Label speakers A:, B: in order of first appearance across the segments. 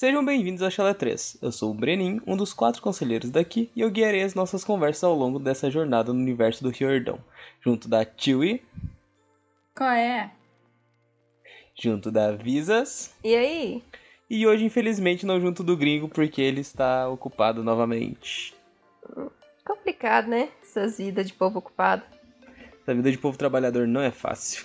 A: Sejam bem-vindos à Chala 3. Eu sou o Brenin, um dos quatro conselheiros daqui, e eu guiarei as nossas conversas ao longo dessa jornada no universo do Riordão, junto da Chewie.
B: Qual é?
A: Junto da Visas.
C: E aí?
A: E hoje, infelizmente, não junto do gringo, porque ele está ocupado novamente.
C: Complicado, né? Essas vidas de povo ocupado.
A: Essa vida de povo trabalhador não é fácil.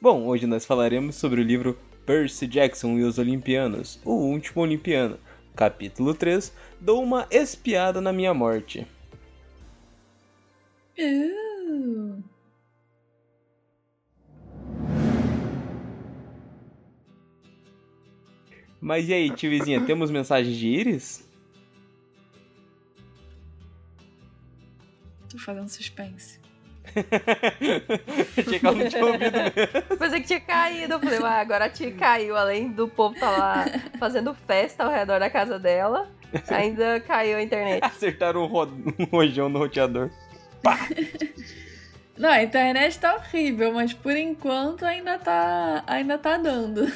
A: Bom, hoje nós falaremos sobre o livro Percy Jackson e os Olimpianos, o último Olimpiano, capítulo 3, Dou uma espiada na minha morte.
B: Uh.
A: Mas e aí, tiozinha, temos mensagens de Iris?
B: Tô fazendo suspense.
A: Tinha ouvido mesmo.
C: Pensei que tinha caído. Eu falei, ah, agora a tia caiu. Além do povo tá lá fazendo festa ao redor da casa dela, ainda caiu a internet.
A: Acertaram um, ro um rojão no roteador. Pá!
B: Não, a internet tá horrível, mas por enquanto ainda tá, ainda tá dando.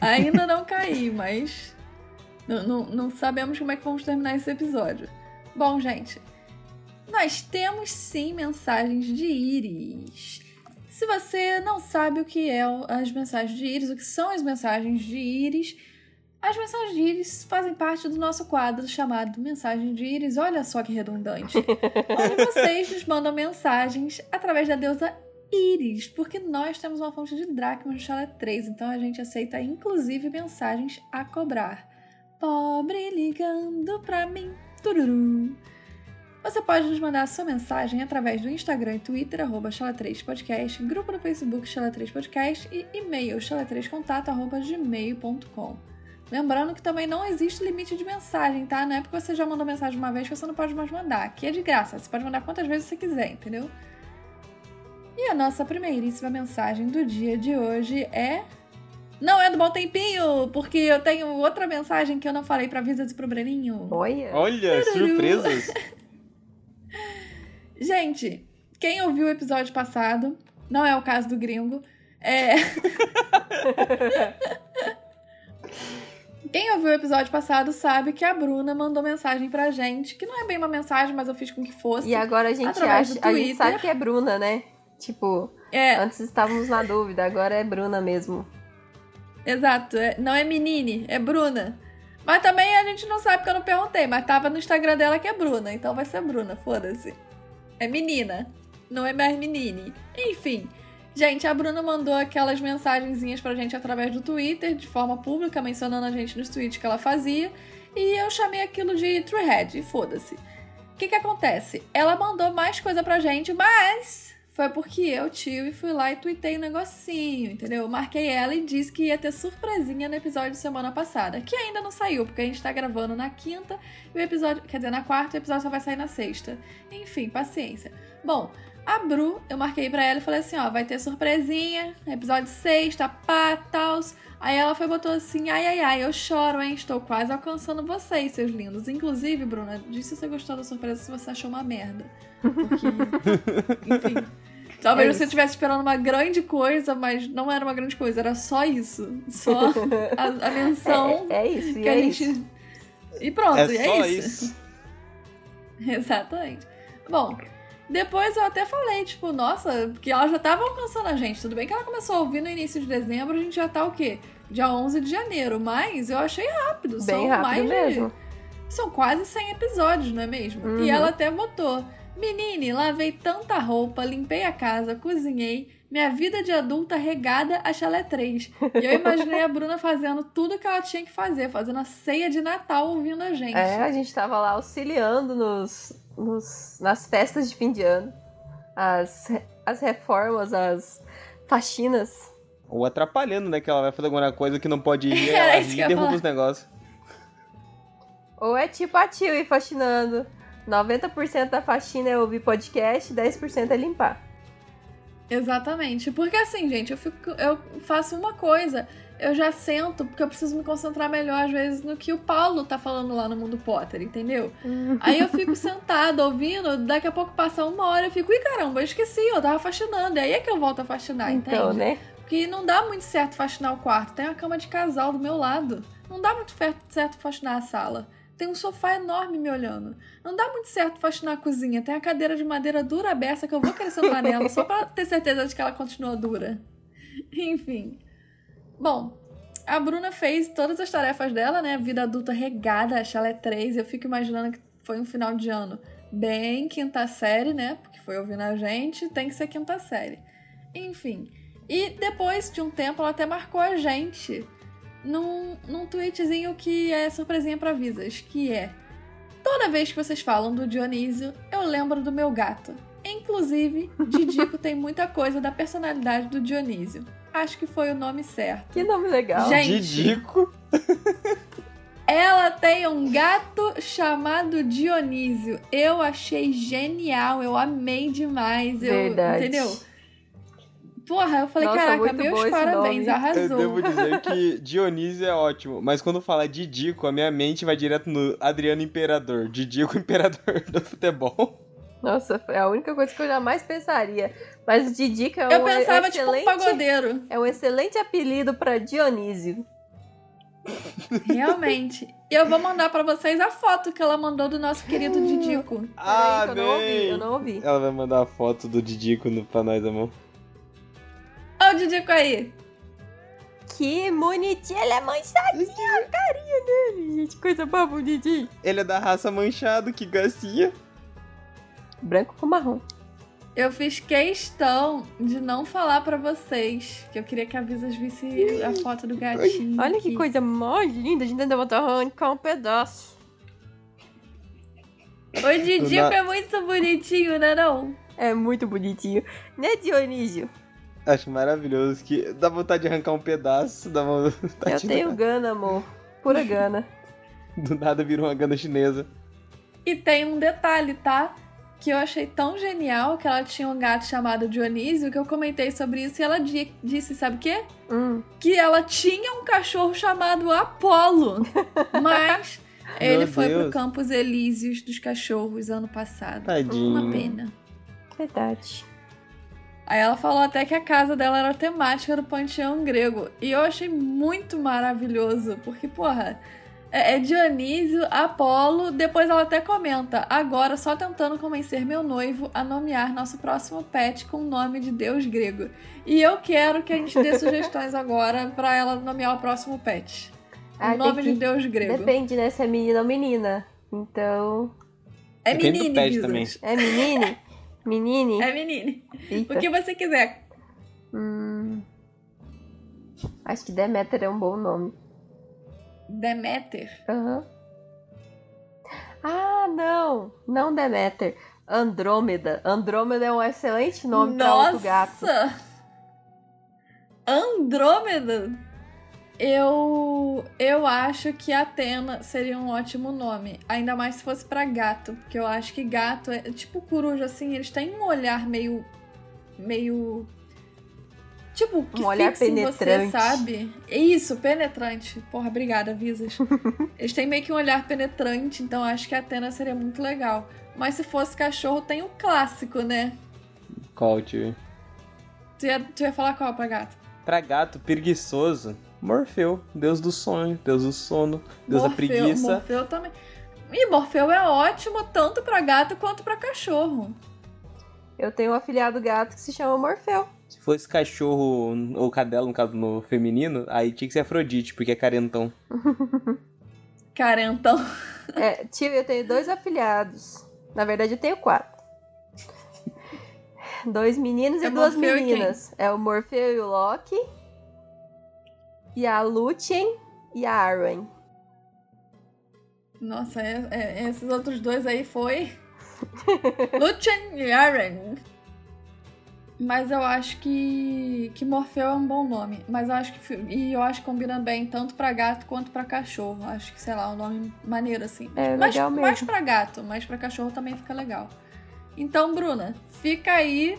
B: Ainda não caí, mas não, não, não sabemos como é que vamos terminar esse episódio. Bom, gente, nós temos sim mensagens de íris. Se você não sabe o que é as mensagens de íris, o que são as mensagens de íris, as mensagens de íris fazem parte do nosso quadro chamado Mensagem de Íris. Olha só que redundante. onde vocês nos mandam mensagens através da deusa Íris, porque nós temos uma fonte de dracmas no Chala 3, então a gente aceita inclusive mensagens a cobrar. Pobre ligando pra mim. Tururu. Você pode nos mandar a sua mensagem através do Instagram e Twitter, arroba Chala3podcast, grupo no Facebook Chala3podcast e e-mail chala3contato.gmail.com. Lembrando que também não existe limite de mensagem, tá? Não é porque você já mandou mensagem uma vez que você não pode mais mandar. Aqui é de graça, você pode mandar quantas vezes você quiser, entendeu? E a nossa primeiríssima mensagem do dia de hoje é. Não é do Bom Tempinho, porque eu tenho outra mensagem que eu não falei pra Visas e pro Breninho.
C: Olha.
A: Olha,
B: Tururu.
A: surpresas.
B: Gente, quem ouviu o episódio passado, não é o caso do gringo, é. Quem ouviu o episódio passado sabe que a Bruna mandou mensagem pra gente, que não é bem uma mensagem, mas eu fiz com que fosse.
C: E agora a gente acha, a gente sabe que é Bruna, né? Tipo,
B: É,
C: antes estávamos na dúvida, agora é Bruna mesmo.
B: exato. é- não é menine, é Bruna. Mas também a gente não sabe porque eu não perguntei, mas tava no Instagram dela que é Bruna, então vai ser Bruna, foda-se. É menina, não é mais menine. Enfim. Gente, a Bruna mandou aquelas mensagenzinhas pra gente através do Twitter, de forma pública, mencionando a gente nos tweets que ela fazia. E eu chamei aquilo de Treehead, e foda-se. O que que acontece? Ela mandou mais coisa pra gente, mas foi porque eu, tio, e fui lá e tuitei um negocinho, entendeu? Eu marquei ela e disse que ia ter surpresinha no episódio de semana passada, que ainda não saiu, porque a gente tá gravando na quinta e o episódio, quer dizer, na quarta e o episódio só vai sair na sexta. Enfim, paciência. Bom, a Bru, eu marquei pra ela e falei assim, ó, vai ter surpresinha, episódio sexta, pá, tals. Aí ela foi e botou assim, ai, ai, ai, eu choro, hein, estou quase alcançando vocês, seus lindos. Inclusive, Bruna, diz se você gostou da surpresa, se você achou uma merda. Porque, enfim... Talvez
C: É
B: você estivesse esperando uma grande coisa, mas não era uma grande coisa, era só isso. Só a, a menção
C: É, é isso, e
B: que
C: é
B: a gente.
C: isso.
B: E pronto,
A: é
B: e
A: só
B: é isso.
A: isso.
B: Exatamente. Bom, depois eu até falei, tipo, nossa, porque ela já tava alcançando a gente. Tudo bem que ela começou a ouvir no início de dezembro, a gente já tá o quê? Dia 11 de janeiro, mas eu achei rápido.
C: Bem
B: São
C: rápido
B: mais de-
C: mesmo.
B: São quase 100 episódios, não é mesmo?
C: Uhum.
B: E ela até botou: Menine, lavei tanta roupa, limpei a casa, cozinhei, minha vida de adulta regada a chalé 3. E eu imaginei a Bruna fazendo tudo que ela tinha que fazer, fazendo a ceia de Natal ouvindo a gente.
C: É, a gente tava lá auxiliando nos, nos- nas festas de fim de ano. As, as reformas, as faxinas.
A: Ou atrapalhando, né? Que ela vai fazer alguma coisa que não pode ir, ela
B: eu
A: e derruba os negócios.
C: Ou é tipo a tio ir faxinando. 90% da faxina é ouvir podcast, 10% é limpar.
B: Exatamente. Porque assim, gente, eu, fico, eu faço uma coisa, eu já sento, porque eu preciso me concentrar melhor, às vezes, no que o Paulo tá falando lá no Mundo Potter, entendeu? Aí eu fico sentada ouvindo, daqui a pouco passa uma hora, eu fico, ih caramba, eu esqueci, eu tava faxinando. E aí é que eu volto a faxinar,
C: então,
B: entende?
C: né?
B: que não dá muito certo faxinar o quarto. Tem a cama de casal do meu lado. Não dá muito certo faxinar a sala. Tem um sofá enorme me olhando. Não dá muito certo faxinar a cozinha. Tem a cadeira de madeira dura beça que eu vou querer sentar nela só pra ter certeza de que ela continua dura. Enfim. Bom, a Bruna fez todas as tarefas dela, né? Vida adulta regada, acho ela é três. Eu fico imaginando que foi um final de ano bem quinta série, né? Porque foi ouvindo a gente, tem que ser quinta série. Enfim. E depois de um tempo, ela até marcou a gente num, num tweetzinho que é surpresinha para Visas, que é Toda vez que vocês falam do Dionísio, eu lembro do meu gato. Inclusive, Didico tem muita coisa da personalidade do Dionísio. Acho que foi o nome certo.
C: Que nome legal.
B: Gente,
A: Didico.
B: ela tem um gato chamado Dionísio. Eu achei genial, eu amei demais. Eu,
C: Verdade.
B: Entendeu? Porra, eu falei,
C: Nossa,
B: caraca, meus parabéns, arrasou.
A: Eu devo dizer que Dionísio é ótimo, mas quando fala Didico, a minha mente vai direto no Adriano Imperador. Didico Imperador do futebol.
C: Nossa, é a única coisa que eu jamais pensaria. Mas o Didico é
B: Eu
C: um
B: pensava, tipo, um
C: excelente,
B: pagodeiro.
C: é um excelente apelido pra Dionísio.
B: Realmente. E eu vou mandar pra vocês a foto que ela mandou do nosso querido Didico.
A: Ah,
C: Peraí, que eu não ouvi,
A: bem.
C: eu não ouvi.
A: Ela vai mandar a foto do Didico no, pra nós, amor.
B: O Didico aí.
C: Que bonitinho, ele é manchadinho, a carinha dele, gente, coisa boa, bonitinho.
A: Ele é da raça manchado, que gracinha.
C: Branco com marrom.
B: Eu fiz questão de não falar pra vocês que eu queria que a Visas visse a foto do gatinho.
C: Olha que
B: aqui.
C: coisa mais linda, a gente ainda botou arrancar um pedaço.
B: O Didico
A: Na-
B: é muito bonitinho, né não?
C: É muito bonitinho. Né, Dionísio?
A: Acho maravilhoso que dá vontade de arrancar um pedaço, dá vontade
C: Eu
A: de-
C: tenho gana, amor. Pura gana.
A: Do nada vira uma gana chinesa.
B: E tem um detalhe, tá? Que eu achei tão genial que ela tinha um gato chamado Dionísio que eu comentei sobre isso e ela di- disse, sabe o quê?
C: Hum.
B: Que ela tinha um cachorro chamado Apolo. Mas ele
A: Meu
B: foi pro
A: Deus.
B: Campos Elíseos dos Cachorros ano passado.
A: Tadinho.
B: Uma pena.
C: Verdade.
B: Aí ela falou até que a casa dela era temática do panteão grego. E eu achei muito maravilhoso, porque, porra, é é Dionísio, Apolo. Depois ela até comenta: agora só tentando convencer meu noivo a nomear nosso próximo pet com o nome de deus grego. E eu quero que a gente dê sugestões agora pra ela nomear o próximo pet.
C: Ah, tem
B: nome
C: que-
B: de deus grego.
C: Depende, né, se é menino ou menina. Então.
B: É
A: Depende do
B: menine,
A: pet
B: Visas.
A: também.
C: É menine? Menine?
B: É menine.
C: Eita.
B: O que você quiser.
C: Hum. Acho que Demeter é um bom nome.
B: Deméter.
C: Aham. Ah, não! Não Demeter. Andrômeda. Andrômeda é um excelente nome pra outro gato.
B: Nossa! Andrômeda? Eu eu acho que Atena seria um ótimo nome, ainda mais se fosse pra gato, porque eu acho que gato é tipo coruja assim, eles têm um olhar meio meio tipo que
C: Um olhar
B: fixa em você,
C: penetrante.
B: sabe? Isso, penetrante. Porra, obrigada, Visas. eles têm meio que um olhar penetrante, então eu acho que Atena seria muito legal. Mas se fosse cachorro, tem o clássico, né?
A: Qual, tio?
B: Tu ia, tu ia falar qual pra gato?
A: Pra gato preguiçoso, Morfeu, deus do sonho, deus do sono, deus da
B: Morfeu,
A: preguiça.
B: Morfeu também. E Morfeu é ótimo tanto pra gato quanto pra cachorro.
C: Eu tenho um afilhado gato que se chama Morfeu.
A: Se fosse cachorro ou cadela, no caso no feminino, aí tinha que ser Afrodite, porque é carentão.
B: Carentão.
C: É, tio, eu tenho dois afilhados. Na verdade, eu tenho quatro. Dois meninos
B: É
C: e duas
B: Morfeu e
C: meninas. É o Morfeu e o Loki. E a Lúthien e a Arwen.
B: Nossa, é- é- esses outros dois aí foi. Lucian e Aaron. Mas eu acho que. que Morfeu é um bom nome. Mas eu acho que. E eu acho que combina bem tanto pra gato quanto pra cachorro. Acho que, sei lá, um nome maneiro assim.
C: É,
B: mais,
C: legal mesmo.
B: mais pra gato, mas pra cachorro também fica legal. Então, Bruna, fica aí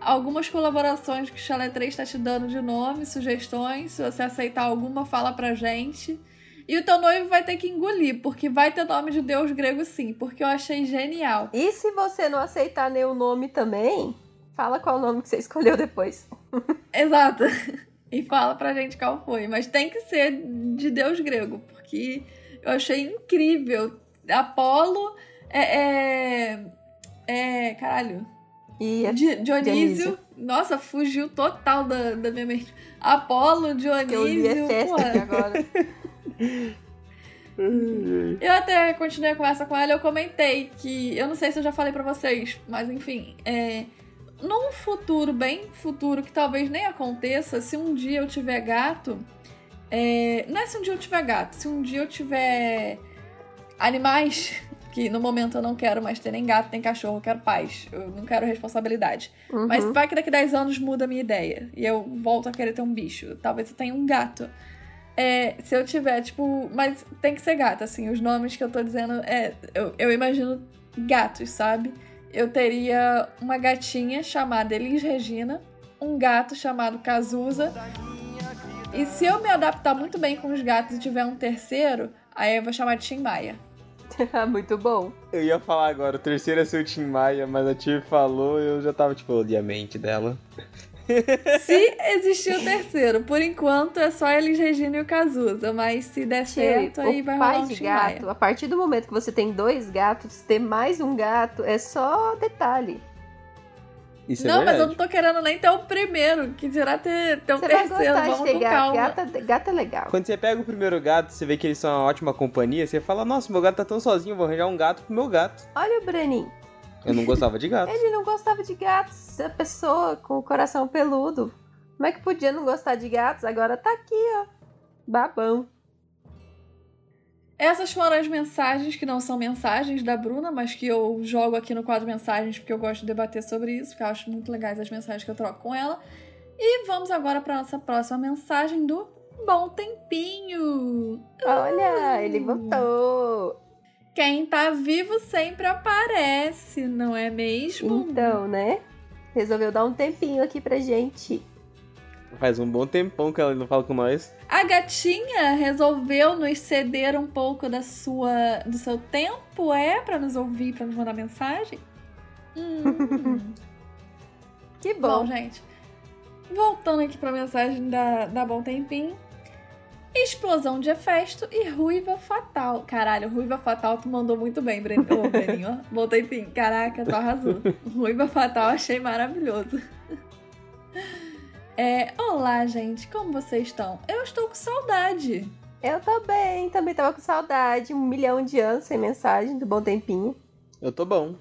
B: algumas colaborações que o Chalé 3 está te dando de nome, sugestões. Se você aceitar alguma, fala pra gente. E o teu noivo vai ter que engolir, porque vai ter nome de deus grego sim, porque eu achei genial.
C: E se você não aceitar nenhum nome também, fala qual nome que você escolheu depois.
B: Exato. e fala pra gente qual foi. Mas tem que ser de deus grego, porque eu achei incrível. Apolo é. é, é caralho.
C: E a
B: Di- Dionísio.
C: Dionísio.
B: Nossa, fugiu total da, da minha mente. Apolo,
C: eu li é
B: Dionísio.
C: agora.
B: Eu até continuei a conversa com ela eu comentei que. Eu não sei se eu já falei pra vocês, mas enfim. É, num futuro, bem futuro, que talvez nem aconteça, se um dia eu tiver gato. é, não é se um dia eu tiver gato, se um dia eu tiver animais, que no momento eu não quero mais ter nem gato, nem cachorro, eu quero paz. Eu não quero responsabilidade.
C: Uhum.
B: Mas vai que daqui a 10 anos muda a minha ideia. E eu volto a querer ter um bicho. Talvez eu tenha um gato. É, se eu tiver, tipo. Mas tem que ser gato, assim. Os nomes que eu tô dizendo é. Eu, eu imagino gatos, sabe? Eu teria uma gatinha chamada Elis Regina, um gato chamado Cazuza. E se eu me adaptar muito bem com os gatos e tiver um terceiro, aí eu vou chamar de Tim Maia.
C: Muito bom.
A: Eu ia falar agora, o terceiro é seu Tim Maia, mas a tia falou eu já tava, tipo, eu li a mente dela.
B: Se existir o terceiro, por enquanto é só Elis Regina e o Cazuza, mas se der certo, aí
C: o
B: vai rolar
C: pai
B: um
C: de
B: Tim Maia.
C: gato, a partir do momento que você tem dois gatos, ter mais um gato é só detalhe.
A: Isso
B: não,
A: é
B: mas eu não tô querendo nem ter o primeiro, que dirá ter, ter o
C: vai
B: terceiro, vamos com
C: gato.
B: calma.
C: Gata, gata é legal.
A: Quando você pega o primeiro gato, você vê que eles são uma ótima companhia, você fala, nossa, meu gato tá tão sozinho, vou arranjar um gato pro meu gato.
C: Olha o Brenin.
A: Eu não gostava de gato.
C: Ele não gostava de gatos. A pessoa com o coração peludo. Como é que podia não gostar de gatos? Agora tá aqui, ó. Babão.
B: Essas foram as mensagens que não são mensagens da Bruna, mas que eu jogo aqui no quadro mensagens porque eu gosto de debater sobre isso, porque eu acho muito legais as mensagens que eu troco com ela. E vamos agora para nossa próxima mensagem do Bom Tempinho.
C: Olha, ele voltou.
B: Quem tá vivo sempre aparece, não é mesmo?
C: Então, né? Resolveu dar um tempinho aqui pra gente.
A: Faz um bom tempão que ela não fala com nós.
B: A gatinha resolveu nos ceder um pouco da sua, do seu tempo, é, Pra nos ouvir, pra nos mandar mensagem. Hum.
C: Que
B: Bom,
C: bom.
B: gente, voltando aqui pra mensagem da, da Bom Tempinho. Explosão de Hefesto e Ruiva Fatal. Caralho, Ruiva Fatal tu mandou muito bem, Bren... Ô, Breninho. ó. Bom Tempinho, caraca, tu arrasou. Ruiva Fatal achei maravilhoso. É, olá, gente, como vocês estão? Eu estou com saudade.
C: Eu tô bem, também tava com saudade. Um milhão de anos sem mensagem do Bom Tempinho.
A: Eu tô bom.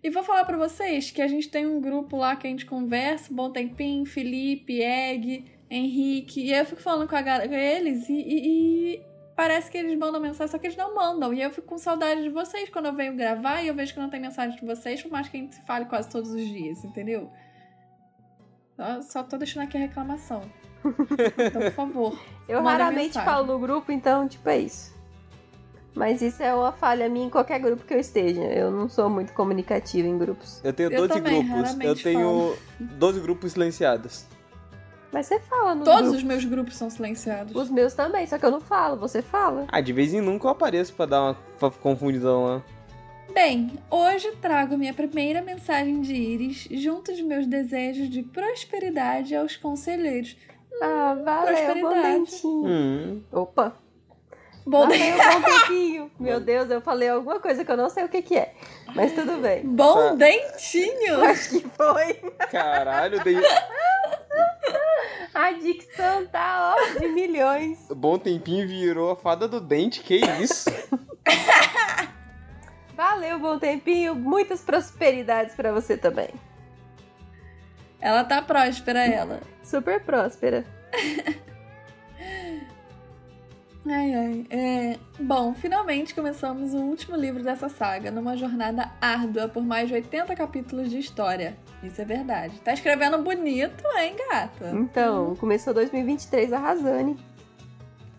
B: E vou falar pra vocês que a gente tem um grupo lá que a gente conversa, Bom Tempinho, Felipe, Egg, Henrique, e aí eu fico falando com, a com eles e, e- e parece que eles mandam mensagem, só que eles não mandam. E eu fico com saudade de vocês quando eu venho gravar e eu vejo que não tem mensagem de vocês, por mais que a gente se fale quase todos os dias, entendeu? Só, tô deixando aqui a reclamação. Então, por favor.
C: Eu raramente
B: mensagem.
C: falo no grupo, então, tipo, é isso. Mas isso é uma falha minha em qualquer grupo que eu esteja. Eu não sou muito comunicativa em grupos.
A: Eu tenho
B: Eu
A: 12
B: também,
A: grupos. Eu tenho 12 grupos silenciados.
C: Mas você fala no
B: Todos
C: grupo.
B: os meus grupos são silenciados.
C: Os meus também, só que eu não falo, você fala.
A: Ah, de vez em nunca eu apareço pra dar uma confundidão lá.
B: Bem, hoje trago minha primeira mensagem de Iris junto de meus desejos de prosperidade aos conselheiros.
C: Ah, valeu, bom
B: prosperidade.
C: dentinho.
A: Hum.
C: Opa,
B: Bom,
C: valeu, bom dentinho. Meu Deus, eu falei alguma coisa que eu não sei o que que é. Mas tudo bem.
B: bom
A: Tá.
B: dentinho!
C: Acho que foi.
A: Caralho, dei...
C: A dicção tá, ó, de milhões.
A: bom tempinho virou a fada do dente, que isso?
C: Valeu, bom tempinho. Muitas prosperidades pra você também.
B: Ela tá próspera, ela.
C: Super próspera.
B: Ai, ai. É... Bom, finalmente começamos o último livro dessa saga, numa jornada árdua por mais de 80 capítulos de história. Isso é verdade. Tá escrevendo bonito, hein, gata?
C: Então, começou 2023 arrasando.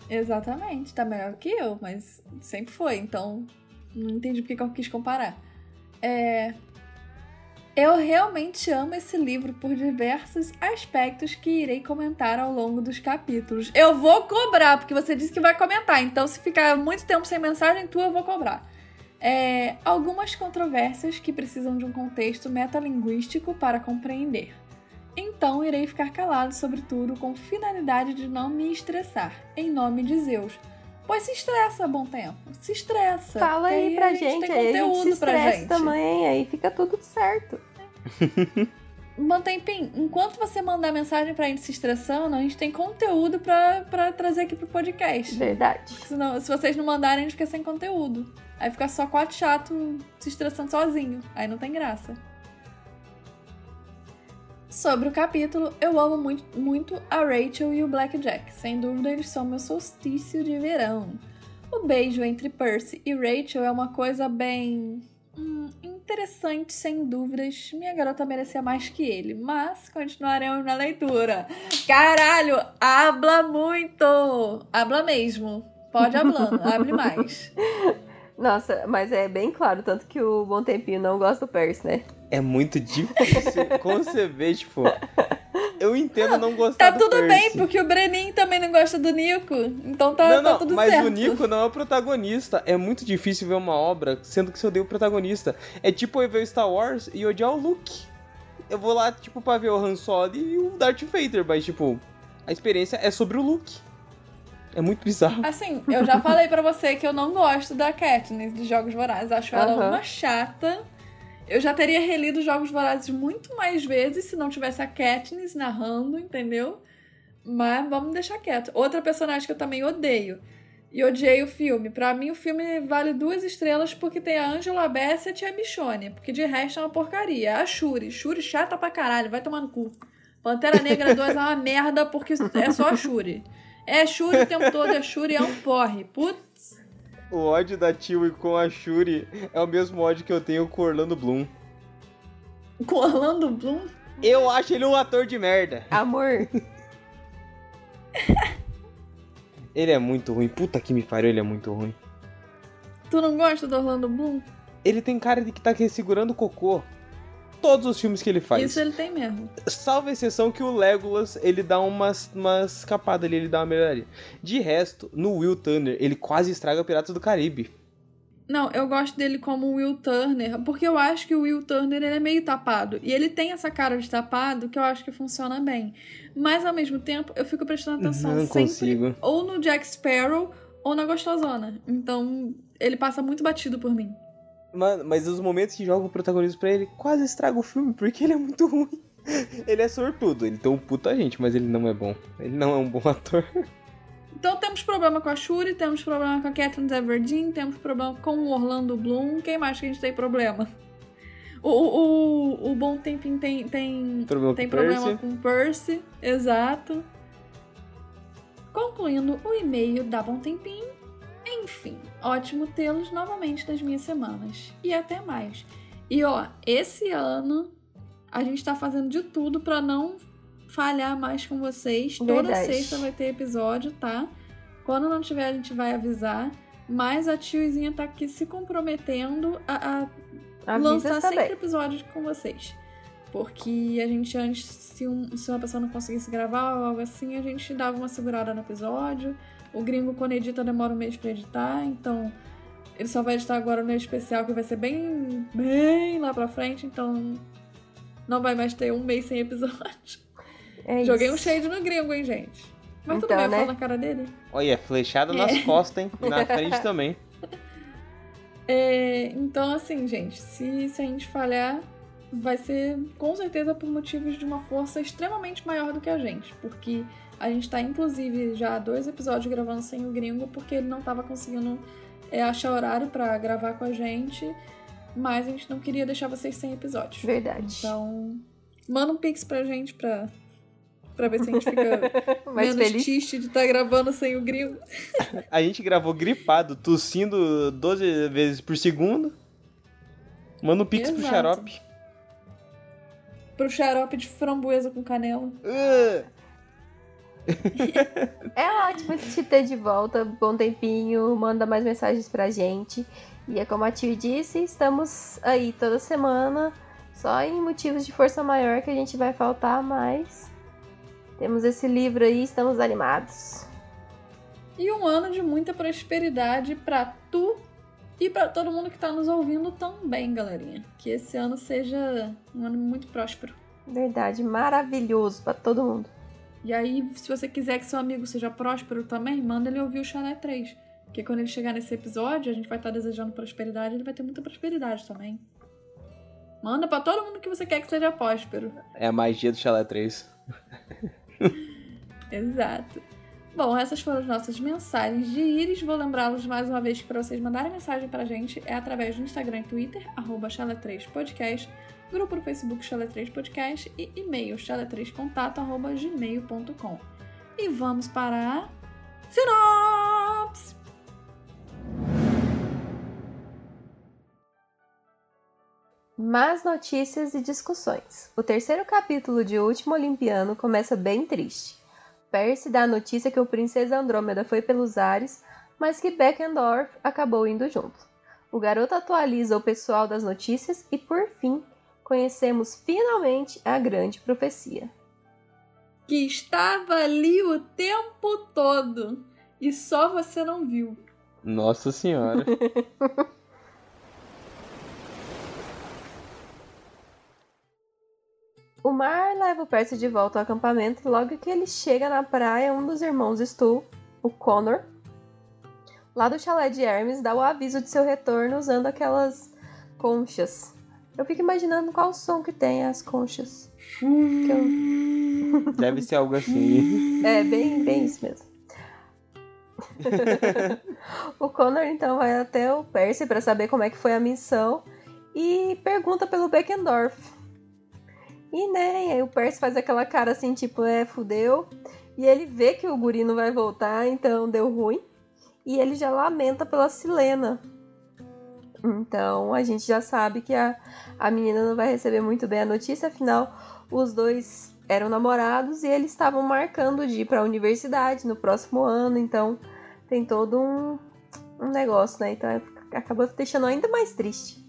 B: Exatamente, tá melhor que eu, mas sempre foi, então não entendi porque que eu quis comparar. É. Eu realmente amo esse livro por diversos aspectos que irei comentar ao longo dos capítulos. Eu vou cobrar, porque você disse que vai comentar, então se ficar muito tempo sem mensagem tua, eu vou cobrar. É, algumas controvérsias que precisam de um contexto metalinguístico para compreender. Então irei ficar calado sobre tudo com finalidade de não me estressar, em nome de Zeus. Pois se estressa, bom tempo. Se estressa.
C: Fala aí pra gente,
B: tem
C: aí a gente
B: conteúdo
C: se
B: pra
C: estressa
B: gente.
C: também, aí fica tudo certo.
B: Mantempim, enquanto você mandar mensagem pra gente se estressando, a gente tem conteúdo pra, pra trazer aqui pro podcast.
C: Verdade.
B: Porque senão, se vocês não mandarem, a gente fica sem conteúdo. Aí fica só quatro chato se estressando sozinho. Aí não tem graça. Sobre o capítulo, eu amo muito, muito a Rachel e o Blackjack. Sem dúvida, eles são meu solstício de verão. O beijo entre Percy e Rachel é uma coisa bem. hum, interessante, sem dúvidas. Minha garota merecia mais que ele, mas continuaremos na leitura. Caralho, habla muito! Habla mesmo. Pode hablando, hable mais.
C: Nossa, mas é bem claro, tanto que o Bom Tempinho não gosta do Percy, né?
A: É muito difícil conceber, tipo. Eu entendo não gostar
B: Tá
A: do
B: tudo bem, porque o Brenin também não gosta do Nico. Então tá,
A: não,
B: tá
A: não,
B: tudo
A: mas
B: certo.
A: o Nico não é o protagonista. É muito difícil ver uma obra sendo que você odeia o protagonista. É tipo eu ver o Star Wars e odiar o Luke. Eu vou lá, tipo, pra ver o Han Solo e o Darth Vader, mas, tipo, a experiência é sobre o Luke. É muito bizarro.
B: Assim, eu já falei pra você que eu não gosto da Katniss de Jogos Vorazes. Acho ela uma chata. Eu já teria relido Jogos Vorazes muito mais vezes se não tivesse a Katniss narrando, entendeu? Mas vamos deixar quieto. Outra personagem que eu também odeio. E odiei o filme. Pra mim, o filme vale duas estrelas porque tem a Angela Bassett e a Michonne. Porque de resto é uma porcaria. A Shuri. Shuri chata pra caralho. Vai tomar no cu. Pantera Negra 2 é uma merda porque é só a Shuri. É Shuri o tempo todo. É Shuri é um porre. Putz.
A: O ódio da Chewie com a Shuri é o mesmo ódio que eu tenho com o Orlando Bloom.
B: Com Orlando Bloom.
A: Eu acho ele um ator de merda.
C: Amor,
A: Ele é muito ruim. Puta que me pariu, ele é muito ruim.
B: Tu não gosta do Orlando Bloom?
A: Ele tem cara de que tá aqui segurando cocô. Todos os filmes que ele faz.
B: Isso ele tem mesmo.
A: Salvo a exceção que o Legolas, ele dá umas, umas escapadas ali, ele dá uma melhoria. De resto, no Will Turner, ele quase estraga Piratas do Caribe.
B: Não, eu gosto dele como Will Turner, porque eu acho que o Will Turner ele é meio tapado. E ele tem essa cara de tapado que eu acho que funciona bem. Mas ao mesmo tempo, eu fico prestando atenção
A: Não
B: sempre
A: consigo.
B: ou no Jack Sparrow ou na Gostosona. Então, ele passa muito batido por mim.
A: Mano, mas os momentos que joga o protagonismo pra ele quase estraga o filme, porque ele é muito ruim. Ele é sortudo, ele tem um puta gente, mas ele não é bom. Ele não é um bom ator.
B: Então temos problema com a Shuri, temos problema com a Catherine Everdeen, temos problema com o Orlando Bloom. Quem mais que a gente tem problema? O, o, o Bom Tempinho tem, tem,
A: Problema
B: tem
A: com
B: problema
A: Percy.
B: com o Percy, exato. Concluindo o e-mail da Bom Tempinho. Enfim, ótimo tê-los novamente nas minhas semanas. E até mais. E ó, esse ano a gente tá fazendo de tudo pra não falhar mais com vocês. Toda
C: Verdade.
B: sexta vai ter episódio, tá? Quando não tiver, a gente vai avisar. Mas a tiozinha tá aqui se comprometendo a, a
C: avisa
B: lançar sempre episódios com vocês. Porque a gente antes, se, um- se uma pessoa não conseguisse gravar ou algo assim, a gente dava uma segurada no episódio. O gringo, quando edita, demora um mês pra editar, então ele só vai editar agora no especial, que vai ser bem, bem lá pra frente, então não vai mais ter um mês sem episódio.
C: É
B: Joguei um shade no gringo, hein, gente. Mas tudo
C: Então,
B: bem, eu
C: né?
B: falo na cara dele.
A: Olha, flechada nas
B: É.
A: costas, hein? E na frente também.
B: É, então, assim, gente, se, se a gente falhar, vai ser com certeza por motivos de uma força extremamente maior do que a gente. Porque a gente tá, inclusive, já há dois episódios gravando sem o gringo, porque ele não tava conseguindo é, achar horário pra gravar com a gente. Mas a gente não queria deixar vocês sem episódios.
C: Verdade.
B: Então, manda um pix pra gente pra, pra ver se a gente fica
C: Mais
B: menos
C: feliz.
B: triste de estar gravando sem o gringo.
A: A gente gravou gripado, tossindo 12 vezes por segundo. Manda um pix pro
B: Exato.
A: xarope.
B: Pro xarope de framboesa com canela.
A: Uh,
C: É ótimo te ter de volta. Bom tempinho. Manda mais mensagens pra gente. E é como a Tio disse, estamos aí toda semana. Só em motivos de força maior que a gente vai faltar, mas temos esse livro aí, estamos animados.
B: E um ano de muita prosperidade pra tu e pra todo mundo que tá nos ouvindo também, galerinha. Que esse ano seja um ano muito próspero.
C: Verdade, maravilhoso pra todo mundo.
B: E aí, se você quiser que seu amigo seja próspero também, manda ele ouvir o Chalé 3. Porque quando ele chegar nesse episódio, a gente vai estar desejando prosperidade, ele vai ter muita prosperidade também. Manda pra todo mundo que você quer que seja próspero.
A: É a magia do Chalé 3.
B: Exato. Bom, essas foram as nossas mensagens de íris. Vou lembrá-los mais uma vez que para vocês mandarem mensagem pra gente é através do Instagram e Twitter, arroba chalé3podcast, grupo no Facebook Chalé3podcast e e-mail chalé3contato, arroba gmail.com. E vamos para a sinopse!
C: Más notícias e discussões. O terceiro capítulo de O Último Olimpiano começa bem triste. Percy dá a notícia que o Princesa Andrômeda foi pelos ares, mas que Beckendorf acabou indo junto. O garoto atualiza o pessoal das notícias e, por fim, conhecemos finalmente a grande profecia.
B: Que estava ali o tempo todo e só você não viu.
A: Nossa senhora.
C: O mar leva o Percy de volta ao acampamento e logo que ele chega na praia, um dos irmãos Stu, o Connor, lá do chalé de Hermes, dá o aviso de seu retorno usando aquelas conchas. Eu fico imaginando qual som que tem as conchas. Eu-
A: Deve ser algo assim.
C: É, bem, bem isso mesmo. o Connor então vai até o Percy para saber como é que foi a missão e pergunta pelo Beckendorf. E né, aí o Percy faz aquela cara assim, tipo, é, fudeu. E ele vê que o guri não vai voltar, então deu ruim. E ele já lamenta pela Silena. Então a gente já sabe que a, a menina não vai receber muito bem a notícia, afinal, os dois eram namorados e eles estavam marcando de ir para a universidade no próximo ano, então tem todo um, um negócio, né? Então acabou deixando ainda mais triste.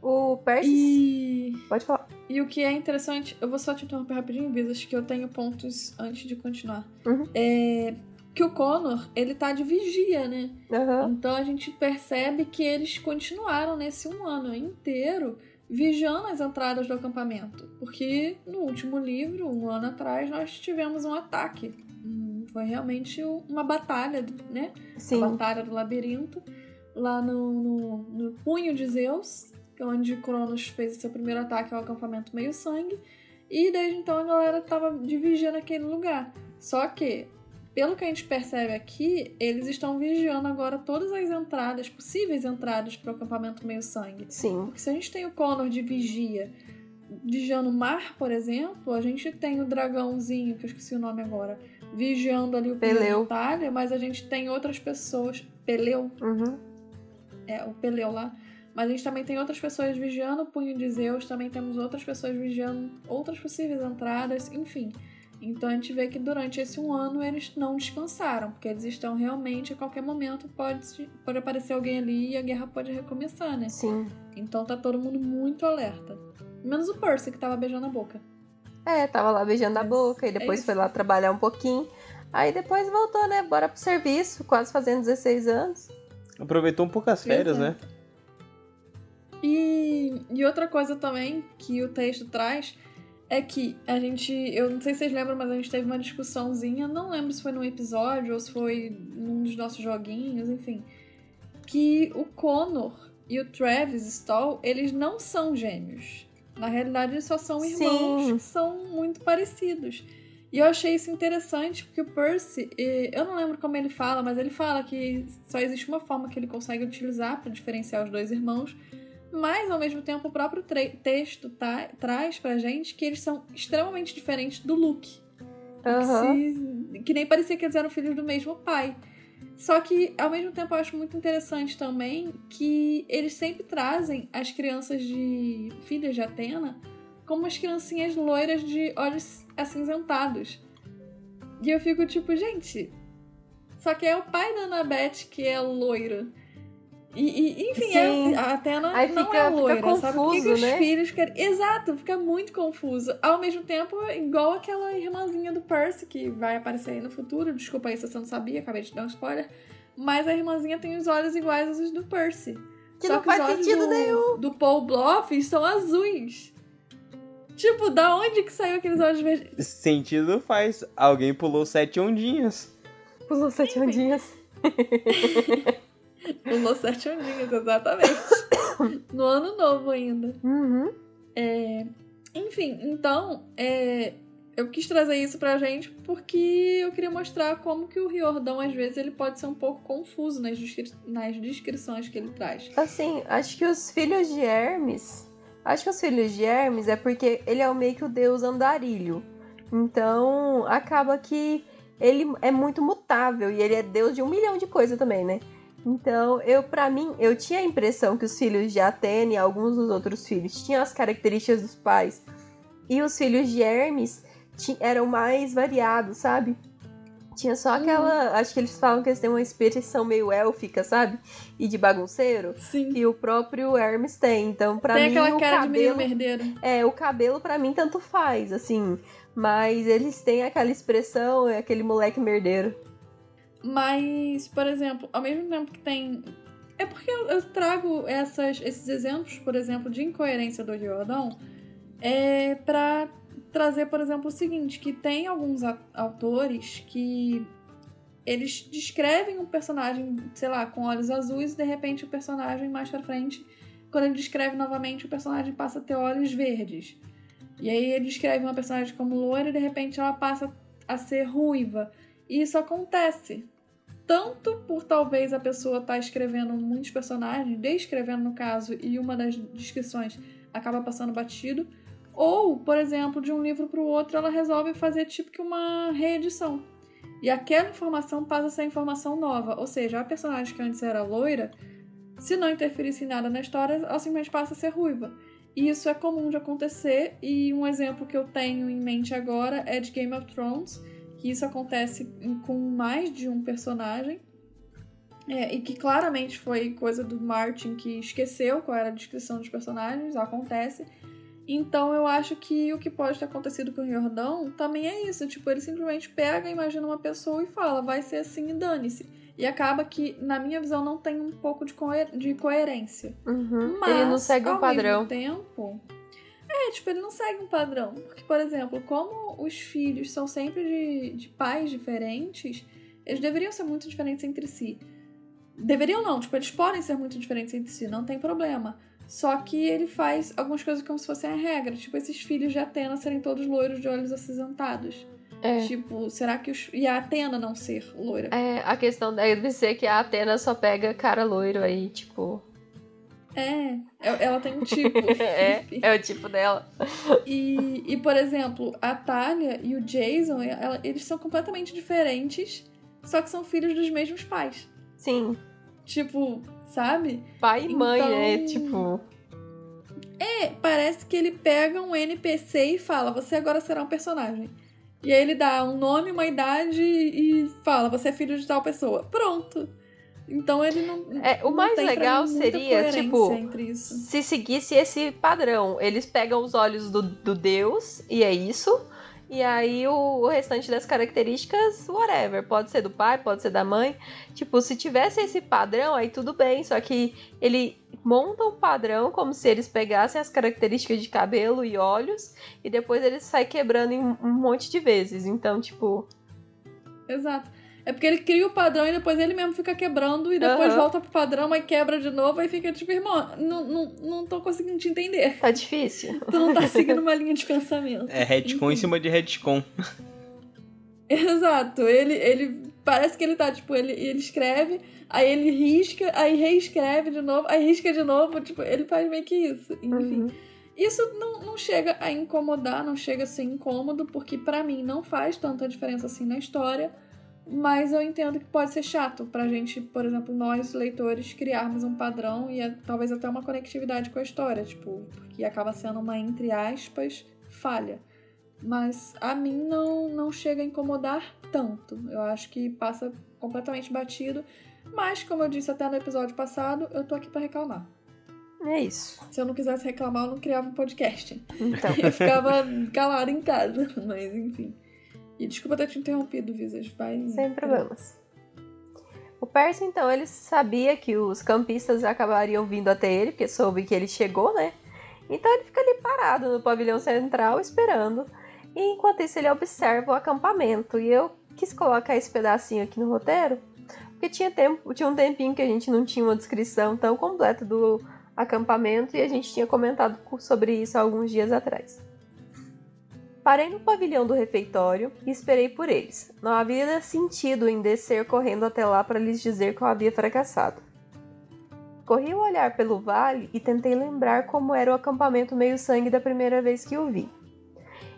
C: O Percy.
B: E,
C: Pode falar.
B: e o que é interessante, eu vou só te interromper rapidinho, Visas, que eu tenho pontos antes de continuar.
C: Uhum.
B: É que o Connor, ele tá de vigia, né?
C: Aham.
B: Então a gente percebe que eles continuaram nesse um ano inteiro vigiando as entradas do acampamento. Porque no último livro, um ano atrás, nós tivemos um ataque. Hum, Foi realmente uma batalha, né?
C: Sim.
B: A batalha do labirinto, lá no, no, no punho de Zeus, é onde Cronos fez seu primeiro ataque ao acampamento meio sangue. E desde então a galera tava de vigia naquele lugar. Só que, pelo que a gente percebe aqui, eles estão vigiando agora todas as entradas, possíveis entradas para o acampamento meio sangue.
C: Sim.
B: Porque se a gente tem o Connor de vigia, vigiando o mar, por exemplo, a gente tem o dragãozinho, que eu esqueci o nome agora, vigiando ali o
C: Peleu.
B: Peleu Itália, mas a gente tem outras pessoas. Peleu,
C: Uhum.
B: é o Peleu lá. Mas a gente também tem outras pessoas vigiando o punho de Zeus, também temos outras pessoas vigiando outras possíveis entradas, enfim. Então a gente vê que durante esse um ano eles não descansaram, porque eles estão realmente a qualquer momento pode, pode aparecer alguém ali e a guerra pode recomeçar, né?
C: Sim.
B: Então tá todo mundo muito alerta. Menos o Percy, que tava beijando a boca.
C: É, tava lá beijando a boca e
B: é
C: depois
B: isso.
C: foi lá trabalhar um pouquinho. Aí depois voltou, né? Bora pro serviço, quase fazendo 16 anos.
A: Aproveitou um pouco as férias, né?
B: Exato. E, e outra coisa também que o texto traz é que a gente, eu não sei se vocês lembram, mas a gente teve uma discussãozinha, não lembro se foi num episódio ou se foi num dos nossos joguinhos, enfim, que o Connor e o Travis Stoll, eles não são gêmeos. Na realidade, eles só são irmãos
C: Sim.
B: que são muito parecidos. E eu achei isso interessante porque o Percy, eu não lembro como ele fala, mas ele fala que só existe uma forma que ele consegue utilizar para diferenciar os dois irmãos, mas ao mesmo tempo o próprio texto tá- traz pra gente que eles são extremamente diferentes do Luke.
C: Aham.
B: Se- que nem parecia que eles eram filhos do mesmo pai. Só que, ao mesmo tempo, eu acho muito interessante também que eles sempre trazem as crianças de filhas de Atena como as criancinhas loiras de olhos acinzentados. E eu fico tipo, gente. Só que é o pai da Annabeth que é loira. E, e, enfim, é- a Atena
C: Aí
B: não
C: fica-
B: é
C: fica
B: loira, sabe? Por que, que
C: confuso,
B: os
C: né?
B: filhos querem. Exato, fica muito confuso. Ao mesmo tempo, igual aquela irmãzinha do Percy que vai aparecer aí no futuro. Desculpa aí se você não sabia, acabei de dar um spoiler. Mas a irmãzinha tem os olhos iguais aos do Percy.
C: Que
B: Só
C: não
B: que os
C: faz
B: olhos
C: sentido
B: do,
C: nenhum.
B: do Paul Bloff são azuis. Tipo, da onde que saiu aqueles olhos verdes?
A: Sentido faz. Alguém pulou sete ondinhas.
C: Pulou sete ondinhas.
B: Pulou sete ondinhas, exatamente. no ano novo ainda.
C: Uhum.
B: É, enfim, então, é, eu quis trazer isso pra gente porque eu queria mostrar como que o Riordão, às vezes, ele pode ser um pouco confuso nas, descri nas descrições que ele traz.
C: Assim, acho que os filhos de Hermes. Acho que os filhos de Hermes é porque ele é o meio que o deus andarilho. Então, acaba que ele é muito mutável e ele é deus de um milhão de coisas também, né? Então, eu para mim, eu tinha a impressão que os filhos de Atene e alguns dos outros filhos tinham as características dos pais. E os filhos de Hermes eram mais variados, sabe? Tinha só aquela. Uhum. Acho que eles falam que eles têm uma expressão meio élfica, sabe? E de bagunceiro.
B: Sim.
C: Que o próprio Hermes tem. Então, pra
B: tem
C: mim.
B: aquela
C: o
B: cara
C: cabelo,
B: de merdeiro.
C: É, o cabelo para mim tanto faz, assim. Mas eles têm aquela expressão, é aquele moleque merdeiro.
B: Mas, por exemplo, ao mesmo tempo que tem. É porque eu trago essas, esses exemplos, por exemplo, de incoerência do Riordão, é pra trazer, por exemplo, o seguinte, que tem alguns autores que eles descrevem um personagem, sei lá, com olhos azuis e de repente o personagem mais pra frente, quando ele descreve novamente, o personagem passa a ter olhos verdes. E aí ele descreve uma personagem como loira e de repente ela passa a ser ruiva. E isso acontece. Tanto por talvez a pessoa estar tá escrevendo muitos personagens, descrevendo no caso, e uma das descrições acaba passando batido, ou, por exemplo, de um livro para o outro, ela resolve fazer tipo que uma reedição. E aquela informação passa a ser informação nova. Ou seja, a personagem que antes era loira, se não interferisse em nada na história, ela simplesmente passa a ser ruiva. E isso é comum de acontecer, e um exemplo que eu tenho em mente agora é de Game of Thrones, que isso acontece com mais de um personagem. É, e que claramente foi coisa do Martin que esqueceu qual era a descrição dos personagens, acontece. Então eu acho que o que pode ter acontecido com o Jordão também é isso. Tipo, ele simplesmente pega, imagina uma pessoa e fala, vai ser assim e dane-se. E acaba que, na minha visão, não tem um pouco de, coer de coerência.
C: Uhum.
B: Mas,
C: ele não segue um padrão.
B: Ao mesmo tempo. É, tipo, ele não segue um padrão. Porque, por exemplo, como os filhos são sempre de, de pais diferentes, eles deveriam ser muito diferentes entre si. Deveriam não, tipo, eles podem ser muito diferentes entre si, não tem problema. Só que ele faz algumas coisas como se fossem a regra. Tipo, esses filhos de Atena serem todos loiros de olhos acinzentados.
C: É.
B: Tipo, será que os. E a Atena não ser loira?
C: É, a questão deve ser que a Atena só pega cara loiro aí, tipo.
B: É, ela tem um tipo.
C: é, é o tipo dela.
B: E, e, por exemplo, a Talia e o Jason, ela, eles são completamente diferentes, só que são filhos dos mesmos pais.
C: Sim.
B: Tipo, sabe?
C: Pai e mãe,
B: então...
C: né? Tipo.
B: É, parece que ele pega um NPC e fala: Você agora será um personagem. E aí ele dá um nome, uma idade e fala: Você é filho de tal pessoa. Pronto. Então ele não.
C: É, o
B: não
C: mais legal seria, tipo, se seguisse esse padrão. Eles pegam os olhos do, do Deus, e é isso. E aí o, o, restante das características, whatever. Pode ser do pai, pode ser da mãe. Tipo, se tivesse esse padrão, aí tudo bem. Só que ele monta um padrão como se eles pegassem as características de cabelo e olhos. E depois ele sai quebrando em um monte de vezes. Então, tipo.
B: Exato. É porque ele cria o padrão e depois ele mesmo fica quebrando e depois uhum. volta pro padrão, aí quebra de novo, aí fica tipo, irmão, não, não, não tô conseguindo te entender.
C: Tá difícil.
B: Tu não tá seguindo uma linha de pensamento.
A: É retcon em cima de retcon.
B: Exato. Ele, ele parece que ele tá, tipo, ele, ele escreve, aí ele risca, aí reescreve de novo, aí risca de novo, tipo, ele faz meio que isso. Enfim. Uhum. Isso não, não chega a incomodar, não chega a ser incômodo, porque para mim não faz tanta diferença assim na história mas eu entendo que pode ser chato pra gente, por exemplo, nós leitores criarmos um padrão e é, talvez até uma conectividade com a história, tipo, porque acaba sendo uma entre aspas falha. Mas a mim não não chega a incomodar tanto. Eu acho que passa completamente batido, mas como eu disse até no episódio passado, eu tô aqui para reclamar.
C: É isso.
B: Se eu não quisesse reclamar, eu não criava um podcast.
C: Então.
B: Eu ficava calada em casa, mas enfim. E desculpa ter te interrompido, Visas. Vai.
C: Sem problemas. O Percy, então, ele sabia que os campistas acabariam vindo até ele, porque soube que ele chegou, né? Então ele fica ali parado no pavilhão central esperando. E enquanto isso ele observa o acampamento. E eu quis colocar esse pedacinho aqui no roteiro, porque tinha, tempo, tinha um tempinho que a gente não tinha uma descrição tão completa do acampamento e a gente tinha comentado sobre isso alguns dias atrás. Parei no pavilhão do refeitório e esperei por eles. Não havia sentido em descer correndo até lá para lhes dizer que eu havia fracassado. Corri o olhar pelo vale e tentei lembrar como era o acampamento meio-sangue da primeira vez que o vi.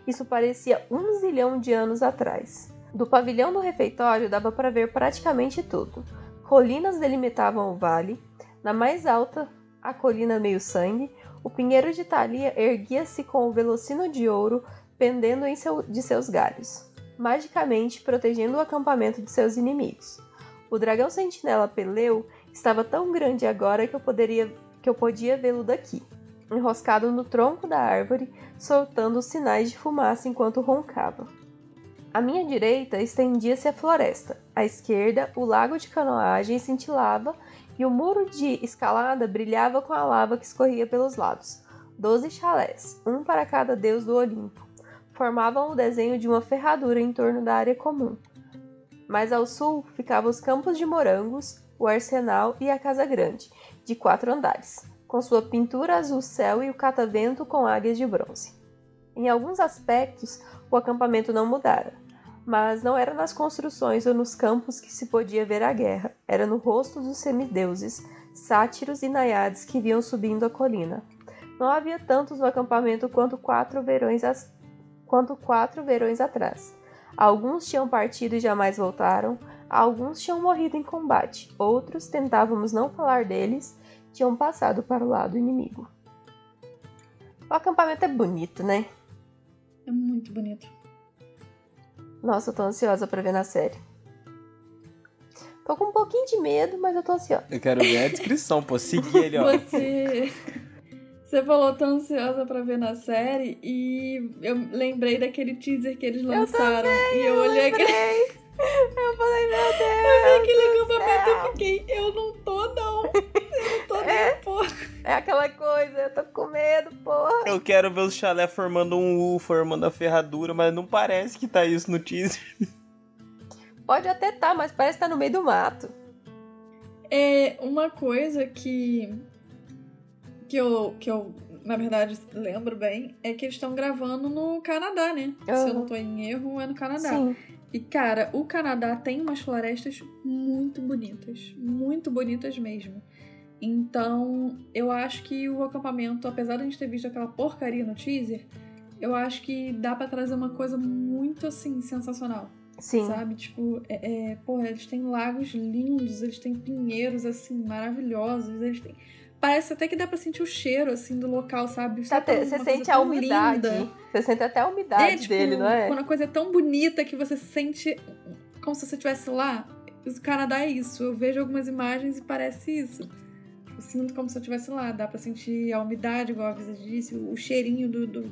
C: Isso parecia um zilhão de anos atrás. Do pavilhão do refeitório dava para ver praticamente tudo. Colinas delimitavam o vale. Na mais alta, a colina meio-sangue, o pinheiro de Thalia erguia-se com o velocino de ouro pendendo seu, de seus galhos, magicamente protegendo o acampamento de seus inimigos. O dragão sentinela Peleu estava tão grande agora que eu, poderia, que eu podia vê-lo daqui, enroscado no tronco da árvore, soltando sinais de fumaça enquanto roncava. À minha direita estendia-se a floresta, à esquerda o lago de canoagem cintilava e o muro de escalada brilhava com a lava que escorria pelos lados. Doze chalés, um para cada deus do Olimpo, formavam o desenho de uma ferradura em torno da área comum. Mais ao sul ficavam os campos de morangos, o arsenal e a casa grande, de quatro andares, com sua pintura azul céu e o catavento com águias de bronze. Em alguns aspectos, o acampamento não mudara, mas não era nas construções ou nos campos que se podia ver a guerra, era no rosto dos semideuses, sátiros e naiades que vinham subindo a colina. Não havia tantos no acampamento quanto quatro verões quanto quatro verões atrás. Alguns tinham partido e jamais voltaram, alguns tinham morrido em combate, outros, tentávamos não falar deles, tinham passado para o lado inimigo. O acampamento é bonito, né?
B: É muito bonito.
C: Nossa, eu tô ansiosa para ver na série. Tô com um pouquinho de medo, mas eu tô ansiosa.
A: Eu quero ver a descrição, pô. Seguir ele, ó.
B: Você. Você falou tão ansiosa pra ver na série e eu lembrei daquele teaser que eles lançaram.
C: Eu também,
B: e eu,
C: eu
B: olhei
C: lembrei.
B: aquele.
C: Eu falei, meu Deus!
B: Eu vi aquele acampamento e fiquei, eu não tô, não. Eu não tô nem
C: É.
B: um pouco.
C: É aquela coisa, eu tô com medo, porra.
A: Eu quero ver os chalé formando um U, formando a ferradura, mas não parece que tá isso no teaser.
C: Pode até tá, mas parece que tá no meio do mato.
B: É uma coisa que. Que eu, que eu, na verdade, lembro bem, é que eles estão gravando no Canadá, né? Se eu não tô em erro, é no Canadá.
C: Sim.
B: E, cara, o Canadá tem umas florestas muito bonitas. Muito bonitas mesmo. Então, eu acho que o acampamento, apesar de a gente ter visto aquela porcaria no teaser, eu acho que dá pra trazer uma coisa muito, assim, sensacional.
C: Sim.
B: Sabe? Tipo, é, é, porra, eles têm lagos lindos, eles têm pinheiros, assim, maravilhosos. Eles têm... Parece até que dá pra sentir o cheiro, assim, do local, sabe?
C: Tá te-
B: uma
C: Você sente a umidade.
B: linda?
C: Você sente até a umidade
B: É, tipo,
C: dele, não é?
B: quando a coisa é tão bonita que você sente como se você estivesse lá. O Canadá é isso. Eu vejo algumas imagens e parece isso. Eu sinto como se eu estivesse lá. Dá pra sentir a umidade, igual a Visa disse, o cheirinho do, do,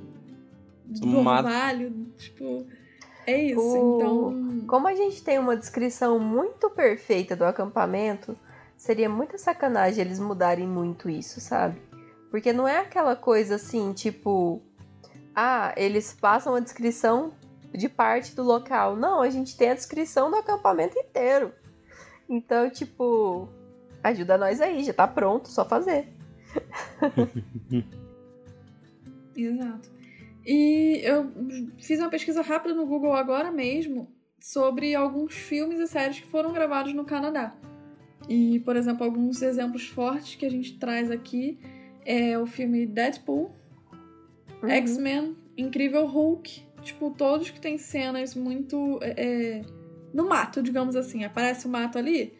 B: do, orvalho. Tipo, é isso.
C: O-
B: Então,
C: Como a gente tem uma descrição muito perfeita do acampamento, seria muita sacanagem eles mudarem muito isso, sabe? Porque não é aquela coisa assim, tipo, ah, eles passam a descrição de parte do local. Não, a gente tem a descrição do acampamento inteiro. Então, tipo, ajuda nós aí, já tá pronto, só fazer.
B: Exato. E eu fiz uma pesquisa rápida no Google agora mesmo sobre alguns filmes e séries que foram gravados no Canadá. E, por exemplo, alguns exemplos fortes que a gente traz aqui é o filme Deadpool,
C: Uhum.
B: X-Men, Incrível Hulk, tipo, todos que tem cenas muito é, é, no mato, digamos assim. Aparece o mato ali.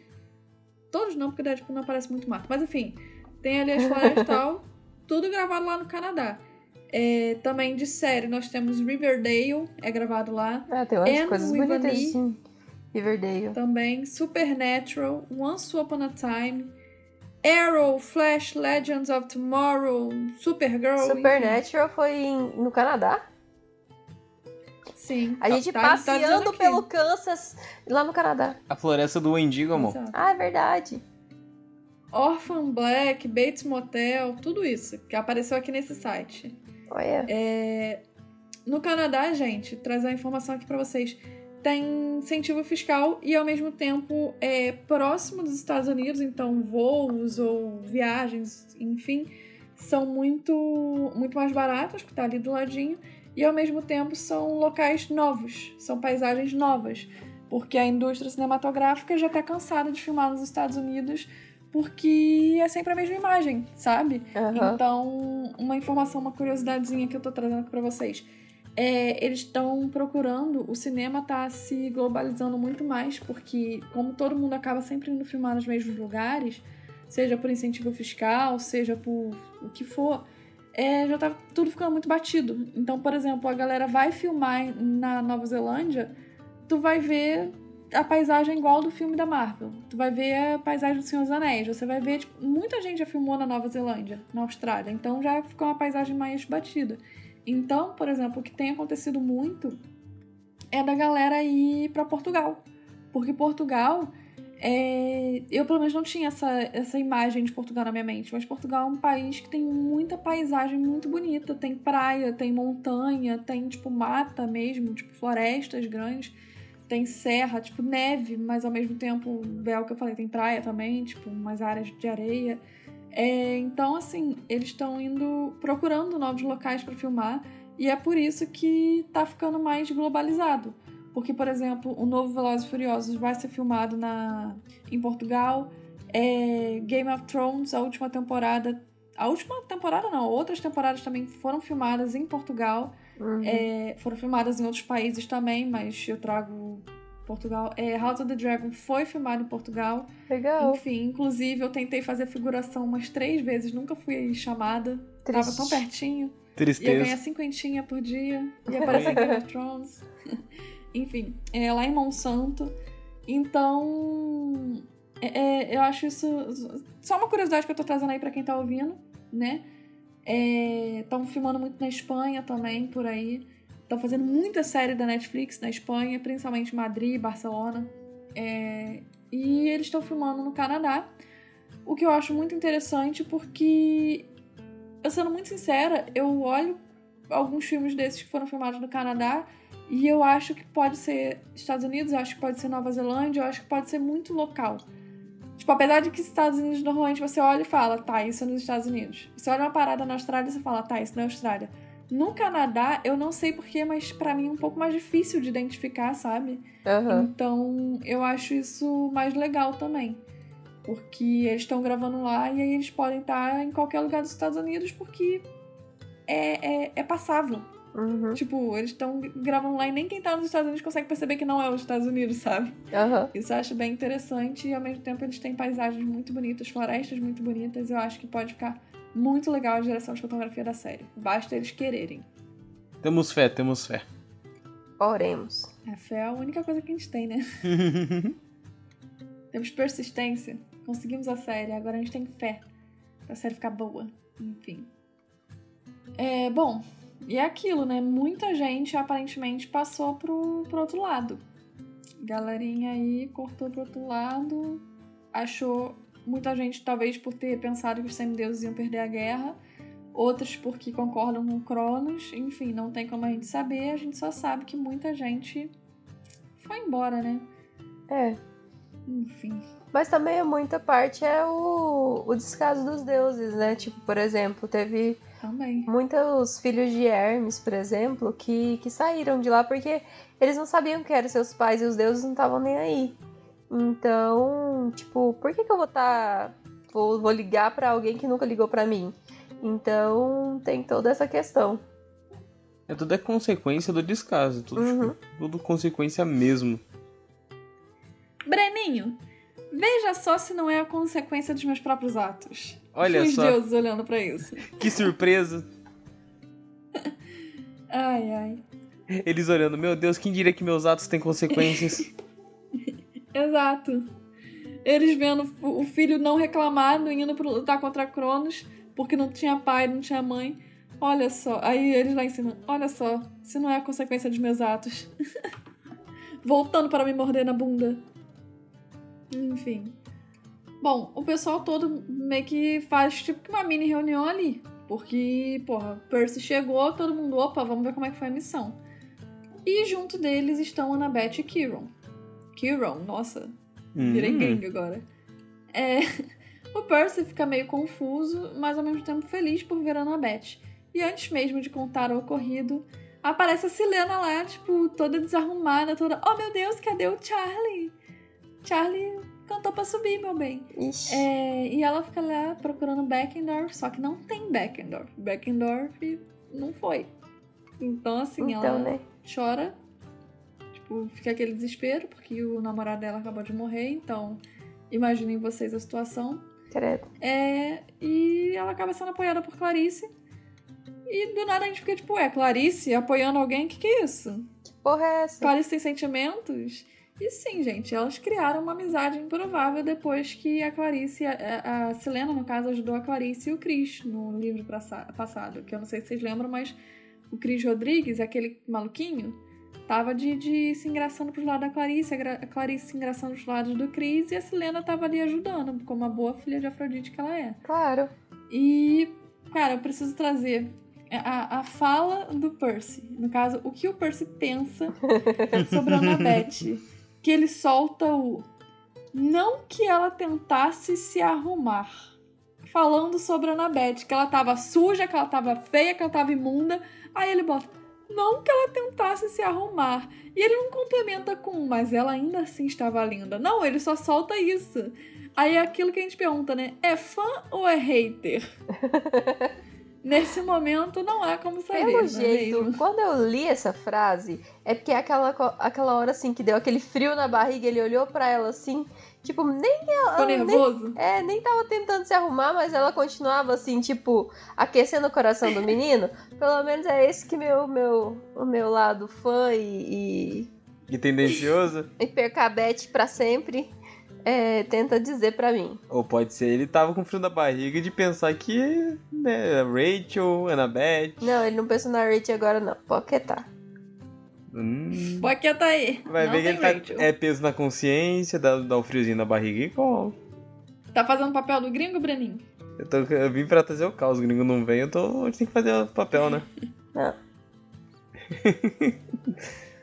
B: Todos não, porque Deadpool não aparece muito mato. Mas enfim, tem ali as florestas e tal. Tudo gravado lá no Canadá. É, também de série, nós temos Riverdale, é gravado lá.
C: Ah, tem umas coisas bonitas assim. Riverdale.
B: Também Supernatural, Once Upon a Time, Arrow, Flash, Legends of Tomorrow, Supergirl. enfim.
C: Supernatural foi em- no Canadá?
B: Sim.
C: A gente
B: Tá- tá
C: passeando
B: aqui.
C: pelo Kansas lá no Canadá.
A: A floresta do Wendigo, amor.
B: Exato.
C: Ah, é verdade.
B: Orphan Black, Bates Motel, tudo isso que apareceu aqui nesse site.
C: Olha.
B: É, no Canadá, gente, trazer a informação aqui para vocês, tem incentivo fiscal e ao mesmo tempo é próximo dos Estados Unidos, então voos ou viagens, enfim, são muito muito mais baratos, porque tá ali do ladinho, e ao mesmo tempo são locais novos, são paisagens novas, porque a indústria cinematográfica já tá cansada de filmar nos Estados Unidos porque é sempre a mesma imagem, sabe?
C: Aham.
B: Então, uma informação, uma curiosidadezinha que eu tô trazendo aqui pra vocês. É, eles estão procurando, o cinema tá se globalizando muito mais, porque como todo mundo acaba sempre indo filmar nos mesmos lugares, seja por incentivo fiscal, seja por o que for, é, já tá tudo ficando muito batido. Então, por exemplo, a galera vai filmar na Nova Zelândia, tu vai ver a paisagem igual do filme da Marvel. Tu vai ver a paisagem do Senhor dos Anéis. Você vai ver, tipo, muita gente já filmou na Nova Zelândia, na Austrália. Então já ficou uma paisagem mais batida. Então, por exemplo, o que tem acontecido muito é da galera ir pra Portugal. Porque Portugal, é... eu pelo menos não tinha essa, essa imagem de Portugal na minha mente, mas Portugal é um país que tem muita paisagem muito bonita. Tem praia, tem montanha, tem tipo mata mesmo, tipo florestas grandes tem serra, tipo neve, mas ao mesmo tempo, é o que eu falei, tem praia também, tipo umas áreas de areia. É, então, assim, eles estão indo procurando novos locais para filmar e é por isso que tá ficando mais globalizado. Porque, por exemplo, o novo Velozes e Furiosos vai ser filmado na, em Portugal. É, Game of Thrones, a última temporada. A última temporada não, outras temporadas também foram filmadas em Portugal.
C: Uhum.
B: É, foram filmadas em outros países também, mas eu trago Portugal. É, House of the Dragon foi filmado em Portugal.
C: Legal.
B: Enfim, inclusive eu tentei fazer figuração umas três vezes, nunca fui chamada.
C: Triste.
B: Tava tão pertinho. Ia
A: Tristeza.
B: ganhar cinquentinha por dia. Ia aparecer em Game of Thrones. Enfim, é lá em Monsanto. Então, é, é, eu acho isso. Só uma curiosidade que eu tô trazendo aí pra quem tá ouvindo, né? Estão filmando muito na Espanha também, por aí. Estão fazendo muita série da Netflix na Espanha, principalmente Madrid, Barcelona. É, e eles estão filmando no Canadá. O que eu acho muito interessante porque, eu sendo muito sincera, eu olho alguns filmes desses que foram filmados no Canadá e eu acho que pode ser Estados Unidos, eu acho que pode ser Nova Zelândia, eu acho que pode ser muito local. Tipo, apesar de que Estados Unidos normalmente você olha e fala, tá, isso é nos Estados Unidos. Você olha uma parada na Austrália e você fala, tá, isso não é Austrália. No Canadá, eu não sei porquê, mas pra mim é um pouco mais difícil de identificar, sabe?
C: Aham.
B: Então, eu acho isso mais legal também. Porque eles estão gravando lá e aí eles podem estar em qualquer lugar dos Estados Unidos porque é, é, é passável.
C: Uhum.
B: Tipo, eles estão gravando lá e nem quem tá nos Estados Unidos consegue perceber que não é os Estados Unidos, sabe?
C: Aham.
B: Isso eu acho bem interessante e ao mesmo tempo eles têm paisagens muito bonitas, florestas muito bonitas. Eu acho que pode ficar muito legal a direção de fotografia da série. Basta eles quererem.
A: Temos fé, temos fé.
C: Oremos.
B: A fé é a única coisa que a gente tem, né? Temos persistência. Conseguimos a série, agora a gente tem fé pra série ficar boa. Enfim. É, bom, e é aquilo, né? Muita gente aparentemente passou pro, pro outro lado. Galerinha aí cortou pro outro lado, achou muita gente, talvez por ter pensado que os semideuses iam perder a guerra, outros porque concordam com Cronos, enfim, não tem como a gente saber, a gente só sabe que muita gente foi embora, né?
C: É.
B: Enfim.
C: Mas também muita parte é o, o descaso dos deuses, né? Tipo, por exemplo, teve
B: Também.
C: muitos filhos de Hermes, por exemplo, que, que saíram de lá porque eles não sabiam que eram seus pais e os deuses não estavam nem aí. Então, tipo, por que, que eu vou estar. vou, vou ligar pra alguém que nunca ligou pra mim? Então, tem toda essa questão.
A: É tudo é consequência do descaso. Tudo,
C: Uhum.
A: tipo, tudo consequência mesmo.
B: Breninho, veja só se não é a consequência dos meus próprios atos.
A: Olha
B: Os
A: só,
B: deuses olhando pra isso.
A: que surpresa.
B: Ai, ai.
A: Eles olhando, meu Deus, quem diria que meus atos têm consequências?
B: Exato. Eles vendo o filho não reclamado, indo pra lutar contra Cronos, porque não tinha pai, não tinha mãe. Olha só. Aí eles lá em cima, olha só, se não é a consequência dos meus atos. Voltando para me morder na bunda. Enfim. Bom, o pessoal todo meio que faz tipo uma mini reunião ali. Porque, porra, Percy chegou, todo mundo, opa, vamos ver como é que foi a missão. E junto deles estão Annabeth e Kiron. Kiron, nossa, virei
A: Hum,
B: gangue agora. É, o Percy fica meio confuso, mas ao mesmo tempo feliz por ver a Annabeth. E antes mesmo de contar o ocorrido, aparece a Silena lá, tipo, toda desarrumada, toda. Oh meu Deus, cadê o Charlie? Charlie cantou pra subir, meu bem. É, e ela fica lá procurando Beckendorf, só que não tem Beckendorf. Beckendorf não foi. Então, assim,
C: então,
B: ela
C: né?
B: chora. Tipo, fica aquele desespero, porque o namorado dela acabou de morrer, então imaginem vocês a situação.
C: Credo.
B: É, e ela acaba sendo apoiada por Clarice. E do nada a gente fica tipo, ué, Clarice apoiando alguém? Que que é isso?
C: Que porra é essa?
B: Clarice tem sentimentos? E sim, gente, elas criaram uma amizade improvável depois que a Clarice, a, a Selena, no caso, ajudou a Clarice e o Chris no livro passado. Que eu não sei se vocês lembram, mas o Chris Rodrigues, aquele maluquinho, tava de, de se engraçando pros lados da Clarice, a, Clarice se engraçando pros lados do Chris e a Selena tava ali ajudando, como a boa filha de Afrodite que ela é.
C: Claro.
B: E, cara, eu preciso trazer a, a fala do Percy. No caso, o que o Percy pensa sobre a Annabeth. Que ele solta o. Não que ela tentasse se arrumar. Falando sobre a Annabeth, que ela tava suja, que ela tava feia, que ela tava imunda. Aí ele bota. Não que ela tentasse se arrumar. E ele não complementa com, mas ela ainda assim estava linda. Não, ele só solta isso. Aí é aquilo que a gente pergunta, né? É fã ou é hater? Nesse momento não há como saber.
C: Pelo
B: é
C: jeito,
B: mesmo?
C: quando eu li essa frase, é porque é aquela, aquela hora assim que deu aquele frio na barriga, ele olhou pra ela assim, tipo, nem ela.
B: Ficou
C: nem-
B: nervoso?
C: É, nem tava tentando se arrumar, mas ela continuava assim, tipo, aquecendo o coração do menino. Pelo menos é esse que meu, meu, o meu lado fã e,
A: Que tendencioso.
C: e, e percabete pra sempre é, tenta dizer pra mim.
A: Ou pode ser ele tava com frio na barriga de pensar que, né, Rachel, Annabeth.
C: Não, ele não pensou na Rachel agora, não. Pode quietar.
A: Hum,
B: quietar aí.
A: vai
B: não
A: ver que ele tá. É peso na consciência, dá, dá um friozinho na barriga igual.
B: Tá fazendo papel do gringo, Breninho?
A: Eu, tô, eu vim pra trazer o caos, o gringo não vem, eu tô. A gente tem que fazer o papel, né?
C: Não.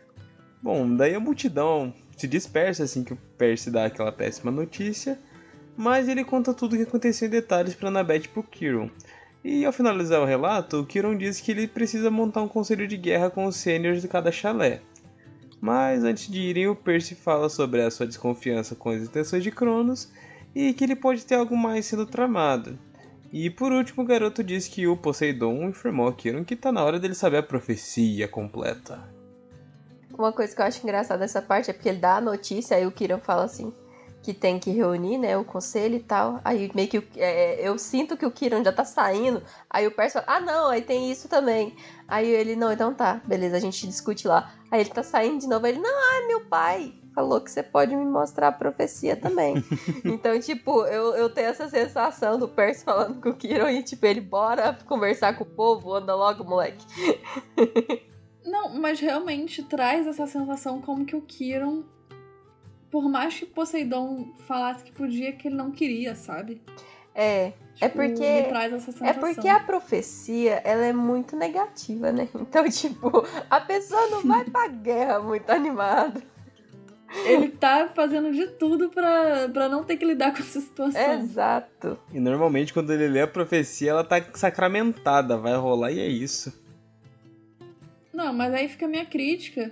A: Bom, daí a multidão se dispersa assim que o Percy dá aquela péssima notícia, mas ele conta tudo o que aconteceu em detalhes pra Annabeth e pro Kiron. E ao finalizar o relato, o Kiron diz que ele precisa montar um conselho de guerra com os sêniores de cada chalé. Mas antes de irem, o Percy fala sobre a sua desconfiança com as intenções de Cronos e que ele pode ter algo mais sendo tramado. E por último, o garoto diz que o Poseidon informou a Kiron que tá na hora dele saber a profecia completa.
C: Uma coisa que eu acho engraçada dessa parte é porque ele dá a notícia, aí o Kiran fala assim que tem que reunir, né, o conselho e tal. Aí meio que o- é, eu sinto que o Kiran já tá saindo. Aí o Percy fala, ah não, aí tem isso também. Aí ele, não, então tá, beleza, a gente discute lá. Aí ele tá saindo de novo, aí ele, não, ah, meu pai falou que você pode me mostrar a profecia também. então, tipo, eu, eu tenho essa sensação do Percy falando com o Kiran e, tipo, ele, bora conversar com o povo, anda logo, moleque.
B: Não, mas realmente traz essa sensação como que o Kiron, por mais que Poseidon falasse que podia, que ele não queria, sabe?
C: É, É
B: Tipo,
C: porque-
B: me traz essa sensação.
C: É porque a profecia, ela é muito negativa, né? Então, tipo, a pessoa não vai pra guerra muito animada.
B: Ele tá fazendo de tudo pra, pra não ter que lidar com essa situação.
C: Exato.
A: E normalmente quando ele lê a profecia, ela tá sacramentada, vai rolar e é isso.
B: Não, mas aí fica a minha crítica.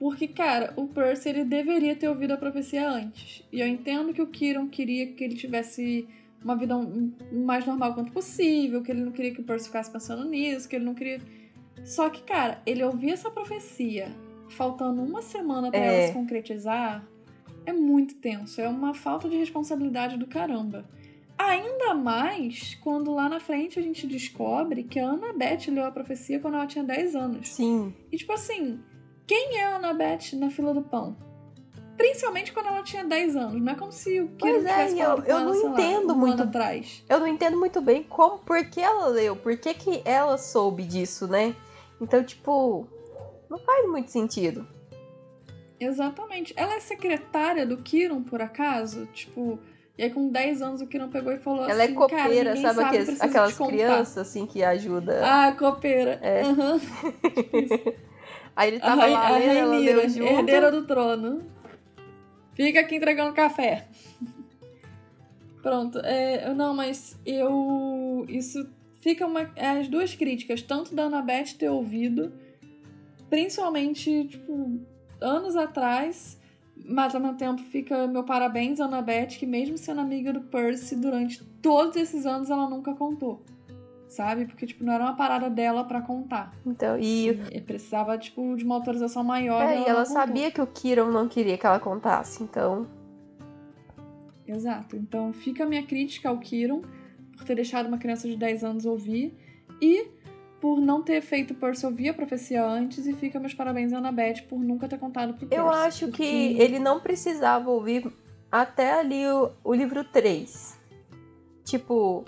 B: Porque, cara, o Percy ele deveria ter ouvido a profecia antes. E eu entendo que o Kiron queria que ele tivesse uma vida um- o mais normal quanto possível, que ele não queria que o Percy ficasse pensando nisso, que ele não queria. Só que, cara, ele ouvir essa profecia faltando uma semana pra
C: É.
B: ela se concretizar é muito tenso. É uma falta de responsabilidade do caramba. Ainda mais quando lá na frente a gente descobre que a Annabeth leu a profecia quando ela tinha 10 anos.
C: Sim.
B: E tipo assim, quem é a Annabeth na fila do pão? Principalmente quando ela tinha 10 anos. Não é como se o Kiro
C: Pois é,
B: tivesse
C: e eu- eu
B: ela,
C: não
B: sei lá,
C: entendo
B: um
C: muito.
B: atrás.
C: Eu não entendo muito bem como, por que ela leu, por que, que ela soube disso, né? Então, tipo, não faz muito sentido.
B: Exatamente. Ela é secretária do Kiron, por acaso? Tipo, E aí, com 10 anos, o Kiron pegou e falou
C: Ela
B: assim:
C: é copeira, sabe,
B: sabe
C: aqueles, aquelas crianças assim que ajuda.
B: Ah, copeira.
C: É.
B: Uhum.
C: Aí ele
B: A,
C: tava
B: Rai-
C: lá
B: a Rainira, herdeira do trono. Fica aqui entregando café. Pronto. É, não, mas eu. Isso fica uma. é As duas críticas, tanto da Annabeth ter ouvido, principalmente, tipo, anos atrás. Mas ao mesmo tempo fica meu parabéns à Annabeth, que mesmo sendo amiga do Percy, durante todos esses anos ela nunca contou. Sabe? Porque, tipo, não era uma parada dela pra contar.
C: Então, e,
B: E precisava, tipo, de uma autorização maior.
C: é,
B: e
C: e ela sabia que o Kiron não queria que ela contasse, então.
B: Exato. Então fica a minha crítica ao Kiron por ter deixado uma criança de 10 anos ouvir e por não ter feito Percy ouvir a profecia antes e fica meus parabéns à Annabeth por nunca ter contado pro Percy.
C: Eu acho
B: porque-
C: que ele não precisava ouvir até ali o, o livro 3. Tipo,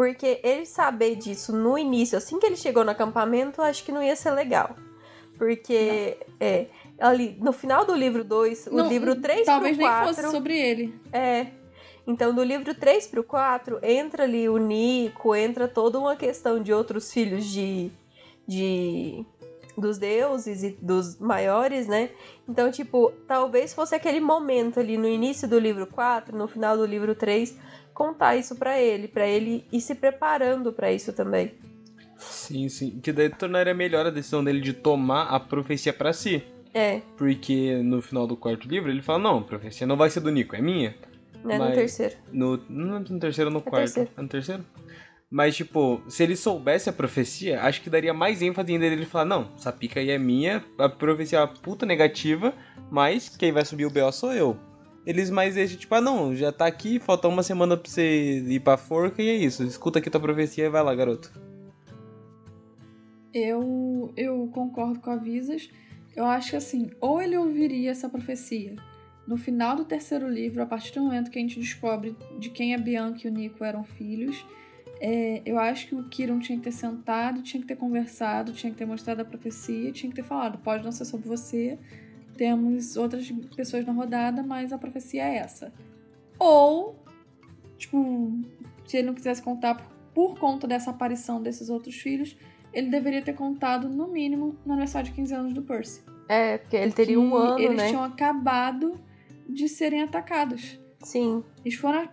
C: porque ele saber disso no início, assim que ele chegou no acampamento, acho que não ia ser legal. Porque, é, ali no final do livro 2, o livro 3
B: Talvez
C: pro
B: nem
C: 4...
B: fosse sobre ele.
C: É. Então, do livro 3 pro 4, entra ali o Nico, entra toda uma questão de outros filhos de. de dos deuses e dos maiores, né? Então, tipo, talvez fosse aquele momento ali no início do livro 4, no final do livro 3, contar isso pra ele, pra ele ir se preparando pra isso também.
A: Sim, sim. Que daí tornaria melhor a decisão dele de tomar a profecia pra si.
C: É,
A: Porque no final do quarto livro ele fala: Não, a profecia não vai ser do Nico, é minha.
C: né?
A: Mas-
C: No terceiro.
A: No, é no terceiro ou no quarto?
C: terceiro.
A: É no terceiro? Mas, tipo, se ele soubesse a profecia, acho que daria mais ênfase ainda dele falar: Não, essa pica aí é minha, a profecia é uma puta negativa, mas quem vai subir o BO sou eu. Eles mais deixam, tipo, ah, não, já tá aqui, falta uma semana pra você ir pra forca e é isso. Escuta aqui tua profecia e vai lá, garoto.
B: Eu, eu concordo com a Visas. Eu acho que assim, ou ele ouviria essa profecia no final do terceiro livro, a partir do momento que a gente descobre de quem a Bianca e o Nico eram filhos. é, eu acho que o Kiron tinha que ter sentado, tinha que ter conversado, tinha que ter mostrado a profecia, tinha que ter falado: pode não ser sobre você, temos outras pessoas na rodada, mas a profecia é essa. Ou, tipo, se ele não quisesse contar por, por conta dessa aparição desses outros filhos, ele deveria ter contado, no mínimo, no aniversário de 15 anos do Percy.
C: É, porque ele teria um ano,
B: Eles
C: né?
B: tinham acabado de serem atacados.
C: Sim.
B: Eles foram.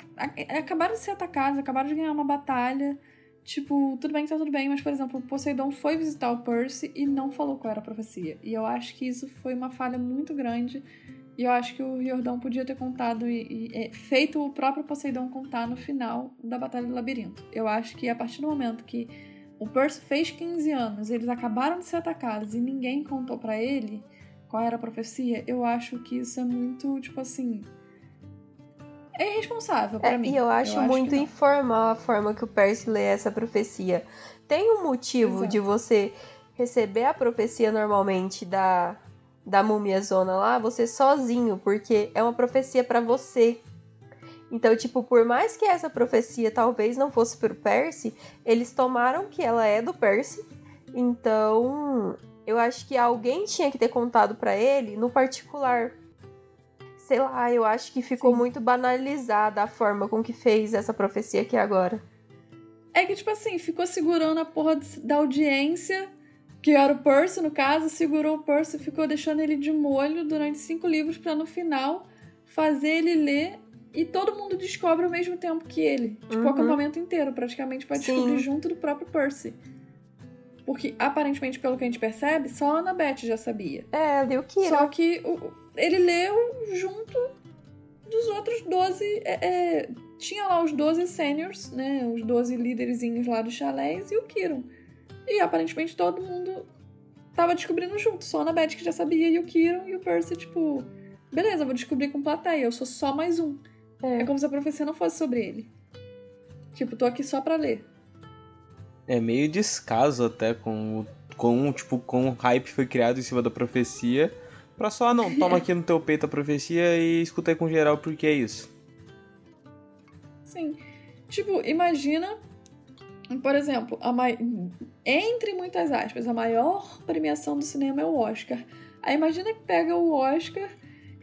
B: acabaram de ser atacados, acabaram de ganhar uma batalha. Tipo, tudo bem que tá tudo bem, mas, por exemplo, Poseidon foi visitar o Percy e não falou qual era a profecia. E eu acho que isso foi uma falha muito grande. E eu acho que o Riordão podia ter contado e, e, é, feito o próprio Poseidon contar no final da Batalha do Labirinto. Eu acho que a partir do momento que o Percy fez 15 anos, eles acabaram de ser atacados e ninguém contou pra ele qual era a profecia, eu acho que isso é muito, tipo assim. É irresponsável pra
C: É,
B: mim.
C: e eu acho muito
B: que não.
C: informal a forma que o Percy lê essa profecia. Tem um motivo
B: Exato.
C: de você receber a profecia normalmente da, da múmia zona lá, você sozinho, porque é uma profecia pra você. Então, tipo, por mais que essa profecia talvez não fosse pro Percy, eles tomaram que ela é do Percy. Então, eu acho que alguém tinha que ter contado pra ele no particular. Sei lá, eu acho que ficou
B: Sim.
C: muito banalizada a forma com que fez essa profecia aqui agora.
B: É que, tipo assim, ficou segurando a porra da audiência, que era o Percy, no caso, segurou o Percy, ficou deixando ele de molho durante cinco livros pra no final fazer ele ler e todo mundo descobre ao mesmo tempo que ele. Tipo, o
C: Uhum.
B: acampamento inteiro, praticamente, vai
C: Sim.
B: descobrir junto do próprio Percy. Porque, aparentemente, pelo que a gente percebe, só a Annabeth já sabia.
C: É, deu que
B: Só que o- ele leu junto dos outros 12. é, é, tinha lá os 12 seniors, né? Os 12 líderzinhos lá dos chalés e o Kiron. E aparentemente todo mundo tava descobrindo junto. Só a Annabeth que já sabia e o Kiron e o Percy, tipo, beleza, vou descobrir com plateia, eu sou só mais um.
C: É.
B: É como se a profecia não fosse sobre ele. Tipo, tô aqui só pra ler.
A: É meio descaso até com o com, tipo, com o hype foi criado em cima da profecia. Pra só, não, toma aqui no teu peito a profecia e escuta aí com geral porque é isso.
B: Sim. Tipo, imagina, por exemplo, a mai... entre muitas aspas, a maior premiação do cinema é o Oscar. Aí imagina que pega o Oscar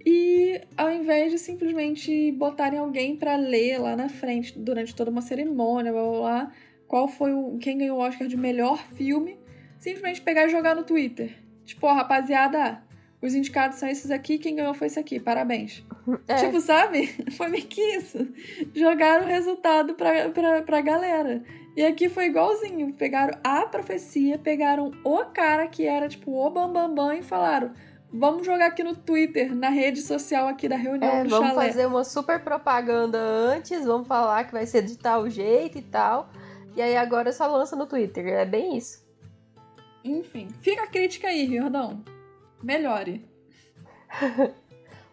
B: E ao invés de simplesmente botarem alguém para ler lá na frente durante toda uma cerimônia, blá blá blá, qual foi o quem ganhou o Oscar de melhor filme, simplesmente pegar e jogar no Twitter. Tipo, ó, rapaziada, os indicados são esses aqui, quem ganhou foi esse aqui, parabéns.
C: É.
B: Tipo, sabe? Foi meio que isso. Jogaram o resultado pra, pra, pra galera. E aqui foi igualzinho. Pegaram a profecia, pegaram o cara que era, tipo, o Bambambam Bam, Bam, e falaram: vamos jogar aqui no Twitter, na rede social aqui da reunião
C: É,
B: do
C: vamos
B: chalé.
C: fazer uma super propaganda antes, vamos falar que vai ser de tal jeito e tal. E aí agora só lança no Twitter. É bem isso.
B: Enfim, fica a crítica aí, Riordão. Melhore.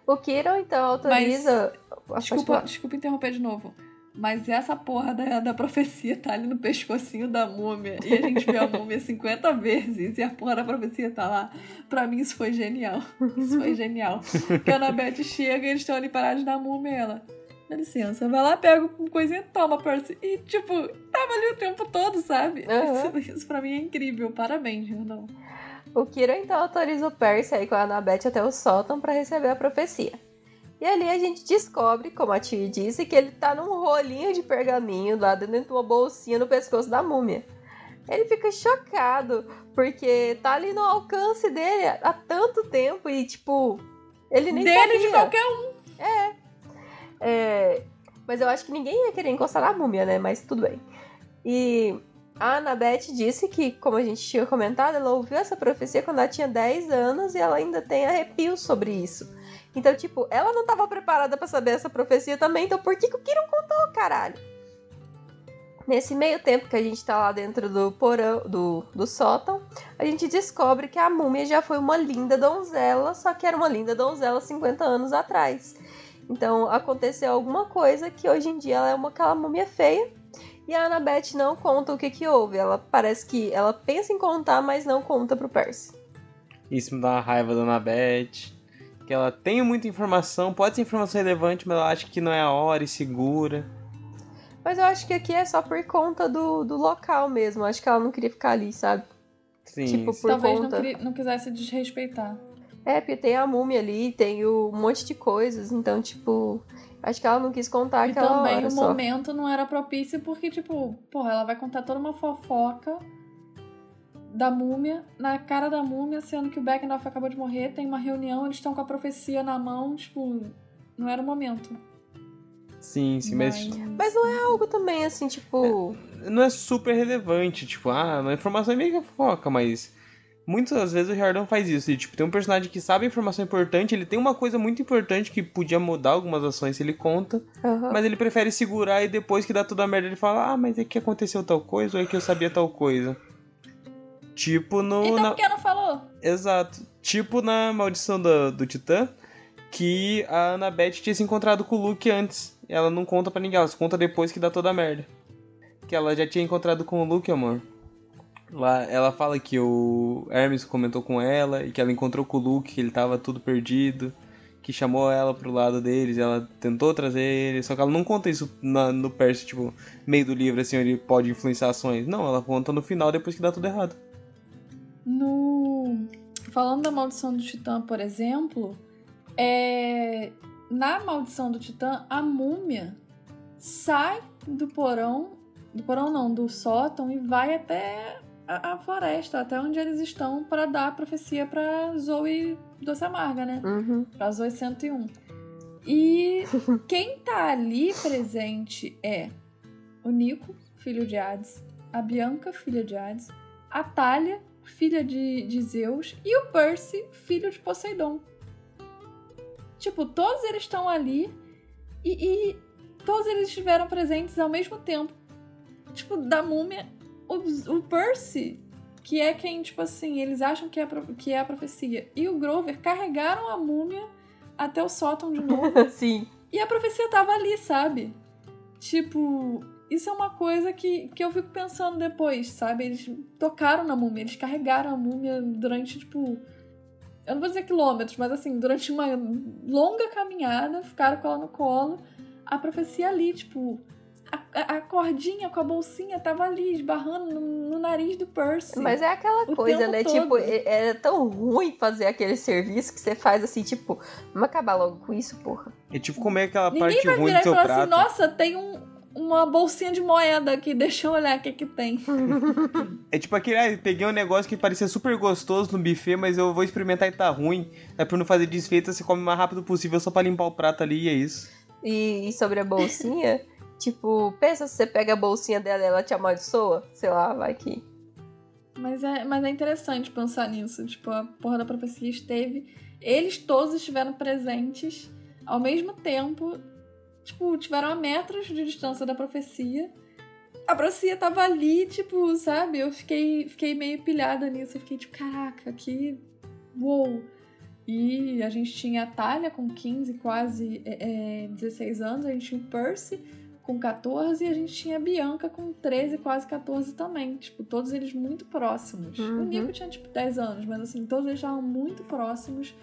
C: O Kiron, então, autoriza. Pode
B: Desculpa, desculpa interromper de novo. Mas essa porra da, da profecia tá ali no pescocinho da múmia. E a gente vê a múmia 50 vezes e a porra da profecia tá lá. Pra mim isso foi genial. Isso foi genial. Porque a Anabeth chega e eles estão ali parados na múmia e ela. Dá licença, vai lá, pega uma coisinha, toma, Percy. E, tipo, tava ali o tempo todo, sabe?
C: Aham.
B: Isso, isso pra mim é incrível. Parabéns, Randall.
C: O Kiron, então, autoriza o Percy aí com a Annabeth até o sótão pra receber a profecia. E ali a gente descobre, como a tia disse, que ele tá num rolinho de pergaminho lá dentro de uma bolsinha no pescoço da múmia. Ele fica chocado, porque tá ali no alcance dele há tanto tempo e, tipo, ele nem
B: Dele
C: sabia.
B: de qualquer um.
C: É, mas eu acho que ninguém ia querer encostar na múmia, né? Mas tudo bem. E a Annabeth disse que, como a gente tinha comentado, ela ouviu essa profecia quando ela tinha 10 anos e ela ainda tem arrepios sobre isso. Então, tipo, ela não tava preparada pra saber essa profecia também, então por que, que o Kiron contou, caralho? Nesse meio tempo que a gente tá lá dentro do porão, do, do sótão, a gente descobre que a múmia já foi uma linda donzela, só que era uma linda donzela 50 anos atrás. Então aconteceu alguma coisa que hoje em dia ela é uma aquela múmia feia. E a Annabeth não conta o que que houve. Ela parece que ela pensa em contar, mas não conta pro Percy.
A: Isso me dá uma raiva da Anabeth. Que ela tem muita informação, pode ser informação relevante, mas ela acha que não é a hora e segura.
C: Mas eu acho que aqui é só por conta do, do local mesmo. Acho que ela não queria ficar ali, sabe?
A: Sim,
C: Tipo,
A: sim.
C: Por
B: Talvez não,
C: conta.
B: queria- não quisesse desrespeitar.
C: É, porque tem a múmia ali, tem o, um monte de coisas. Então, tipo, acho que ela não quis contar
B: E
C: aquela
B: também
C: hora
B: o
C: só.
B: momento não era propício porque, tipo, porra, ela vai contar toda uma fofoca da múmia, na cara da múmia, sendo que o Beckendorf acabou de morrer, tem uma reunião, eles estão com a profecia na mão, tipo, não era o momento.
A: Sim, sim, mas
C: Mas não é algo também assim, tipo.
A: não é super relevante. Tipo, ah, a informação é meio que fofoca, mas muitas vezes o Riordan faz isso. E, tipo, tem um personagem que sabe a informação importante, ele tem uma coisa muito importante que podia mudar algumas ações se ele conta,
C: aham.
A: mas ele prefere segurar e depois que dá tudo a merda ele fala, ah, mas é que aconteceu tal coisa ou é que eu sabia tal coisa. Tipo no.
B: Então
A: na-
B: por que não falou?
A: Exato. Tipo na Maldição do, do Titã, que a Annabeth tinha se encontrado com o Luke antes. Ela não conta pra ninguém, ela só conta depois que dá toda a merda. Que ela já tinha encontrado com o Luke, amor. Lá, ela fala que o Hermes comentou com ela e que ela encontrou com o Luke, que ele tava tudo perdido. Que chamou ela pro lado deles, ela tentou trazer ele, só que ela não conta isso na- no Percy, tipo, meio do livro, assim, onde pode influenciar ações. Não, ela conta no final, depois que dá tudo errado.
B: No. Falando da maldição do Titã, por exemplo, é... na maldição do Titã, a múmia sai do porão. Do porão não, do sótão e vai até a, a floresta, até onde eles estão, para dar a profecia pra Zoe Doce Amarga, né?
C: Uhum.
B: Pra Zoe 101. E quem tá ali presente é o Nico, filho de Hades, a Bianca, filha de Hades, a Talia, filha de, de Zeus, e o Percy, filho de Poseidon. Tipo, todos eles estão ali e, e todos eles estiveram presentes ao mesmo tempo. Tipo, da múmia, o, o Percy, que é quem, tipo assim, eles acham que é, a que é a profecia, e o Grover carregaram a múmia até o sótão de novo.
C: Sim.
B: E a profecia tava ali, sabe? Tipo, isso é uma coisa que, que eu fico pensando depois, sabe? Eles tocaram na múmia, eles carregaram a múmia durante, tipo. Eu não vou dizer quilômetros, mas assim, durante uma longa caminhada, ficaram com ela no colo. A profecia ali, tipo. A, a cordinha com a bolsinha tava ali, esbarrando no, no nariz do Percy.
C: Mas é aquela coisa, né?
B: todo.
C: Tipo, é- era tão ruim fazer aquele serviço que você faz assim, tipo, vamos acabar logo com isso, porra.
A: É tipo comer aquela
B: Ninguém
A: parte
B: vai
A: ruim
B: virar
A: do
B: e
A: seu
B: falar
A: prato.
B: assim, nossa, tem um, uma bolsinha de moeda aqui, deixa eu olhar o que que tem.
A: É tipo aquele, ah, peguei um negócio que parecia super gostoso no buffet, mas eu vou experimentar e tá ruim. É pra não fazer desfeita, você come o mais rápido possível só pra limpar o prato ali e é isso.
C: E, e sobre a bolsinha, tipo, pensa se você pega a bolsinha dela e ela te amaldiçoa, sei lá, vai que.
B: Mas é, mas é interessante pensar nisso. Tipo, a porra da profecia esteve. Eles todos estiveram presentes ao mesmo tempo. Tipo, tiveram a metros de distância da profecia. A profecia tava ali, tipo, sabe? Eu fiquei, fiquei meio pilhada nisso. Eu fiquei tipo, caraca, que. Uou! E a gente tinha a Talia com 15, quase é, é, 16 anos. A gente tinha o Percy com 14 e a gente tinha a Bianca com 13, quase 14 também. Tipo, todos eles muito próximos.
C: Uhum.
B: O Nico tinha, tipo, 10 anos, mas assim, todos eles estavam muito próximos.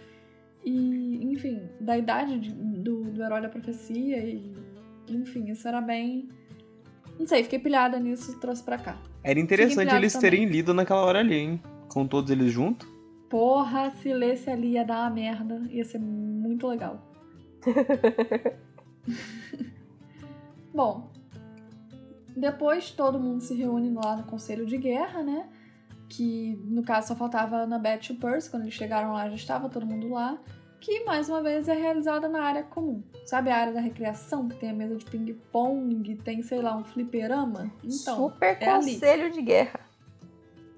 B: E, enfim, da idade de- do, do herói da profecia e... Enfim, isso era bem... Não sei, fiquei pilhada nisso e trouxe pra cá.
A: Era interessante eles
B: pilhados
A: terem lido naquela hora ali, hein? Com todos eles juntos.
B: Porra, se lesse ali ia dar uma merda. Ia ser muito legal. Bom, depois todo mundo se reúne lá no Conselho de Guerra, né? Que no caso só faltava a Annabeth e o Percy. Quando eles chegaram lá já estava todo mundo lá. Que mais uma vez é realizada na área comum. Sabe a área da recreação? Que tem a mesa de ping-pong, tem, sei lá, um fliperama? Então,
C: Super
B: é ali.
C: conselho de guerra.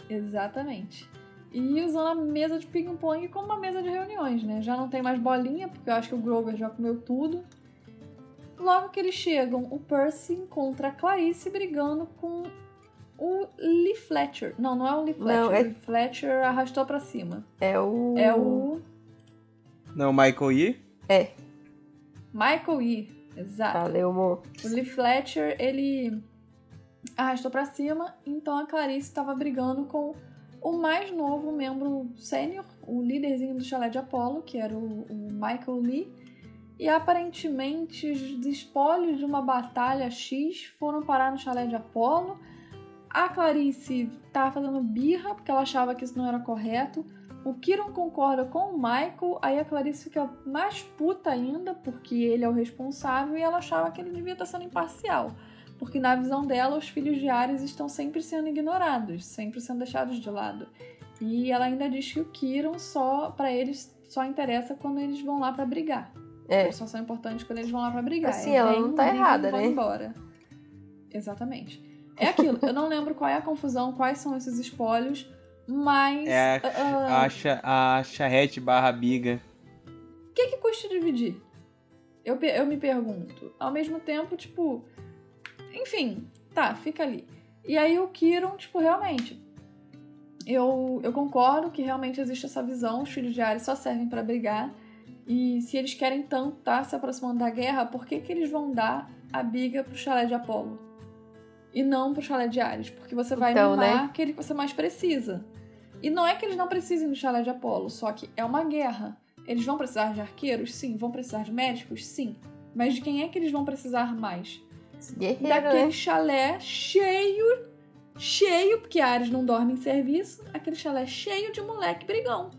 B: Exatamente. E usando a mesa de ping-pong como uma mesa de reuniões, né? Já não tem mais bolinha, porque eu acho que o Grover já comeu tudo. Logo que eles chegam, o Percy encontra a Clarice brigando com o Lee Fletcher. Não, não é o Lee Fletcher.
C: Não, é-
B: O Lee Fletcher arrastou pra cima.
C: É o.
B: É o
A: Não, Michael E.
C: É,
B: Michael E. Exato.
C: valeu, amor.
B: O Lee Fletcher, ele arrastou pra cima, então a Clarice estava brigando com o mais novo membro sênior, o líderzinho do chalé de Apollo, que era o, o Michael Lee. E aparentemente os espólios de uma batalha X foram parar no chalé de Apollo. A Clarice tava fazendo birra porque ela achava que isso não era correto. O Kiron concorda com o Michael, aí a Clarice fica mais puta ainda, porque ele é o responsável e ela achava que ele devia estar sendo imparcial. Porque na visão dela, os filhos de Ares estão sempre sendo ignorados, sempre sendo deixados de lado. E ela ainda diz que o Kiron só, para eles, só interessa quando eles vão lá pra brigar.
C: É.
B: Eles só são importantes quando eles vão lá pra brigar.
C: Assim, ela não tá errada,
B: vão
C: né?
B: embora. Exatamente. É aquilo, eu não lembro qual é a confusão, quais são esses espólios, mas.
A: É a, cha- a charrete barra biga.
B: O que, que custa dividir? Eu, eu me pergunto. Ao mesmo tempo, tipo. Enfim, tá, fica ali. E aí o Kiron, tipo, realmente. Eu, eu concordo que realmente existe essa visão, os filhos de Ares só servem pra brigar. E se eles querem tanto estar se aproximando da guerra, por que, que eles vão dar a biga pro chalé de Apolo? E não pro chalé de Ares? Porque você vai
C: Então,
B: mimar
C: né?
B: aquele que você mais precisa. E não é que eles não precisem do chalé de Apolo, só que é uma guerra. Eles vão precisar de arqueiros? Sim. Vão precisar de médicos? Sim. Mas de quem é que eles vão precisar mais?
C: Guerreiro,
B: Daquele
C: né?
B: chalé cheio, cheio, porque Ares não dorme em serviço, aquele chalé cheio de moleque brigão.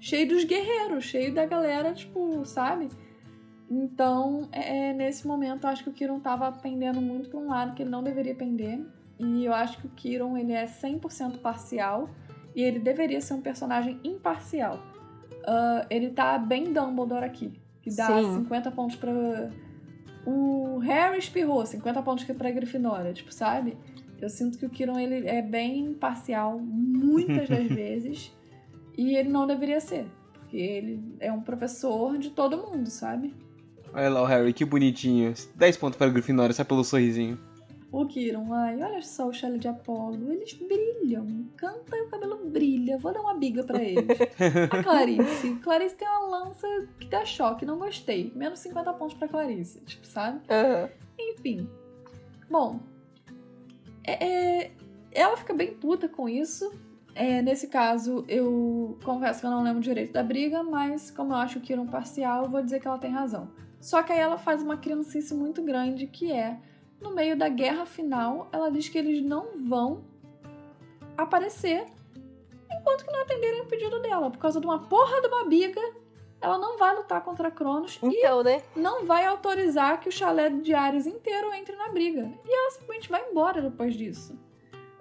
B: Cheio dos guerreiros, cheio da galera, tipo, sabe? Então, é, é, nesse momento, eu acho que o Kiron tava pendendo muito pra um lado que ele não deveria pender. E eu acho que o Kiron, ele é 100% parcial. E ele deveria ser um personagem imparcial. Ah, ele tá bem Dumbledore aqui. Que dá
C: Sim.
B: 50 pontos pra... O Harry espirrou, 50 pontos pra Grifinória, tipo, sabe? Eu sinto que o Kiron, ele é bem parcial muitas das vezes. E ele não deveria ser. Porque ele é um professor de todo mundo, sabe?
A: Olha lá o Harry, que bonitinho. 10 pontos para a Grifinória, só pelo sorrisinho.
B: O Kiron, ai, olha só o Shelley de Apolo. Eles brilham. Canta e o cabelo brilha. Vou dar uma biga pra eles. A Clarice. Clarice tem uma lança que dá choque. Não gostei. Menos 50 pontos pra Clarice. Tipo, sabe?
C: Aham.
B: Enfim. Bom. é- é, ela fica bem puta com isso. É, nesse caso, eu confesso que eu não lembro direito da briga, mas como eu acho o Kiron parcial, eu vou dizer que ela tem razão. Só que aí ela faz uma criancice muito grande que é no meio da guerra final, ela diz que eles não vão aparecer enquanto que não atenderem o pedido dela. Por causa de uma porra de uma biga, ela não vai lutar contra Cronos
C: Então, né?
B: e não vai autorizar que o chalé de Ares inteiro entre na briga. E ela simplesmente vai embora depois disso.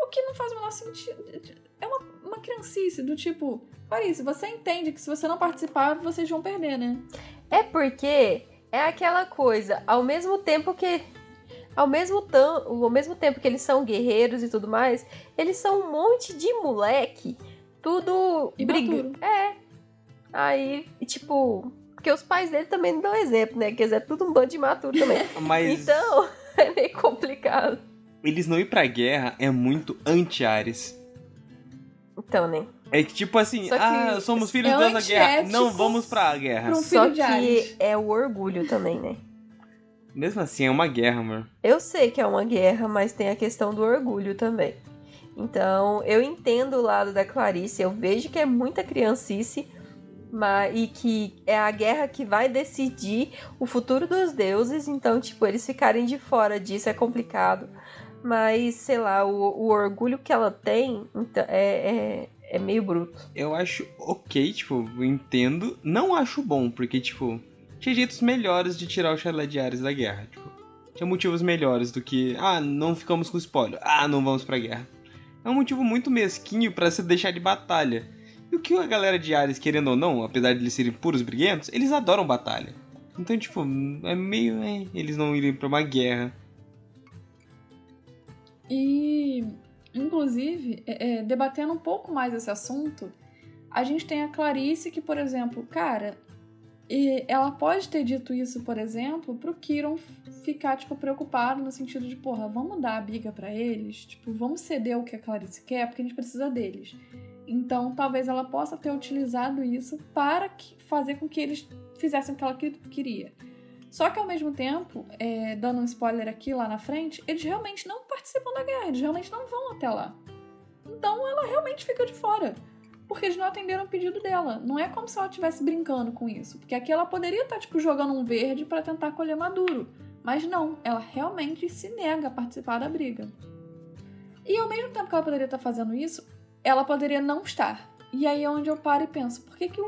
B: O que não faz o menor sentido. É uma, uma criancice do tipo. Clarice, você entende que se você não participar, vocês vão perder, né?
C: É porque é aquela coisa, ao mesmo tempo que. Ao mesmo, tam, ao mesmo tempo que eles são guerreiros e tudo mais, eles são um monte de moleque, tudo
B: Imaturo.
C: briga. É. Aí, e, tipo. Porque os pais dele também não dão exemplo, né? Quer dizer, é tudo um bando de imaturo também.
A: Mas
C: Então, é meio complicado.
A: Eles não ir pra guerra é muito anti-Ares.
C: Então, né?
A: É que tipo assim,
C: que
A: ah, somos filhos
B: é
A: dessa guerra, não vamos pra guerra.
B: um
C: Só
B: de Ares.
C: que é o orgulho também, né?
A: Mesmo assim, é uma guerra, amor.
C: Eu sei que é uma guerra, mas tem a questão do orgulho também. Então, eu entendo o lado da Clarice, eu vejo que é muita criancice, mas, e que é a guerra que vai decidir o futuro dos deuses, então, tipo, eles ficarem de fora disso é complicado. Mas, sei lá, o, o orgulho que ela tem então, é, é, é meio bruto.
A: Eu acho ok, tipo, entendo. Não acho bom, porque, tipo, tinha jeitos melhores de tirar o chalé de Ares da guerra. Tipo, tinha motivos melhores do que, ah, não ficamos com spoiler, ah, não vamos pra guerra. É um motivo muito mesquinho pra se deixar de batalha. E o que a galera de Ares, querendo ou não, apesar de eles serem puros briguentos, eles adoram batalha. Então, tipo, é meio. É, eles não irem pra uma guerra.
B: E, inclusive, é, é, debatendo um pouco mais esse assunto, a gente tem a Clarice que, por exemplo, cara, e ela pode ter dito isso, por exemplo, pro Kiron ficar, tipo, preocupado no sentido de, porra, vamos dar a biga pra eles, tipo, vamos ceder o que a Clarice quer, porque a gente precisa deles. Então, talvez ela possa ter utilizado isso para fazer com que eles fizessem o que ela que- queria. Só que ao mesmo tempo, é, dando um spoiler aqui lá na frente, eles realmente não participam da guerra, eles realmente não vão até lá. Então ela realmente fica de fora. Porque eles não atenderam o pedido dela. Não é como se ela estivesse brincando com isso. Porque aqui ela poderia estar, tipo, jogando um verde para tentar colher maduro. Mas não, ela realmente se nega a participar da briga. E ao mesmo tempo que ela poderia estar fazendo isso, ela poderia não estar. E aí é onde eu paro e penso, por que, que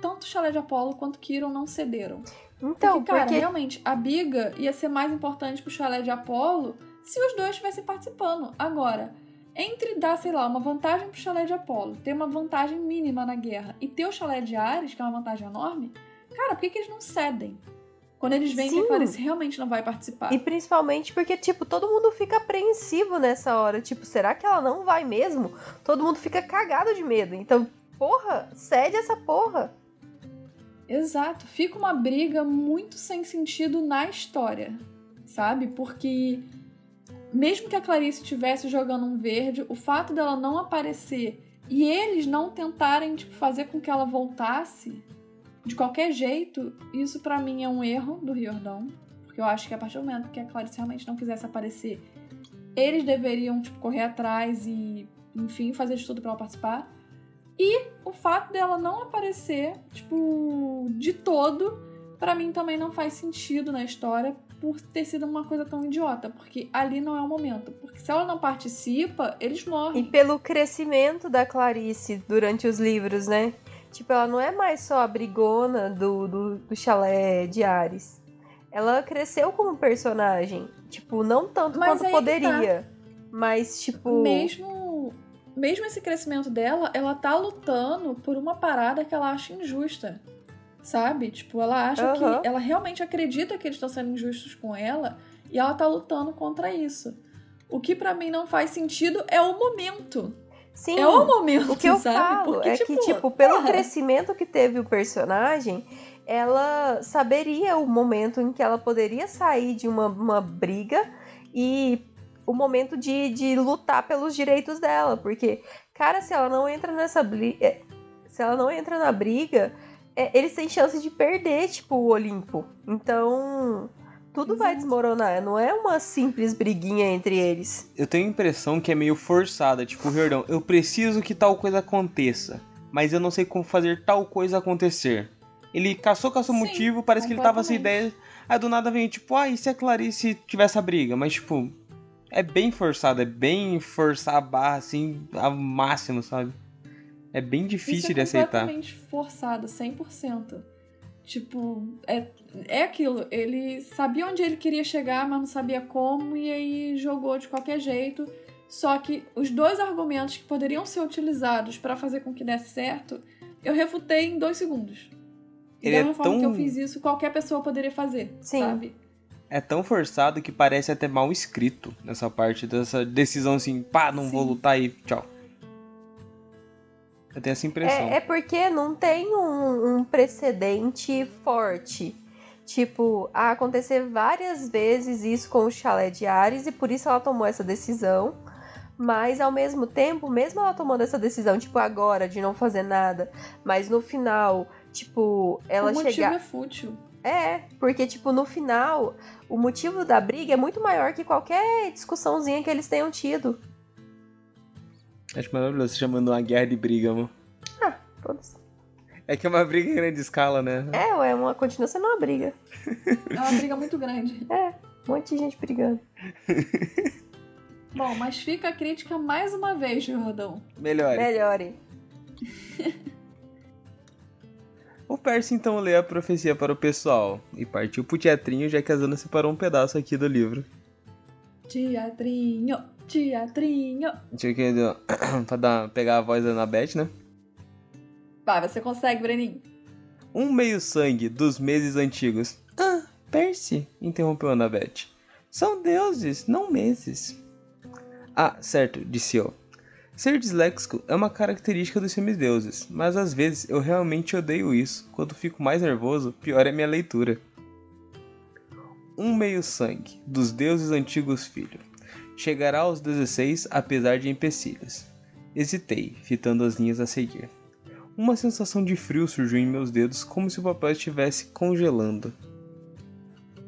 B: tanto o Chalé de Apolo quanto Kiron não cederam?
C: Então,
B: porque, cara,
C: porque
B: realmente, a biga ia ser mais importante pro chalé de Apolo se os dois estivessem participando. Agora, entre dar, sei lá, uma vantagem pro chalé de Apolo, ter uma vantagem mínima na guerra, e ter o chalé de Ares, que é uma vantagem enorme, cara, por que, que eles não cedem? Quando eles veem que
C: Sim.
B: Clarice realmente não vai participar.
C: E principalmente porque, tipo, todo mundo fica apreensivo nessa hora. Tipo, será que ela não vai mesmo? Todo mundo fica cagado de medo. Então, porra, cede essa porra.
B: Exato, fica uma briga muito sem sentido na história, sabe? Porque mesmo que a Clarice estivesse jogando um verde, o fato dela não aparecer e eles não tentarem tipo, fazer com que ela voltasse de qualquer jeito, isso pra mim é um erro do Riordão. Porque eu acho que a partir do momento que a Clarice realmente não quisesse aparecer, eles deveriam tipo, correr atrás e, enfim, fazer de tudo pra ela participar. E o fato dela não aparecer, tipo, de todo, pra mim também não faz sentido na história por ter sido uma coisa tão idiota. Porque ali não é o momento. Porque se ela não participa, eles
C: E
B: morrem.
C: pelo crescimento da Clarice durante os livros, né? Tipo, ela não é mais só a brigona do, do, do chalé de Ares. Ela cresceu como personagem. Tipo, não tanto
B: Mas
C: quanto
B: que
C: poderia. Mas, tipo.
B: Mesmo, mesmo esse crescimento dela, ela tá lutando por uma parada que ela acha injusta. Sabe? Tipo, ela acha
C: Aham.
B: que. Ela realmente acredita que eles estão sendo injustos com ela e ela tá lutando contra isso. O que pra mim não faz sentido é o momento.
C: Sim.
B: É o momento,
C: O que eu
B: sabe?
C: falo
B: Porque,
C: é
B: tipo,
C: que, tipo, pelo
B: porra,
C: crescimento que teve o personagem, ela saberia o momento em que ela poderia sair de uma, uma briga e o momento de, de lutar pelos direitos dela. Porque, cara, se ela não entra nessa briga. Se ela não entra na briga, é, eles têm chance de perder, tipo, o Olimpo. Então. Tudo vai desmoronar. Não é uma simples briguinha entre eles.
A: Eu tenho a impressão que é meio forçada, tipo, Riordão, eu preciso que tal coisa aconteça, mas eu não sei como fazer tal coisa acontecer. Ele caçou, caçou
B: Sim,
A: motivo, parece que ele tava sem ideia. Aí do nada vem, tipo, ah, e se a Clarice tivesse a briga? Mas, tipo, é bem forçado, é bem forçar a barra, assim, ao máximo, sabe? É bem difícil
B: Isso é
A: de aceitar.
B: completamente forçado, 100%. Tipo, é, é aquilo. Ele sabia onde ele queria chegar, mas não sabia como, e aí jogou de qualquer jeito. Só que os dois argumentos que poderiam ser utilizados pra fazer com que desse certo, eu refutei em dois segundos. E
A: Ele
B: da
A: é
B: mesma forma que
A: tão-
B: eu fiz isso, qualquer pessoa poderia fazer,
C: Sim.
B: sabe?
A: É tão forçado que parece até mal escrito nessa parte dessa decisão assim, pá, não vou
B: Sim.
A: lutar e tchau. Eu tenho essa impressão.
C: É, é porque não tem um, um precedente forte. Tipo, a acontecer várias vezes isso com o chalé de Ares e por isso ela tomou essa decisão. Mas ao mesmo tempo, mesmo ela tomando essa decisão, tipo, agora, de não fazer nada, mas no final, tipo, ela
B: o motivo
C: chegar.
B: é fútil.
C: É, porque, tipo, no final, o motivo da briga é muito maior que qualquer discussãozinha que eles tenham tido.
A: Acho maravilhoso você chamando uma guerra de briga, mano.
C: Foda-se.
A: É que é uma briga em grande escala, né?
C: É, ué, uma, continua sendo uma briga.
B: É uma briga muito grande.
C: Um monte de gente brigando.
B: Bom, mas fica a crítica mais uma vez, Jordão.
A: Melhor.
C: Melhore.
A: O Percy então lê a profecia para o pessoal e partiu pro teatrinho, já que a Zana separou um pedaço aqui do livro.
B: Teatrinho, teatrinho.
A: Eu ver, pra dar, pegar a voz da Anabeth, né?
B: Vai, você consegue, Breninho.
A: Um meio-sangue dos meses antigos. Ah, Percy, interrompeu Annabeth. São deuses, não meses. Ah, certo, disse eu. Ser disléxico é uma característica dos semideuses, mas às vezes eu realmente odeio isso. Quando fico mais nervoso, pior é minha leitura. Um meio-sangue dos deuses antigos filho. Chegará aos 16 apesar de empecilhos. Hesitei, fitando as linhas a seguir. Uma sensação de frio surgiu em meus dedos, como se o papel estivesse congelando.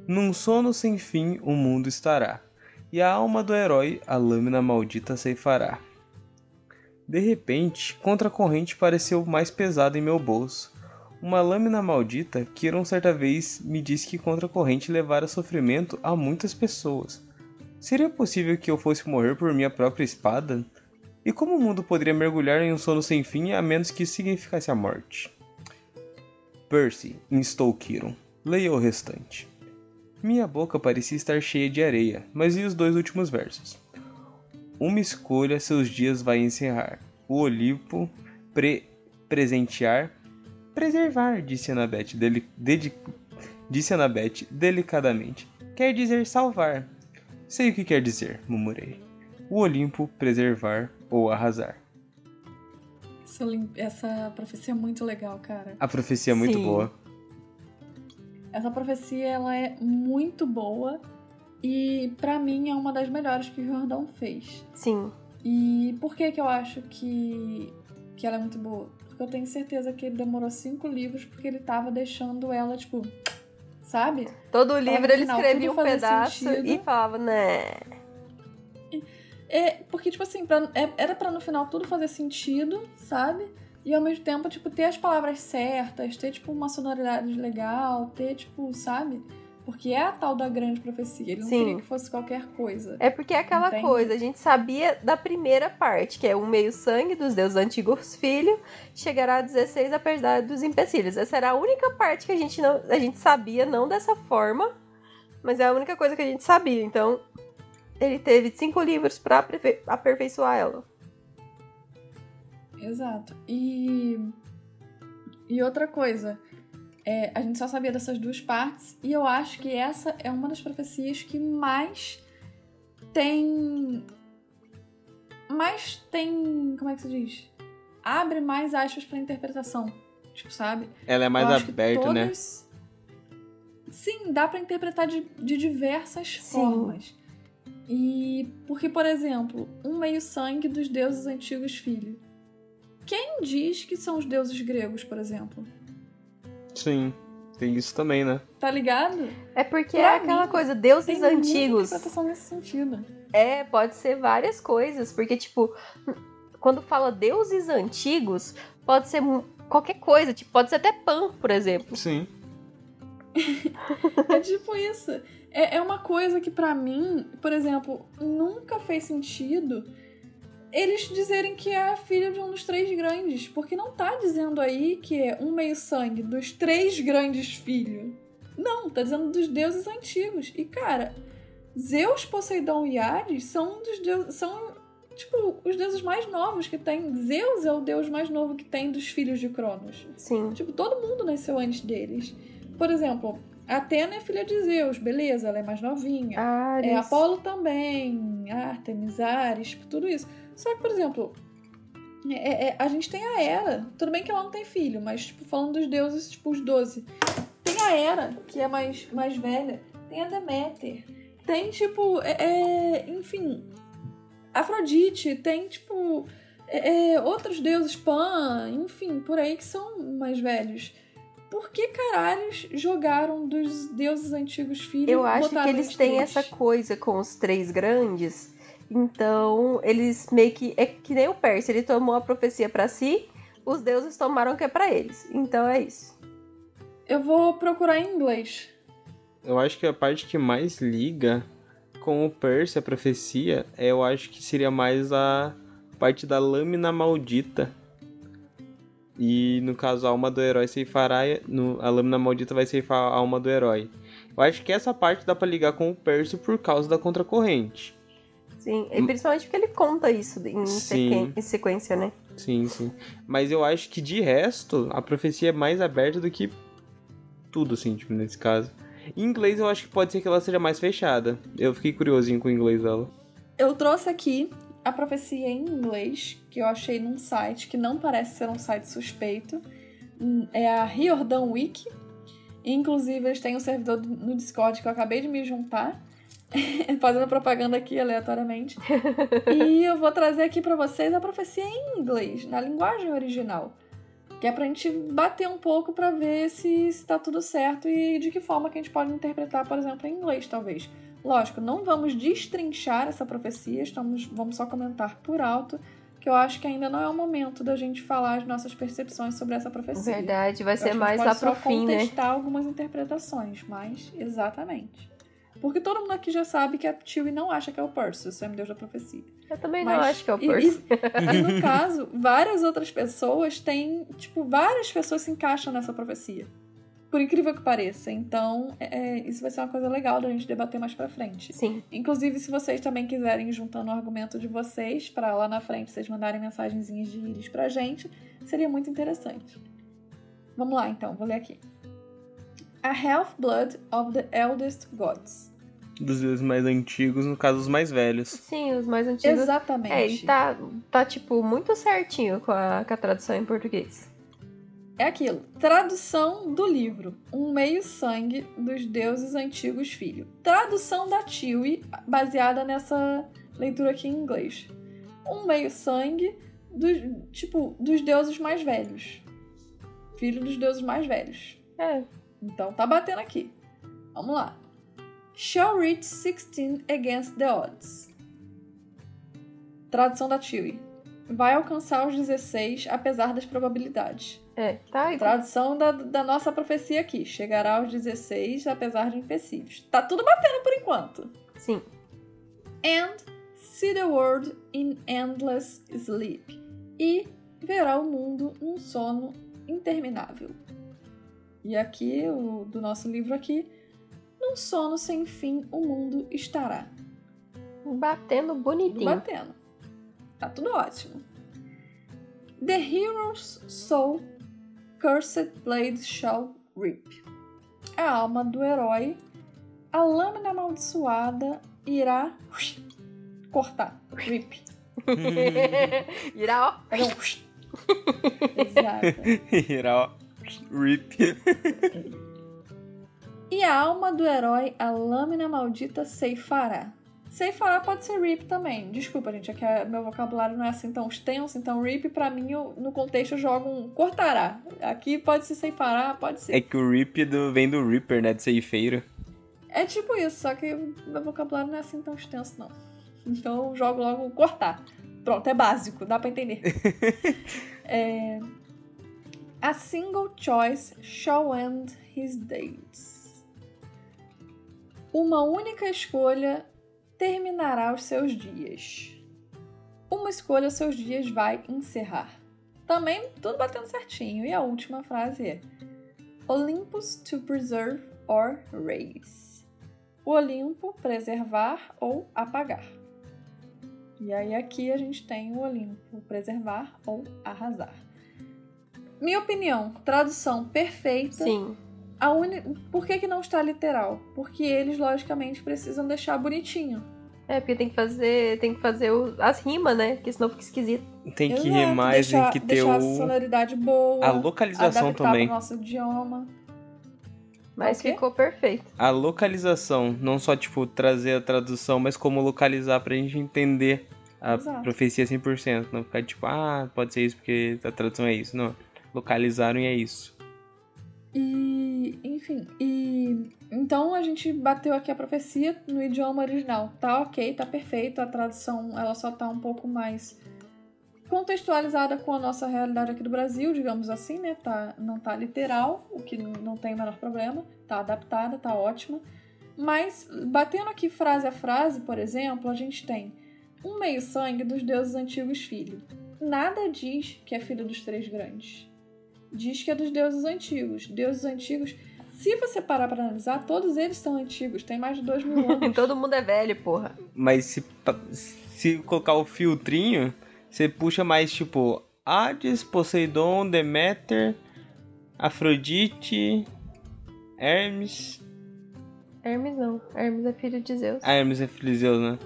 A: Num sono sem fim o mundo estará, e a alma do herói a lâmina maldita ceifará. De repente, contra a corrente pareceu mais pesada em meu bolso. Uma lâmina maldita que uma certa vez me disse que contra a corrente levara sofrimento a muitas pessoas. Seria possível que eu fosse morrer por minha própria espada? E como o mundo poderia mergulhar em um sono sem fim a menos que isso significasse a morte? Percy, instou Kiron. Leia o restante. Minha boca parecia estar cheia de areia, mas e os dois últimos versos? Uma escolha seus dias vai encerrar. O Olimpo pre presentear, preservar, disse Annabeth, deli disse Annabeth delicadamente. Quer dizer salvar. Sei o que quer dizer, murmurei. O Olimpo preservar ou arrasar.
B: Essa profecia é muito legal, cara.
A: A profecia é muito
C: Sim.
A: boa.
B: Essa profecia, ela é muito boa. E pra mim é uma das melhores que o Jordão fez.
C: Sim.
B: E por que que eu acho que, que ela é muito boa? Porque eu tenho certeza que ele demorou cinco livros porque ele tava deixando ela, tipo, sabe?
C: Todo livro ele
B: final
C: escrevia um pedaço
B: sentido.
C: e falava, né?
B: É, porque, tipo assim, pra- é- era pra no final tudo fazer sentido, sabe? E ao mesmo tempo, tipo, ter as palavras certas, ter, tipo, uma sonoridade legal, ter, tipo, sabe? Porque é a tal da grande profecia. Ele não
C: Sim.
B: queria que fosse qualquer coisa.
C: É porque é aquela
B: Entende?
C: coisa, a gente sabia da primeira parte, que é um meio sangue dos deuses antigos filho, chegará a 16 apesar dos empecilhos. Essa era a única parte que a gente não, a gente sabia, não dessa forma, mas é a única coisa que a gente sabia. Então, ele teve cinco livros aperfei- aperfeiçoar ela.
B: Exato. E. E outra coisa. É, a gente só sabia dessas duas partes. E eu acho que essa é uma das profecias que mais tem. Mais tem. Como é que se diz? Abre mais aspas pra interpretação. Tipo, sabe?
A: Ela é mais aberta, né?
B: todas- Sim, dá pra interpretar de, de diversas
C: Sim.
B: formas. E porque, por exemplo, um meio-sangue dos deuses antigos filho. Quem diz que são os deuses gregos, por exemplo?
A: Sim, tem isso também, né?
B: Tá ligado?
C: É porque
B: Pra
C: é aquela
B: mim,
C: coisa, deuses
B: Tem muita
C: antigos.
B: interpretação nesse sentido.
C: É, pode ser várias coisas, porque, tipo, quando fala deuses antigos, pode ser qualquer coisa. Tipo, pode ser até pão, por exemplo.
A: Sim.
B: é tipo isso. É, é uma coisa que para mim, por exemplo, nunca fez sentido eles dizerem que é a filha de um dos três grandes. Porque não tá dizendo aí que é um meio-sangue dos três grandes filhos. Não, tá dizendo dos deuses antigos. E, cara, Zeus, Poseidon e Hades são um dos deuses. São, tipo, os deuses mais novos que tem. Zeus é o deus mais novo que tem dos filhos de Cronos.
C: Sim.
B: Tipo, todo mundo nasceu antes deles. Por exemplo, Atena é filha de Zeus, beleza, ela é mais novinha.
C: Ares.
B: É, Apolo também, Artemis, Ares, tudo isso. Só que, por exemplo, é, é, a gente tem a Hera. Tudo bem que ela não tem filho, mas, tipo, falando dos deuses, tipo, os 12. Tem a Hera, que é mais, mais velha. Tem a Deméter. Tem, tipo, é, é, enfim, Afrodite. Tem, tipo, é, é, outros deuses, Pan, enfim, por aí que são mais velhos. Por que caralhos jogaram dos deuses antigos filhos?
C: Eu acho que eles têm essa coisa com os três grandes então, eles meio que. É que nem o Percy, ele tomou a profecia para si, os deuses tomaram o que é pra eles. Então é isso.
B: Eu vou procurar em inglês.
A: Eu acho que a parte que mais liga com o Percy, a profecia, é, eu acho que seria mais a parte da lâmina maldita. E no caso, a alma do herói ceifará. No, a lâmina maldita vai ceifar a alma do herói. Eu acho que essa parte dá para ligar com o Percy por causa da contracorrente.
C: Sim, e principalmente porque ele conta isso em, em sequência, né?
A: Sim, sim. Mas eu acho que de resto, a profecia é mais aberta do que tudo, assim, tipo, nesse caso. Em inglês eu acho que pode ser que ela seja mais fechada. Eu fiquei curiosinho com o inglês dela.
B: Eu trouxe aqui a profecia em inglês, que eu achei num site que não parece ser um site suspeito. Hum, é a Riordan Wiki. Inclusive, eles têm um servidor no Discord que eu acabei de me juntar. fazendo propaganda aqui aleatoriamente. e eu vou trazer aqui para vocês a profecia em inglês, na linguagem original. Que é pra gente bater um pouco para ver se, se tá tudo certo e de que forma que a gente pode interpretar, por exemplo, em inglês, talvez. Lógico, não vamos destrinchar essa profecia, estamos, vamos só comentar por alto, que eu acho que ainda não é o momento da gente falar as nossas percepções sobre essa profecia.
C: Verdade, vai ser mais lá pro fim,
B: né? contestar algumas interpretações, mas exatamente. Porque todo mundo aqui já sabe que a Chewie não acha que é o Percy, o semi-deus da profecia.
C: Eu também Mas, não acho que é o Percy.
B: E, e, no caso, várias outras pessoas têm... Tipo, várias pessoas se encaixam nessa profecia. Por incrível que pareça. Então, é, isso vai ser uma coisa legal da gente debater mais pra frente.
C: Sim.
B: Inclusive, se vocês também quiserem, juntando o argumento de vocês, para lá na frente vocês mandarem mensagenzinhas de íris pra gente, seria muito interessante. Vamos lá, então. Vou ler aqui a half-blood of the eldest gods.
A: Dos deuses mais antigos, no caso, os mais velhos.
C: Sim, os mais antigos.
B: Exatamente.
C: É, e tá, tá, tipo, muito certinho com a, com a tradução em português.
B: É aquilo. Tradução do livro. Um meio-sangue dos deuses antigos filho. Tradução da Tiwi, baseada nessa leitura aqui em inglês. Um meio-sangue dos, tipo, dos deuses mais velhos. Filho dos deuses mais velhos.
C: É,
B: então tá batendo aqui. Vamos lá. Shall reach 16 against the odds. Tradução da Chewie. Vai alcançar os 16 apesar das probabilidades.
C: É, tá aí.
B: Tradução da, da nossa profecia aqui. Chegará aos 16 apesar de empecilhos. Tá tudo batendo por enquanto.
C: Sim.
B: And see the world in endless sleep. E verá o mundo num sono interminável. E aqui, o, do nosso livro aqui, num sono sem fim o mundo estará.
C: Batendo bonitinho.
B: Batendo. Tá tudo ótimo. The hero's soul, cursed blade shall rip. A alma do herói, a lâmina amaldiçoada irá cortar. Rip.
C: irá, ó.
B: Exato.
A: irá, ó. Rip.
B: E a alma do herói, a lâmina maldita, ceifará. Ceifará pode ser rip também. Desculpa, gente, é que meu vocabulário não é assim tão extenso, então rip pra mim, eu, no contexto, eu jogo um cortará. Aqui pode ser ceifará, pode ser.
A: É que o rip do, vem do Reaper, né? De ceifeiro.
B: É tipo isso, só que meu vocabulário não é assim tão extenso, não. Então eu jogo logo cortar. Pronto, é básico, dá pra entender. é... A single choice shall end his days. Uma única escolha terminará os seus dias. Uma escolha seus dias vai encerrar. Também tudo batendo certinho. E a última frase é: Olympus to preserve or raise. O Olimpo, preservar ou apagar. E aí aqui a gente tem o Olimpo, preservar ou arrasar. Minha opinião, tradução perfeita.
C: Sim.
B: A uni... Por que, que não está literal? Porque eles, logicamente, precisam deixar bonitinho.
C: É, porque tem que fazer, tem que fazer o- as rimas, né? Porque senão fica esquisito.
A: Tem que
B: Exato,
A: rimar,
B: deixar,
A: tem que ter
B: deixar a
A: o...
B: sonoridade boa.
A: a localização também.
B: pro nosso idioma.
C: Mas
B: O
C: ficou perfeito.
A: A localização, não só, tipo, trazer a tradução, mas como localizar pra gente entender a
B: Exato.
A: profecia 100%. Não ficar tipo, ah, pode ser isso porque a tradução é isso. Não, localizaram e é isso.
B: E, enfim, e então a gente bateu aqui a profecia no idioma original. Tá ok, tá perfeito. A tradução ela só tá um pouco mais contextualizada com a nossa realidade aqui do Brasil, digamos assim, né? Tá, não tá literal, o que não tem o menor problema. Tá adaptada, tá ótima. Mas batendo aqui frase a frase, por exemplo, a gente tem um meio sangue dos deuses antigos filho. Nada diz que é filho dos três grandes diz que é dos deuses antigos. Deuses antigos, se você parar pra analisar, todos eles são antigos, tem mais de dois mil anos.
C: Todo mundo é velho, porra.
A: Mas se, se colocar o filtrinho, você puxa mais tipo Hades, Poseidon, Deméter, Afrodite, Hermes.
C: Hermes não. Hermes é filho de Zeus.
A: Ah, Hermes é filho de Zeus, né?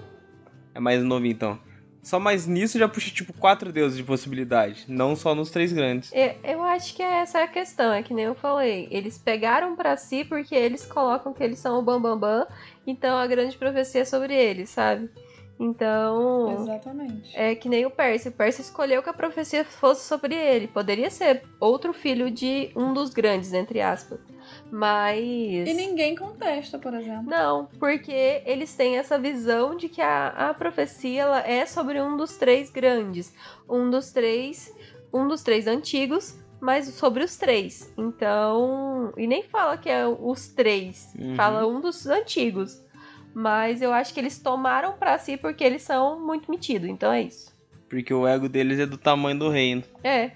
A: É mais novo então. Só mais nisso já puxa tipo quatro deuses de possibilidade, não só nos três grandes.
C: Eu, eu acho que essa é a questão, é que nem eu falei. Eles pegaram pra si porque eles colocam que eles são o Bambambam, bam, bam, então a grande profecia é sobre eles, sabe? Então.
B: Exatamente.
C: É que nem o Percy. O Percy escolheu que a profecia fosse sobre ele. Poderia ser outro filho de um dos grandes, entre aspas. Mas.
B: E ninguém contesta, por exemplo.
C: Não, porque eles têm essa visão de que a, a profecia ela é sobre um dos três grandes. Um dos três. Um dos três antigos, mas sobre os três. Então. E nem fala que é os três.
A: Uhum.
C: Fala um dos antigos. Mas eu acho que eles tomaram pra si porque eles são muito metidos. Então é isso.
A: Porque o ego deles é do tamanho do reino.
C: É.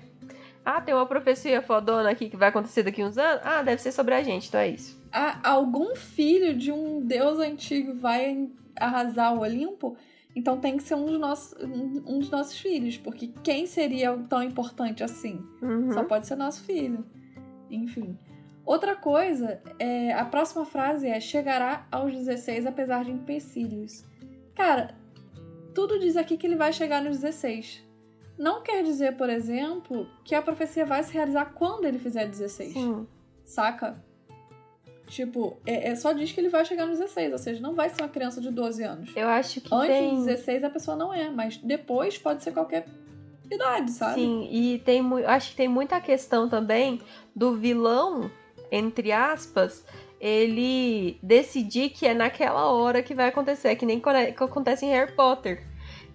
C: Ah, tem uma profecia fodona aqui que vai acontecer daqui uns anos? Ah, deve ser sobre a gente, então é isso.
B: Ah, algum filho de um deus antigo vai arrasar o Olimpo? Então tem que ser um dos nossos, um dos nossos filhos, porque quem seria tão importante assim?
C: Uhum.
B: Só pode ser nosso filho. Enfim. Outra coisa, é, a próxima frase é: chegará aos 16 apesar de empecilhos. Cara, tudo diz aqui que ele vai chegar nos 16. Não quer dizer, por exemplo, que a profecia vai se realizar quando ele fizer 16.
C: Sim.
B: Saca? Tipo, é, é- só diz que ele vai chegar nos 16, ou seja, não vai ser uma criança de 12 anos.
C: Eu acho que
B: Antes
C: tem.
B: dos 16 a pessoa não é, mas depois pode ser qualquer idade, sabe?
C: Sim, e tem acho que tem muita questão também do vilão, entre aspas, ele decidir que é naquela hora que vai acontecer, é que nem é- acontece em Harry Potter.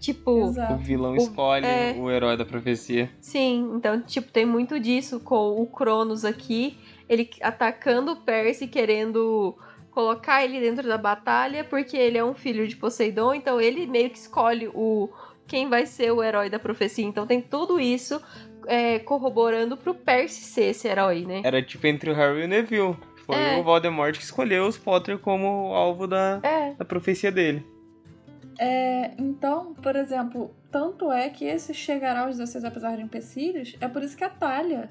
C: Tipo,
A: O
B: Exato.
A: vilão
C: O-
A: escolhe
C: é.
A: o herói da profecia.
C: sim, então, tipo, tem muito disso com o Cronos aqui, ele atacando o Percy, querendo colocar ele dentro da batalha, porque ele é um filho de Poseidon, então ele meio que escolhe o quem vai ser o herói da profecia. Então tem tudo isso é, corroborando pro Percy ser esse herói, né?
A: Era tipo entre o Harry e o Neville. Foi
C: É.
A: o Voldemort que escolheu os Potter como alvo da,
C: É,
A: da profecia dele.
B: É, então, por exemplo, tanto é que esse chegará aos 16 apesar de empecilhos, é por isso que a Talia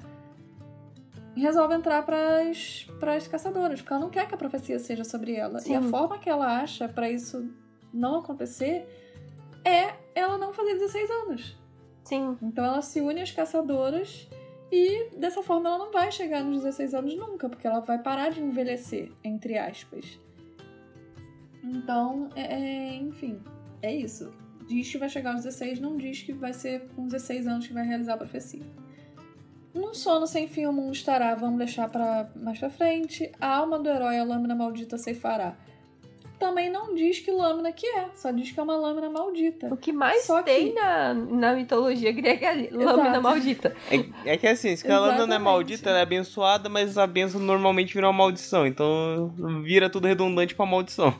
B: resolve entrar pras, pras caçadoras, porque ela não quer que a profecia seja sobre ela. E a
C: Sim.
B: forma que ela acha pra isso não acontecer é ela não fazer 16 anos.
C: sim.
B: Então ela se une às caçadoras e dessa forma ela não vai chegar nos 16 anos nunca, porque ela vai parar de envelhecer, entre aspas. Então, é, é, enfim, é isso. Diz que vai chegar aos 16, não diz que vai ser com 16 anos que vai realizar a profecia. Num sono sem fim o mundo estará, vamos deixar para mais pra frente. A alma do herói, a lâmina maldita ceifará. também não diz que lâmina que é, só diz que é uma lâmina maldita.
C: O que mais
B: Só
C: tem
B: que-
C: na, na mitologia grega é lâmina
B: Exato.
C: maldita.
A: É, é que assim, se a lâmina não é maldita, ela é abençoada, mas a benção normalmente vira uma maldição. Então vira tudo redundante pra maldição.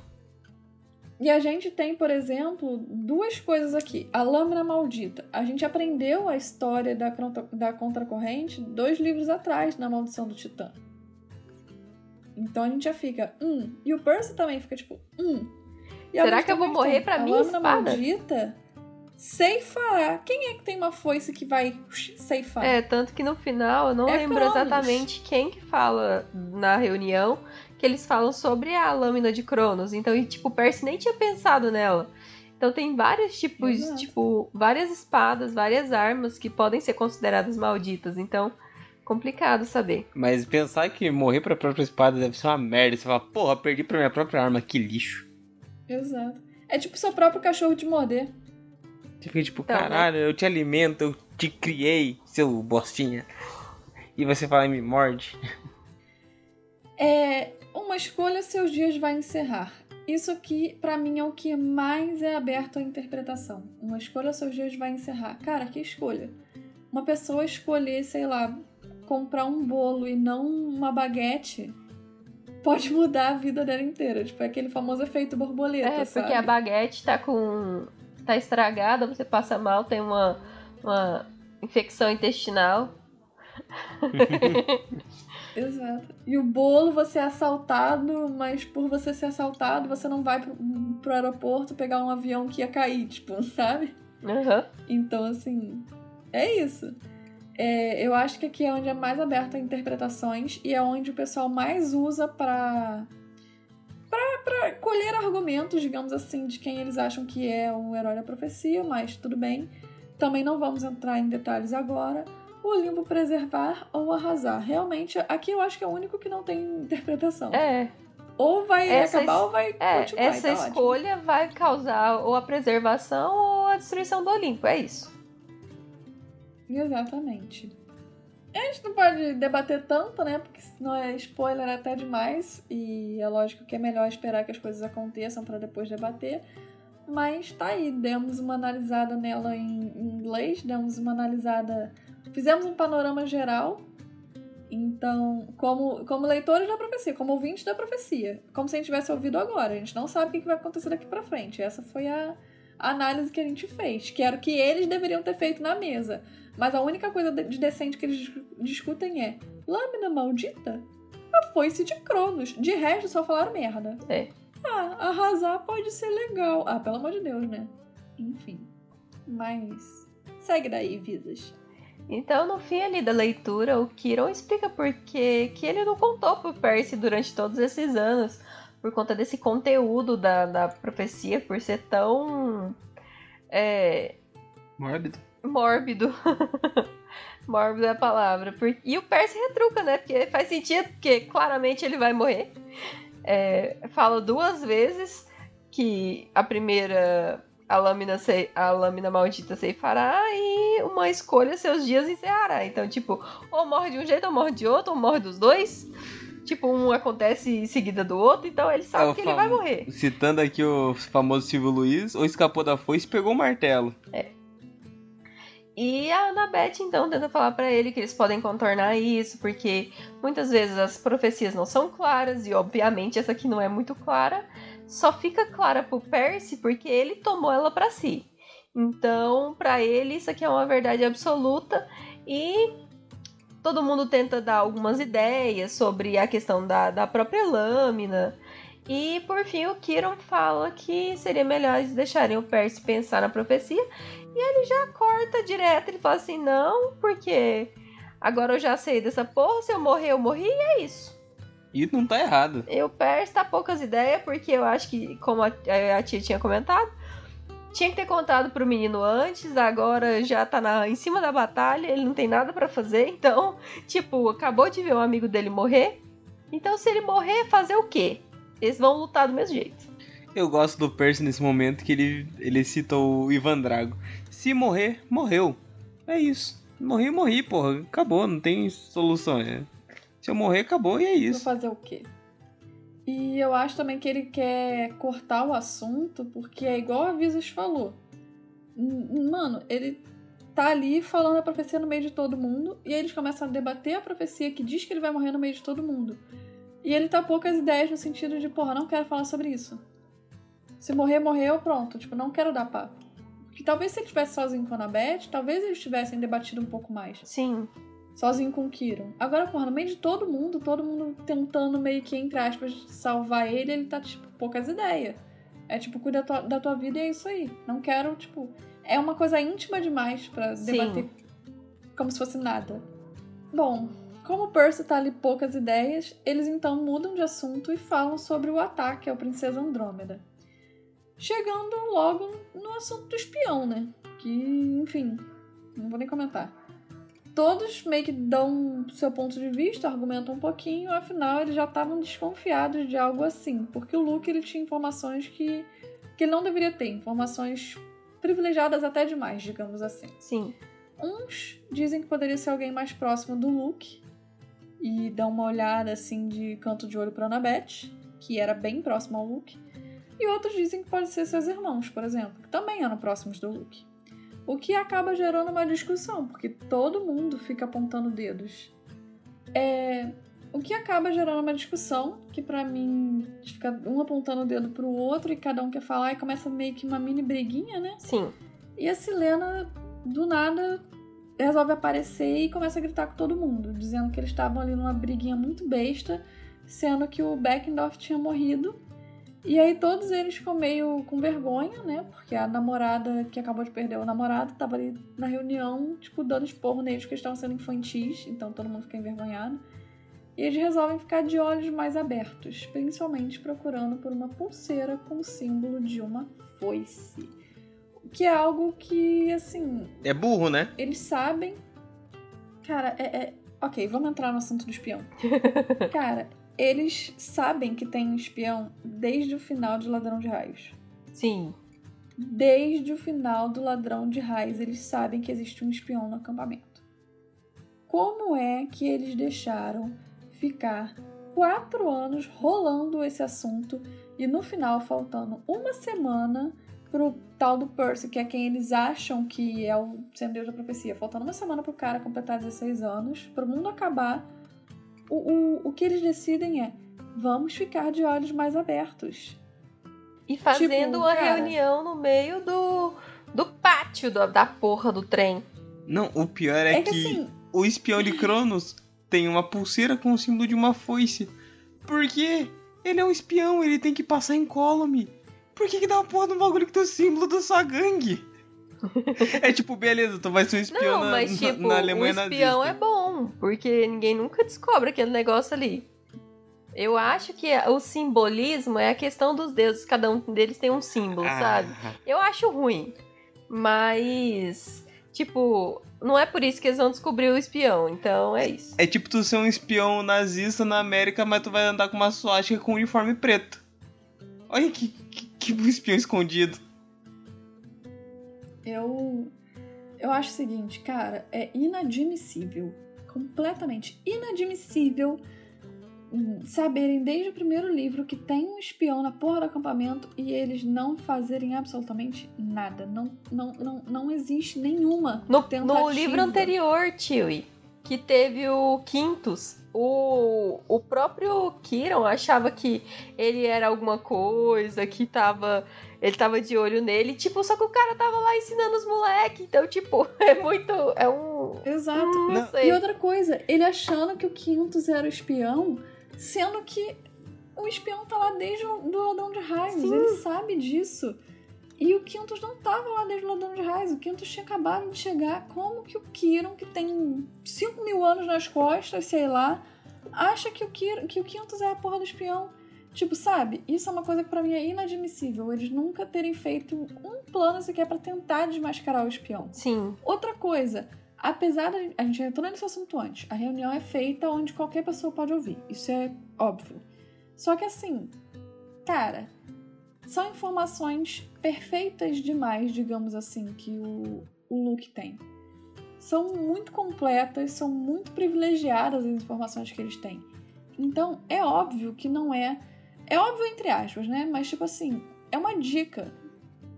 B: E a gente tem, por exemplo, duas coisas aqui. A lâmina maldita. A gente aprendeu a história da, da contracorrente dois livros atrás, na Maldição do Titã. Então a gente já fica, hum. E o Percy também fica tipo, hum. E
C: Será que eu vou
B: a
C: morrer pra
B: a
C: minha
B: lâmina
C: espada?
B: maldita ceifará. Quem é que tem uma foice que vai ceifar?
C: É, tanto que no final eu não
B: É
C: lembro
B: Cronos.
C: exatamente quem que fala na reunião que eles falam sobre a lâmina de Cronos. Então, e, tipo, o Percy nem tinha pensado nela. Então tem vários tipos,
B: Exato.
C: tipo, várias espadas, várias armas que podem ser consideradas malditas. Então, complicado saber.
A: Mas pensar que morrer pra própria espada deve ser uma merda. Você fala, porra, perdi pra minha própria arma, que lixo.
B: Exato. É tipo seu próprio cachorro te morder.
A: Você fica tipo,
C: Então, né?
A: caralho, eu te alimento, eu te criei, seu bostinha. E você fala e me morde.
B: É uma escolha seus dias vai encerrar. Isso aqui, pra mim, é o que mais é aberto à interpretação. Uma escolha seus dias vai encerrar. Cara, que escolha? Uma pessoa escolher, sei lá, comprar um bolo e não uma baguete pode mudar a vida dela inteira. Tipo, é aquele famoso efeito borboleta,
C: É,
B: sabe?
C: porque a baguete tá com. tá estragada, você passa mal, tem uma, uma infecção intestinal.
B: Exato. E o bolo, você é assaltado, mas por você ser assaltado, você não vai pro, pro aeroporto pegar um avião que ia cair, tipo, sabe?
C: Aham.
B: Então, assim, é isso. É, eu acho que aqui é onde é mais aberto a interpretações e é onde o pessoal mais usa pra, pra, pra colher argumentos, digamos assim, de quem eles acham que é o herói da profecia, mas tudo bem. Também não vamos entrar em detalhes agora. O limbo preservar ou arrasar. Realmente, aqui eu acho que é o único que não tem interpretação.
C: É,
B: Ou vai
C: Essa
B: acabar
C: es-
B: ou vai
C: é,
B: continuar.
C: essa
B: tá ótimo.
C: escolha vai causar ou a preservação ou a destruição do Olimpo, é isso.
B: Exatamente. A gente não pode debater tanto, né? Porque senão é spoiler até demais. E é lógico que é melhor esperar que as coisas aconteçam para depois debater. Mas tá aí, demos uma analisada nela em em inglês, demos uma analisada. Fizemos um panorama geral. Então, como, como leitores da profecia, como ouvintes da profecia, como se a gente tivesse ouvido agora. A gente não sabe o que vai acontecer daqui pra frente. Essa foi a a análise que a gente fez, que era o que eles deveriam ter feito na mesa. Mas a única coisa de decente que eles dis- discutem é: lâmina maldita? A foice de Cronos. De resto, só falaram merda.
C: É.
B: Ah, arrasar pode ser legal. Ah, pelo amor de Deus, né? Enfim. Mas. Segue daí, Visas.
C: Então, no fim ali da leitura, o Kiron explica por que que ele não contou pro Percy durante todos esses anos, por conta desse conteúdo da, da profecia, por ser tão é,
A: Mórbido.
C: mórbido. mórbido é a palavra. E o Percy retruca, né? Porque faz sentido, porque claramente ele vai morrer. É, fala duas vezes que a primeira, a lâmina, sei- a lâmina maldita ceifará e uma escolha seus dias encerrará. Então, tipo, ou morre de um jeito ou morre de outro, ou morre dos dois. Tipo, um acontece em seguida do outro, então ele sabe
A: É
C: que ele vai morrer.
A: Citando aqui o famoso Silvio Luiz, ou escapou da foice e pegou o martelo.
C: E a Annabeth então tenta falar pra ele que eles podem contornar isso, porque muitas vezes as profecias não são claras e obviamente essa aqui não é muito clara. Só fica clara pro Percy porque ele tomou ela pra si. Então, pra ele isso aqui é uma verdade absoluta e todo mundo tenta dar algumas ideias sobre a questão da, da própria lâmina. E por fim o Kiron fala que seria melhor eles deixarem o Percy pensar na profecia corta direto. Ele fala assim: não, porque agora eu já sei dessa porra. Se eu morrer, eu morri e é isso.
A: E não tá errado.
C: E o Percy tá poucas ideias, porque eu acho que, como a, a tia tinha comentado, tinha que ter contado pro menino antes, agora já tá na, em cima da batalha, ele não tem nada pra fazer, então, tipo, acabou de ver um amigo dele morrer. Então, se ele morrer, fazer o quê? Eles vão lutar do mesmo jeito.
A: Eu gosto do Percy nesse momento que ele, ele cita o Ivan Drago. Se morrer, morreu. É isso. Morri, morri, porra. Acabou, não tem solução. É. Se eu morrer, acabou e é
B: Vou
A: isso.
B: fazer o quê? E eu acho também que ele quer cortar o assunto, porque é igual a Visas falou. Mano, ele tá ali falando a profecia no meio de todo mundo, e aí eles começam a debater a profecia que diz que ele vai morrer no meio de todo mundo. E ele tá poucas ideias no sentido de, porra, não quero falar sobre isso. Se morrer, morreu, pronto. Tipo, não quero dar papo. Que talvez se ele estivesse sozinho com a Annabeth, talvez eles tivessem debatido um pouco mais.
C: Sim.
B: Sozinho com o Kiron. Agora, porra, no meio de todo mundo, todo mundo tentando meio que, entre aspas, salvar ele, ele tá, tipo, poucas ideias. É tipo, cuida da tua, da tua vida e é isso aí. Não quero, tipo. É uma coisa íntima demais para debater como se fosse nada. Bom, como o Percy tá ali poucas ideias, eles então mudam de assunto e falam sobre o ataque ao Princesa Andrômeda. Chegando logo no assunto do espião, né? Que, enfim, não vou nem comentar. Todos meio que dão seu ponto de vista, argumentam um pouquinho, afinal eles já estavam desconfiados de algo assim, porque o Luke ele tinha informações que, que ele não deveria ter, informações privilegiadas até demais, digamos assim.
C: Sim.
B: Uns dizem que poderia ser alguém mais próximo do Luke e dão uma olhada assim de canto de olho para Annabeth, que era bem próximo ao Luke. E outros dizem que pode ser seus irmãos, por exemplo, que também eram próximos do Luke. O que acaba gerando uma discussão, porque todo mundo fica apontando dedos. É, o que acaba gerando uma discussão, que para mim fica um apontando o dedo pro outro e cada um quer falar e começa meio que uma mini briguinha, né?
C: Sim.
B: E a Silena, do nada, resolve aparecer e começa a gritar com todo mundo, dizendo que eles estavam ali numa briguinha muito besta, sendo que o Beckendorf tinha morrido. E aí todos eles ficam meio com vergonha, né? Porque a namorada que acabou de perder o namorado tava ali na reunião, tipo, dando esporro neles que eles estavam sendo infantis, então todo mundo fica envergonhado. E eles resolvem ficar de olhos mais abertos, principalmente procurando por uma pulseira com o símbolo de uma foice. Que é algo que, assim.
A: É burro, né?
B: Eles sabem. Cara, é. é... Ok, vamos entrar no assunto do espião. Cara, eles sabem que tem um espião desde o final de Ladrão de Raios.
C: Sim.
B: Desde o final do Ladrão de Raios, eles sabem que existe um espião no acampamento. Como é que eles deixaram ficar quatro anos rolando esse assunto e no final faltando uma semana pro tal do Percy, que é quem eles acham que é o semideus da profecia, faltando uma semana pro cara completar 16 anos, pro mundo acabar, o, o, o que eles decidem é vamos ficar de olhos mais abertos.
C: E fazendo tipo, uma cara... reunião no meio do, do pátio do, da porra do trem.
A: Não, o pior é, é que, que assim... o espião de Cronos tem uma pulseira com o símbolo de uma foice. Por quê? Ele é um espião, ele tem que passar em column. Por que, que dá uma porra no bagulho que tem o símbolo da sua gangue? é tipo, beleza, tu vai ser um espião
C: Não,
A: na,
C: mas, tipo,
A: na Alemanha
C: nazista. O espião nazista. é bom, porque ninguém nunca descobre aquele negócio ali. Eu acho que o simbolismo é a questão dos deuses, cada um deles tem um símbolo, ah. sabe? Eu acho ruim. Mas, tipo, não é por isso que eles vão descobrir o espião, então é isso.
A: É tipo tu ser um espião nazista na América, mas tu vai andar com uma suástica com um uniforme preto. Olha que, que, que espião escondido.
B: Eu. Eu acho o seguinte, cara, é inadmissível. Completamente inadmissível saberem desde o primeiro livro que tem um espião na porra do acampamento e eles não fazerem absolutamente nada. Não, não, não, não existe nenhuma
C: no,
B: tentativa.
C: No livro anterior, Tio, que teve o Quintus, o, o próprio Kiron achava que ele era alguma coisa, que tava. Ele tava de olho nele, tipo, só que o cara tava lá ensinando os moleques. Então, tipo, é muito. É um.
B: Exato. Hum, não sei. E outra coisa, ele achando que o Quintus era o espião, Sendo que o espião tá lá desde o do Ladrão de Raios. Sim. Ele sabe disso. E o Quintus não tava lá desde o Ladrão de Raios. O Quintus tinha acabado de chegar. Como que o Kiron, que tem 5 mil anos nas costas, sei lá, acha que o, Kiron, que o Quintus é a porra do espião? Tipo, sabe? Isso é uma coisa que pra mim é inadmissível. Eles nunca terem feito um plano sequer para tentar desmascarar o espião.
C: Sim.
B: Outra coisa, Apesar de. A gente entrou nesse assunto antes. A reunião é feita onde qualquer pessoa pode ouvir. Isso é óbvio. Só que assim, cara, são informações perfeitas demais, digamos assim, que o, o Luke tem. São muito completas, são muito privilegiadas as informações que eles têm. Então, é óbvio que não é, É óbvio, entre aspas, né? Mas, tipo assim, é uma dica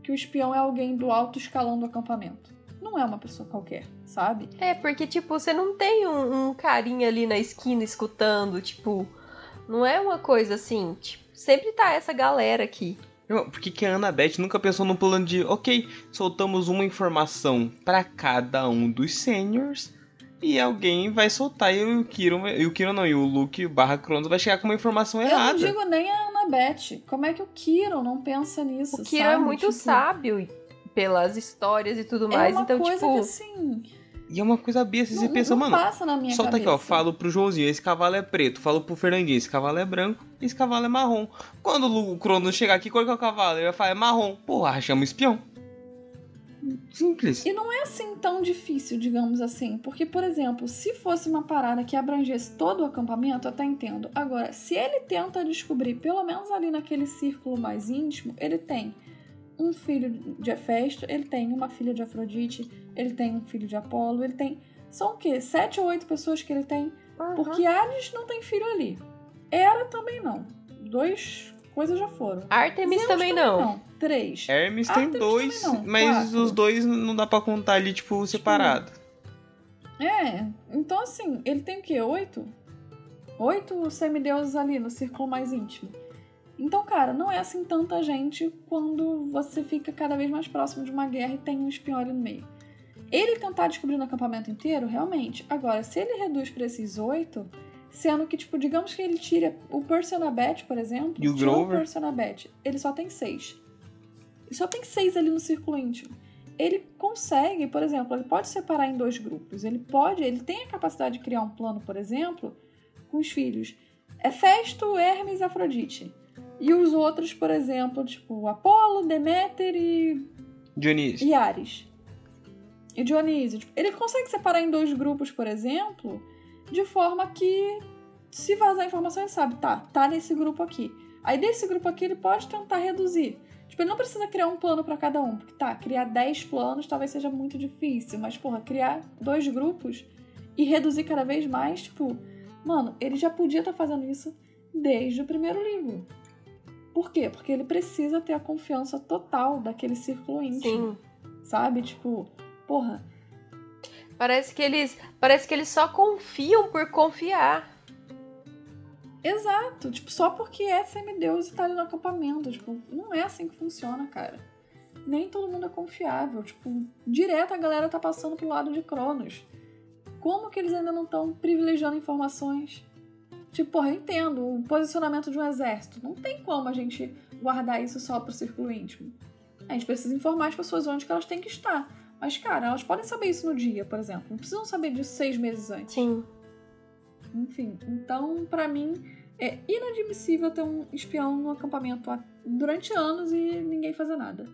B: que o espião é alguém do alto escalão do acampamento. Não é uma pessoa qualquer, sabe?
C: É, porque, tipo, você não tem um, um carinha ali na esquina escutando, tipo. Não é uma coisa assim, tipo, sempre tá essa galera aqui.
A: Por que, que a Annabeth nunca pensou no plano de, ok, soltamos uma informação para cada um dos seniors e alguém vai soltar e o Kiro, e o Kiro não, e o Luke barra Cronos vai chegar com uma informação
B: Eu
A: errada.
B: não digo nem a Annabeth. Como é que o Kiro não pensa nisso,
C: O Kiro é
B: sabe?
C: muito
B: Tipo,
C: sábio pelas histórias e tudo
B: É
C: mais.
B: uma
C: então,
B: coisa
C: tipo.
B: que, assim,
A: E é uma coisa besta,
B: não,
A: você pensa,
B: não
A: mano,
B: passa na minha
A: solta
B: cabeça.
A: aqui, ó, falo pro Joãozinho, esse cavalo é preto, falo pro Fernandinho, esse cavalo é branco, esse cavalo é marrom. Quando o Cronos chegar aqui, qual que é o cavalo? Ele vai falar, é marrom. Porra, chama o espião. Simples.
B: E não é assim tão difícil, digamos assim. Porque, por exemplo, se fosse uma parada que abrangesse todo o acampamento, eu até entendo. Agora, se ele tenta descobrir, pelo menos ali naquele círculo mais íntimo, ele tem um filho de Hefesto, ele tem uma filha de Afrodite, ele tem um filho de Apolo, ele tem. São o quê? Sete ou oito pessoas que ele tem?
C: aham.
B: Porque Hades não tem filho ali. Hera também não. Dois coisas já foram.
C: Artemis
B: Zeus
C: também não.
B: não. Três.
A: Hermes tem
B: Artemis
A: dois,
B: também não,
A: mas
B: quatro.
A: os dois não dá pra contar ali, tipo, separado.
B: É, então assim, ele tem o quê? Oito? Oito semideuses ali no círculo mais íntimo. Então, cara, não é assim tanta gente quando você fica cada vez mais próximo de uma guerra e tem um espião ali no meio. Ele tentar descobrir no acampamento inteiro, realmente. Agora, se ele reduz pra esses oito, sendo que, tipo, digamos que ele tira o Percy Annabeth, por exemplo.
A: E o Grover?
B: o Percy Annabeth, ele só tem seis. Ele só tem seis ali no círculo íntimo ele consegue, por exemplo, ele pode separar em dois grupos. Ele pode, ele tem a capacidade de criar um plano, por exemplo, com os filhos Hefesto, Hermes e Afrodite. E os outros, por exemplo, tipo Apolo, Deméter e,
A: Dionísio.
B: e Ares. E Dionísio. Tipo, Ele consegue separar em dois grupos, por exemplo, de forma que se vazar informação ele sabe, tá, tá nesse grupo aqui. Aí desse grupo aqui ele pode tentar reduzir. Tipo, ele não precisa criar um plano pra cada um, porque tá, criar 10 planos talvez seja muito difícil, mas porra, criar dois grupos e reduzir cada vez mais, tipo, mano, ele já podia estar fazendo isso desde o primeiro livro. Por quê? Porque ele precisa ter a confiança total daquele círculo íntimo,
C: Sim.
B: sabe? Tipo, porra,
C: Parece que eles. Parece que eles só confiam por confiar.
B: Exato, tipo, só porque é semideus e tá ali no acampamento. Tipo, não é assim que funciona, cara. Nem todo mundo é confiável. Tipo, direto a galera tá passando pro lado de Cronos. Como que eles ainda não estão privilegiando informações? Tipo, porra, eu entendo o posicionamento de um exército. Não tem como a gente guardar isso só pro círculo íntimo. A gente precisa informar as pessoas onde que elas têm que estar. Mas, cara, elas podem saber isso no dia, por exemplo. Não precisam saber disso seis meses antes.
C: Sim.
B: Enfim, então, pra mim, é inadmissível ter um espião no acampamento durante anos e ninguém fazer nada.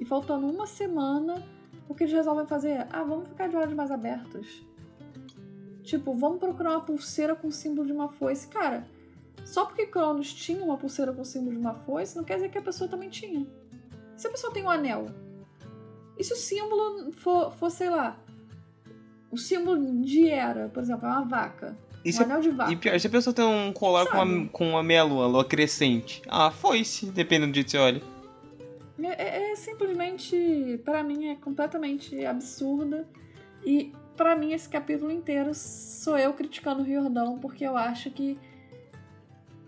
B: E faltando uma semana, o que eles resolvem fazer? Ah, vamos ficar de olhos mais abertos. Tipo, vamos procurar uma pulseira com símbolo de uma foice. Cara, só porque Cronos tinha uma pulseira com símbolo de uma foice, não quer dizer que a pessoa também tinha. Se a pessoa tem um anel, e se o símbolo for, for sei lá, o símbolo de Hera, por exemplo, é uma vaca.
A: E,
B: um
A: se,
B: anel de vaca.
A: e pior, se a pessoa tem um colar com uma, com uma meia lua, crescente. Ah, foi-se, dependendo do jeito que você olha.
B: É, é- é simplesmente, pra mim, é completamente absurda. E pra mim, esse capítulo inteiro sou eu criticando o Riordão, porque eu acho que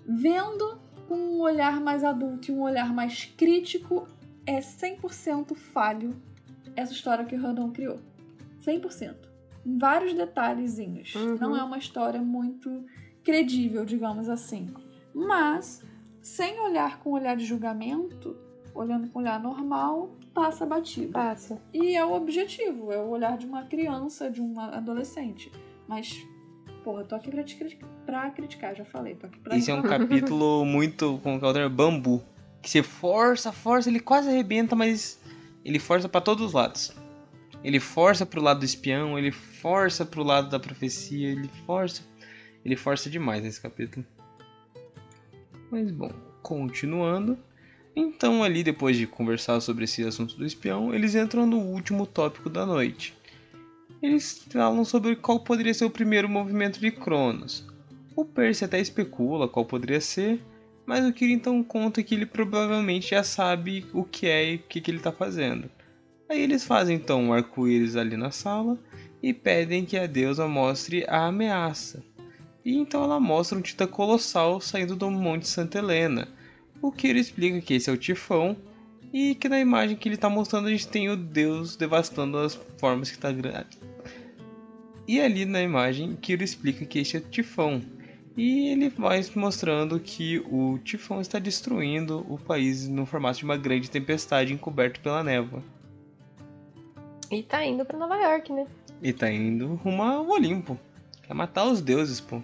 B: vendo com um olhar mais adulto e um olhar mais crítico, é 100% falho essa história que o Riordão criou. 100%. Em vários detalhezinhos.
C: Uhum.
B: Não é uma história muito credível, digamos assim. Mas, sem olhar com olhar de julgamento, olhando com olhar normal, passa batido.
C: Passa.
B: E é o objetivo, é o olhar de uma criança, de uma adolescente. Mas, porra, eu tô aqui pra, te criti- pra criticar, já falei. Tô aqui pra
A: Esse é um capítulo muito, como que é o termo? Bambu. Que você força, força, ele quase arrebenta, mas ele força pra todos os lados. Ele força pro lado do espião, ele força pro lado da profecia, ele força. Ele força demais nesse capítulo. Mas bom, continuando. Então, ali, depois de conversar sobre esse assunto do espião, eles entram no último tópico da noite. Eles falam sobre qual poderia ser o primeiro movimento de Cronos. O Percy até especula qual poderia ser, Mas o Kira então conta que ele provavelmente já sabe o que é e o que, que ele está fazendo. Aí eles fazem então um arco-íris ali na sala e pedem que a deusa mostre a ameaça. E então ela mostra um titã colossal saindo do Monte Santa Helena. O Kira explica que esse é o Tifão e que na imagem que ele está mostrando a gente tem o deus devastando as formas que está grande. E ali na imagem, Kira explica que este é o Tifão. E ele vai mostrando que o Tifão está destruindo o país no formato de uma grande tempestade encoberto pela névoa.
C: E tá indo pra Nova York, né?
A: E tá indo rumo ao Olimpo. Quer matar os deuses, pô.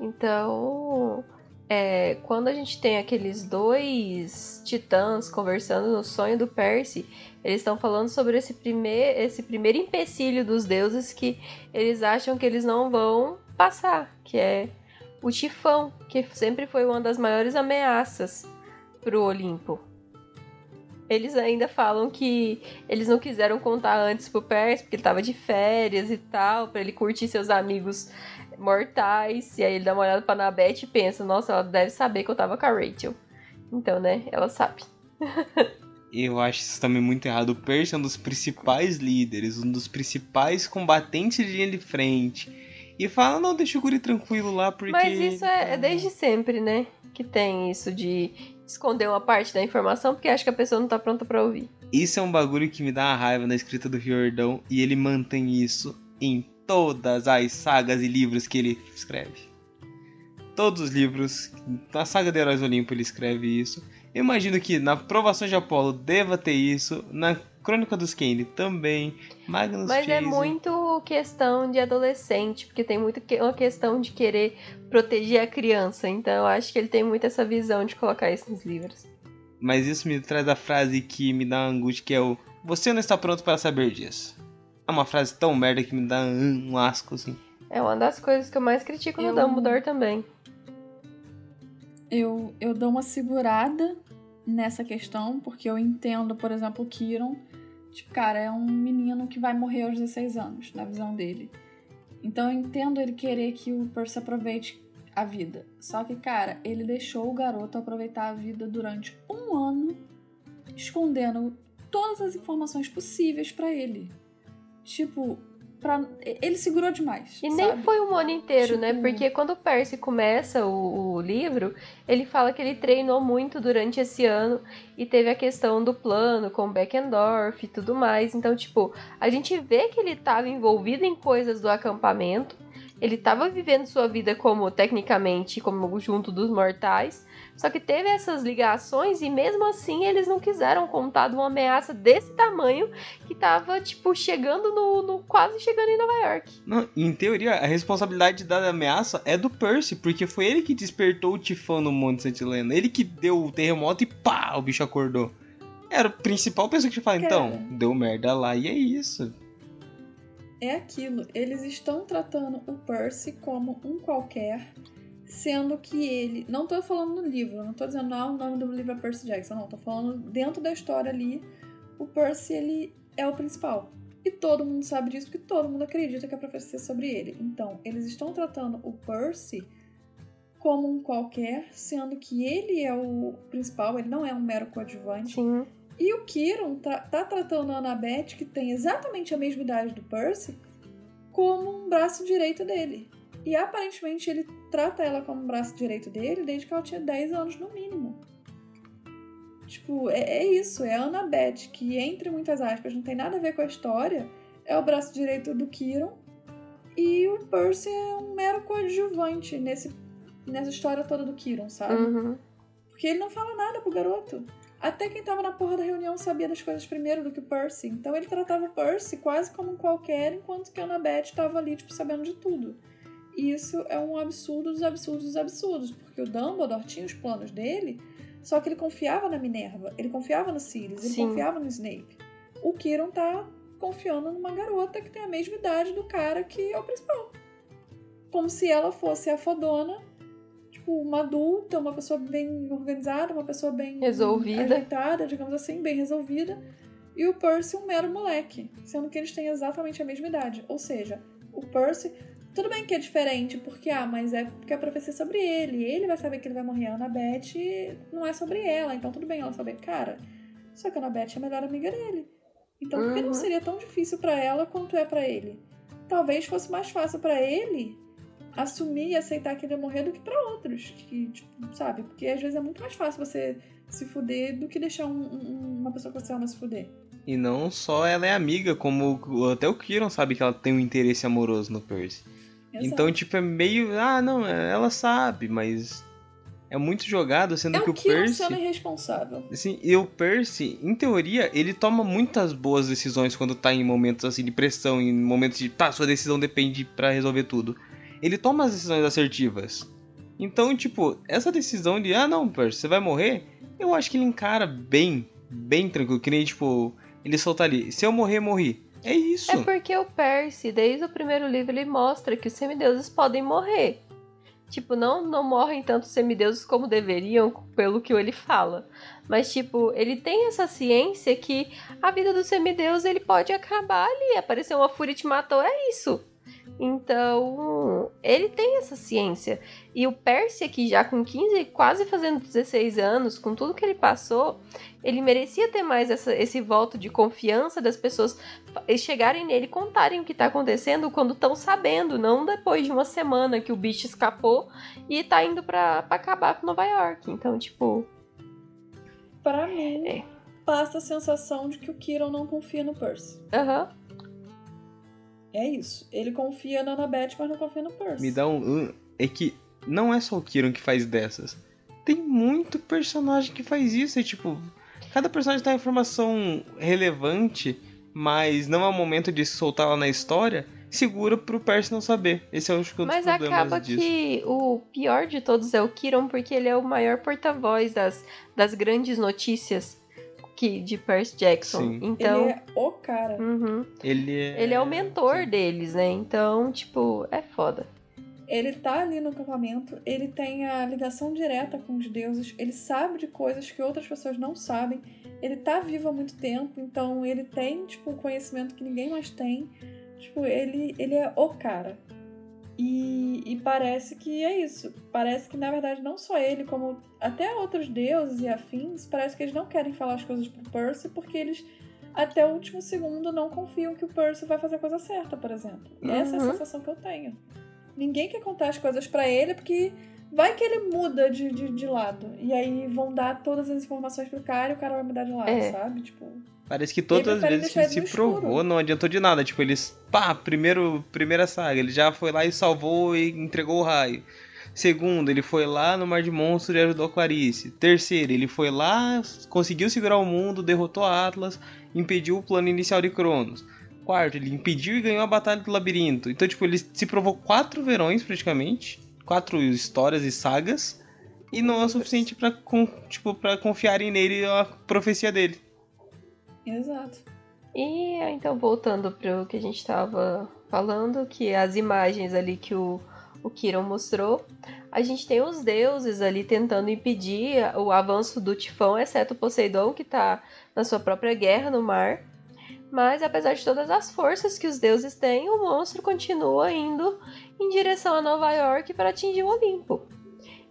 C: Então, é, quando a gente tem aqueles dois titãs conversando no sonho do Percy, eles estão falando sobre esse, primeir, esse primeiro empecilho dos deuses que eles acham que eles não vão passar, que é o tifão, que sempre foi uma das maiores ameaças pro Olimpo. Eles ainda falam que eles não quiseram contar antes pro Percy, porque ele tava de férias e tal, para ele curtir seus amigos mortais. E aí ele dá uma olhada pra Nabete e pensa, nossa, ela deve saber que eu tava com a Rachel. Então, né, ela sabe.
A: Eu acho isso também muito errado. O Percy é um dos principais líderes, um dos principais combatentes de linha de frente. E fala, não, deixa o guri tranquilo lá, porque...
C: Mas isso é, é desde sempre, né? Que tem isso de esconder uma parte da informação porque acha que a pessoa não tá pronta para ouvir.
A: Isso é um bagulho que me dá uma raiva na escrita do Riordão e ele mantém isso em todas as sagas e livros que ele escreve. Todos os livros, na saga de Heróis Olimpo ele escreve isso. Eu imagino que na Provação de Apolo deva ter isso, na Crônica dos Kane também, Magnus
C: Mas é
A: Chase.
C: muito questão de adolescente, porque tem muito que- uma questão de querer proteger a criança. Então eu acho que ele tem muito essa visão de colocar isso nos livros.
A: Mas isso me traz a frase que me dá angústia, que é o Você não está pronto para saber disso. É uma frase tão merda que me dá um um asco, assim.
C: É uma das coisas que eu mais critico no
B: Eu-
C: Dumbledore também.
B: Eu, eu dou uma segurada nessa questão, porque eu entendo, por exemplo, o Kiron. Tipo, cara, é um menino que vai morrer aos 16 anos, na visão dele. Então eu entendo ele querer que o Percy aproveite a vida. Só que, cara, ele deixou o garoto aproveitar a vida durante um ano, escondendo todas as informações possíveis pra ele. Tipo, pra... ele segurou demais.
C: E nem
B: sabe?
C: foi um ano inteiro, né?
B: Tipo-
C: Porque quando o Percy começa o, o livro, ele fala que ele treinou muito durante esse ano e teve a questão do plano com o Beckendorf e tudo mais. Então, tipo, a gente vê que ele estava envolvido em coisas do acampamento. Ele estava vivendo sua vida como, tecnicamente, como junto dos mortais. Só que teve essas ligações e mesmo assim eles não quiseram contar de uma ameaça desse tamanho tava, tipo, chegando no, no- quase chegando em Nova York.
A: Não, em teoria, a responsabilidade da ameaça é do Percy, porque foi ele que despertou o tifão no Monte Santa Helena. Ele que deu o terremoto e pá, o bicho acordou. Era a principal pessoa que tinha falado, então,
B: Cara.
A: deu merda lá e é isso.
B: é aquilo. Eles estão tratando o Percy como um qualquer, sendo que ele. Não tô falando no livro, não tô dizendo ah, o nome do livro é Percy Jackson, não. Tô falando dentro da história ali. O Percy, ele é o principal. E todo mundo sabe disso, porque todo mundo acredita que a profecia é sobre ele. Então, eles estão tratando o Percy como um qualquer, sendo que ele é o principal, ele não é um mero coadjuvante.
C: Sim.
B: E o Kiron tá, tá tratando a Annabeth, que tem exatamente a mesma idade do Percy, como um braço direito dele. E aparentemente ele trata ela como um braço direito dele desde que ela tinha 10 anos no mínimo. Tipo, é, é isso, é a Annabeth, que entre muitas aspas não tem nada a ver com a história, é o braço direito do Kiron. E o Percy é um mero coadjuvante nesse, nessa história toda do Kiron, sabe?
C: Uhum.
B: Porque ele não fala nada pro garoto. Até quem tava na porra da reunião sabia das coisas primeiro do que o Percy. Então ele tratava o Percy quase como um qualquer, enquanto que a Annabeth tava ali, tipo, sabendo de tudo. E isso é um absurdo dos absurdos dos absurdos. Porque o Dumbledore tinha os planos dele, só que ele confiava na Minerva, ele confiava no Sirius, ele
C: Sim.
B: confiava no Snape. O Kiron tá confiando numa garota que tem a mesma idade do cara que é o principal. Como se ela fosse a fodona tipo, uma adulta, uma pessoa bem organizada, uma pessoa bem
C: Resolvida.
B: ajeitada, digamos assim, bem resolvida. E o Percy um mero moleque, sendo que eles têm exatamente a mesma idade. Ou seja, o Percy tudo bem que é diferente, porque, ah, mas é porque a profecia é sobre ele. Ele vai saber que ele vai morrer. A Annabeth não é sobre ela. Então tudo bem ela saber. Cara, só que a Annabeth é a melhor amiga dele. Então por que não
C: Uhum.
B: seria tão difícil pra ela quanto é pra ele? Talvez fosse mais fácil pra ele assumir e aceitar que ele ia morrer do que pra outros. Que, tipo, sabe? Porque às vezes é muito mais fácil você se fuder do que deixar um- um- uma pessoa que você ama se fuder.
A: E não só ela é amiga, como até o Kiron sabe que ela tem um interesse amoroso no Percy.
B: Exato.
A: Então, tipo, é meio. Ah, não, ela sabe, mas. É muito jogado, sendo
B: é
A: que
B: o
A: Percy.
B: sendo irresponsável.
A: Assim, e o Percy, em teoria, ele toma muitas boas decisões quando tá em momentos assim de pressão, em momentos de, tá, sua decisão depende pra resolver tudo. Ele toma as decisões assertivas. Então, tipo, essa decisão de, ah, não, Percy, você vai morrer, eu acho que ele encara bem, bem tranquilo, que nem, tipo, ele solta ali, se eu morrer, morri. É isso.
C: É porque o Percy, desde o primeiro livro, ele mostra que os semideuses podem morrer. Tipo, não, não morrem tanto semideuses como deveriam, pelo que ele fala. Mas, tipo, ele tem essa ciência que a vida do semideus ele pode acabar ali. Aparecer uma fúria e te matou, é isso. Então, ele tem essa ciência. E o Percy aqui, já com 15, quase fazendo 16 anos, com tudo que ele passou, ele merecia ter mais essa- esse voto de confiança das pessoas chegarem nele e contarem o que tá acontecendo quando estão sabendo, não depois de uma semana que o bicho escapou e tá indo pra, pra acabar com Nova York. Então, tipo,
B: Pra mim,
C: É.
B: passa a sensação de que o Kiron não confia no Percy.
C: aham.
B: É isso. Ele confia na Annabeth, mas não confia no Percy.
A: Me dá um. É que não é só o Kiron que faz dessas. Tem muito personagem que faz isso. É tipo. Cada personagem tem uma informação relevante, mas não é o momento de soltar ela na história. Segura pro Percy não saber. Esse é o um dos
C: Mas
A: problemas
C: acaba
A: disso.
C: que o pior de todos é o Kiron, porque ele é o maior porta-voz das, das grandes notícias que, de Percy Jackson.
A: Sim.
C: Então.
B: Ele é o cara.
C: uhum.
A: Ele é.
C: Ele é o mentor
A: Sim.
C: deles, né? Então, tipo, é foda.
B: Ele tá ali no acampamento, ele tem a ligação direta com os deuses, ele sabe de coisas que outras pessoas não sabem. Ele tá vivo há muito tempo, então ele tem, tipo, conhecimento que ninguém mais tem. Tipo, ele, ele é o cara. E, e parece que é isso. Parece que, na verdade, não só ele, como até outros deuses e afins, parece que eles não querem falar as coisas pro Percy porque eles, até o último segundo, não confiam que o Percy vai fazer a coisa certa, por exemplo. Essa é a
C: Uhum.
B: sensação que eu tenho. Ninguém quer contar as coisas pra ele porque vai que ele muda de, de, de lado. E aí vão dar todas as informações pro cara e o cara vai mudar de lado,
C: É.
B: sabe? Tipo.
A: Parece que todas as vezes que ele se
B: no escuro.
A: provou, não adiantou de nada. Tipo, eles. Pá, primeiro, primeira saga, ele já foi lá e salvou e entregou o raio. Segundo, ele foi lá no Mar de Monstros e ajudou a Clarice. Terceiro, ele foi lá, conseguiu segurar o mundo, derrotou a Atlas, impediu o plano inicial de Cronos. Quarto, ele impediu e ganhou a Batalha do Labirinto. Então, tipo, ele se provou quatro verões, praticamente. Quatro histórias e sagas. E não é o suficiente pra, con- tipo, pra confiarem nele a profecia dele.
B: Exato.
C: E então, voltando para o que a gente estava falando, que as imagens ali que o, o Kiron mostrou, a gente tem os deuses ali tentando impedir o avanço do tifão, exceto Poseidon, que está na sua própria guerra no mar. Mas apesar de todas as forças que os deuses têm, o monstro continua indo em direção a Nova York para atingir o Olimpo.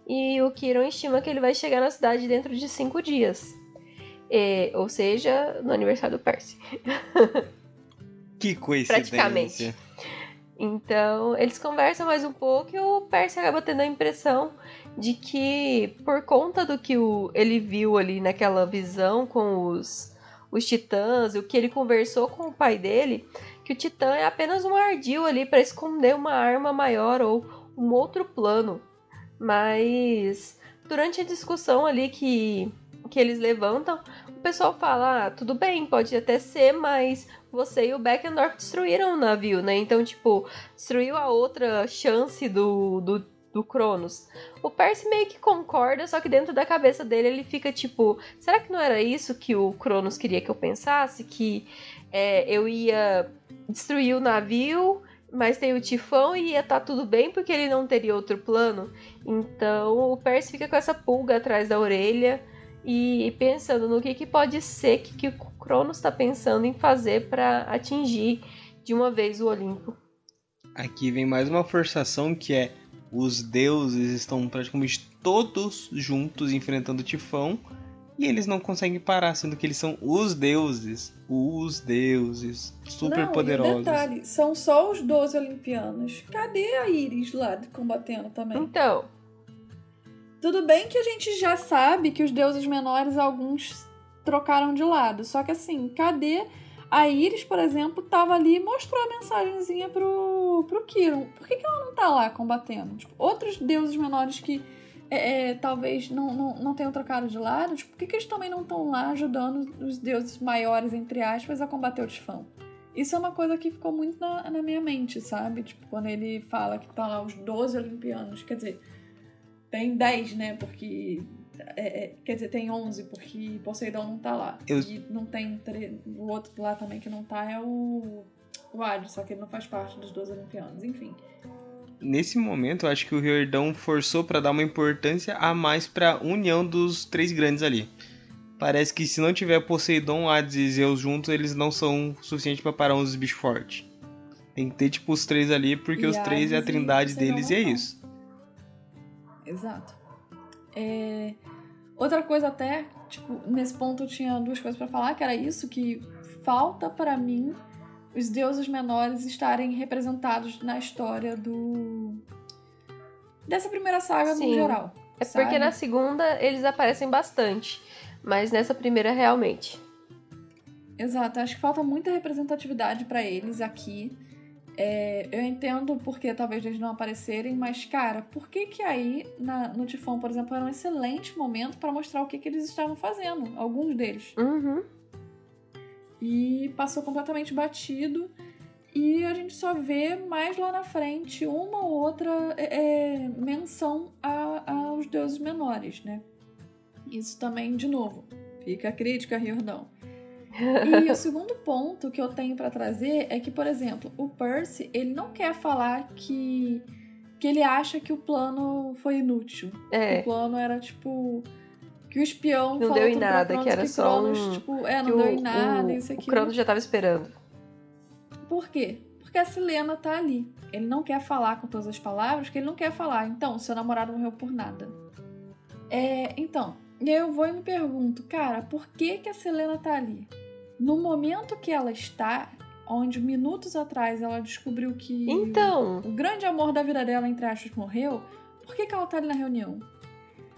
C: E o Kiron estima que ele vai chegar na cidade dentro de cinco dias. E- ou seja, no aniversário do Percy.
A: Que coincidência.
C: Praticamente. Então, eles conversam mais um pouco e o Percy acaba tendo a impressão de que, por conta do que o, ele viu ali naquela visão com os, os titãs, o que ele conversou com o pai dele, que o titã é apenas um ardil ali para esconder uma arma maior ou um outro plano. Mas durante a discussão ali que, que eles levantam, o pessoal fala: ah, tudo bem, pode até ser, mas você e o Beckendorf destruíram o navio, né? Então, tipo, destruiu a outra chance do, do, do Cronos. O Percy meio que concorda, só que dentro da cabeça dele ele fica tipo: será que não era isso que o Cronos queria que eu pensasse? Que é, eu ia destruir o navio, mas tem o tifão e ia estar tudo bem porque ele não teria outro plano? Então o Percy fica com essa pulga atrás da orelha e pensando no que, que pode ser que, que o Cronos está pensando em fazer para atingir de uma vez o Olimpo.
A: Aqui vem mais uma forçação que é os deuses estão praticamente todos juntos enfrentando o Tifão e eles não conseguem parar, sendo que eles são os deuses. Os deuses. Super
B: não,
A: poderosos.
B: E detalhe, são só os 12 olimpianos. Cadê a Iris lá combatendo também?
C: Então.
B: Tudo bem que a gente já sabe que os deuses menores, alguns trocaram de lado. Só que assim, cadê. A Iris, por exemplo, tava ali e mostrou a mensagenzinha pro, pro Kiron. Por que, que ela não tá lá combatendo? Tipo, outros deuses menores que é, é, talvez não, não, não tenham trocado de lado, tipo, por que, que eles também não estão lá ajudando os deuses maiores, entre aspas, a combater o Tifão? Isso é uma coisa que ficou muito na, na minha mente, sabe? Tipo, quando ele fala que tá lá os 12 olimpianos, quer dizer, tem 10, né? Porque. É, é, quer dizer, tem 11, porque Poseidon não tá lá.
A: Eu...
B: E não tem. O outro lá também que não tá é o. O Hades, só que ele não faz parte dos 12 olimpianos, enfim
A: nesse momento, eu acho que o Riordão forçou para dar uma importância a mais para união dos três grandes ali. Parece que se não tiver Poseidon, Hades e Zeus juntos, eles não são suficientes para parar uns bichos fortes. Tem que ter tipo os três ali, porque e os três é a trindade deles e é isso.
B: Exato. É... Outra coisa até, tipo, nesse ponto eu tinha duas coisas para falar, que era isso, que falta para mim os deuses menores estarem representados na história do. dessa primeira saga Sim. no geral.
C: É sabe? porque na segunda eles aparecem bastante, mas nessa primeira realmente.
B: Exato, acho que falta muita representatividade para eles aqui. É, eu entendo porque talvez eles não aparecerem, mas cara, por que que aí na, no Tifão, por exemplo, era um excelente momento para mostrar o que, que eles estavam fazendo, alguns deles.
C: Uhum
B: e passou completamente batido. E a gente só vê mais lá na frente uma ou outra é, é, menção a, aos deuses menores, né? Isso também, de novo, fica a crítica, Riordão. E o segundo ponto que eu tenho para trazer é que, por exemplo, o Percy, ele não quer falar que, que ele acha que o plano foi inútil.
C: É.
B: O plano era, tipo, que o espião
C: não deu em nada, que era que só Cronos,
B: um... tipo, é, não deu em nada, o, isso aqui.
C: O Cronos já tava esperando.
B: Por quê? Porque a Selena tá ali. Ele não quer falar com todas as palavras, que ele não quer falar. Então, seu namorado morreu por nada. É, então, eu vou e me pergunto, cara, por que que a Selena tá ali? No momento que ela está, onde minutos atrás ela descobriu que
C: então.
B: o grande amor da vida dela, entre aspas, morreu, por que, que ela tá ali na reunião?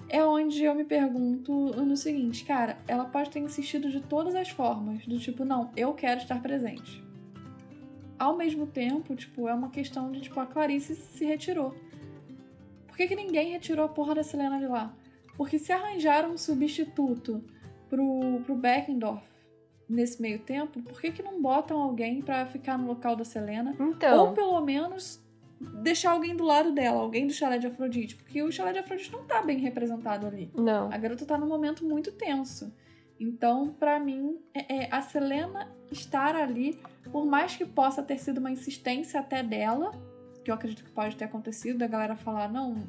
B: é onde eu me pergunto no seguinte, cara, ela pode ter insistido de todas as formas, do tipo, não, eu quero estar presente. Ao mesmo tempo, tipo, é uma questão de, tipo, a Clarice se retirou. Por que, que ninguém retirou a porra da Selena de lá? Porque se arranjaram um substituto pro, pro Beckendorf nesse meio tempo, por que, que não botam alguém para ficar no local da Selena?
C: Então.
B: Ou pelo menos deixar alguém do lado dela, alguém do chalé de Afrodite, porque o chalé de Afrodite não tá bem representado ali.
C: Não.
B: A garota tá num momento muito tenso. Então, para mim, é, é, a Selena estar ali, por mais que possa ter sido uma insistência até dela, que eu acredito que pode ter acontecido, da galera falar, não,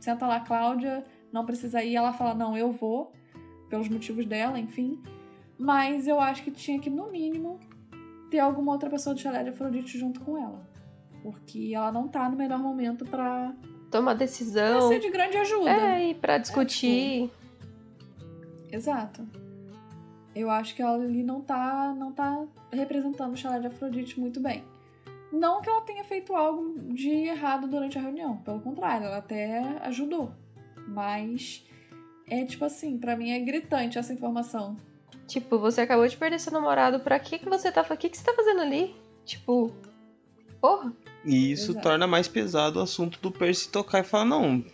B: senta lá, Cláudia, não precisa ir, ela fala, não, eu vou, pelos motivos dela, enfim. Mas eu acho que tinha que, no mínimo, ter alguma outra pessoa do chalé de Afrodite junto com ela porque ela não tá no melhor momento para
C: tomar decisão.
B: Pra ser de grande ajuda.
C: É, e pra discutir. É.
B: Exato. Eu acho que ela ali não tá, não tá representando o chalé de Afrodite muito bem. Não que ela tenha feito algo de errado durante a reunião, pelo contrário, ela até ajudou. Mas é tipo assim, para mim é gritante essa informação.
C: Tipo, você acabou de perder seu namorado, pra que que você tá, o que que você tá fazendo ali? Tipo, porra.
A: E isso Exato. torna mais pesado o assunto do Percy tocar e falar, não,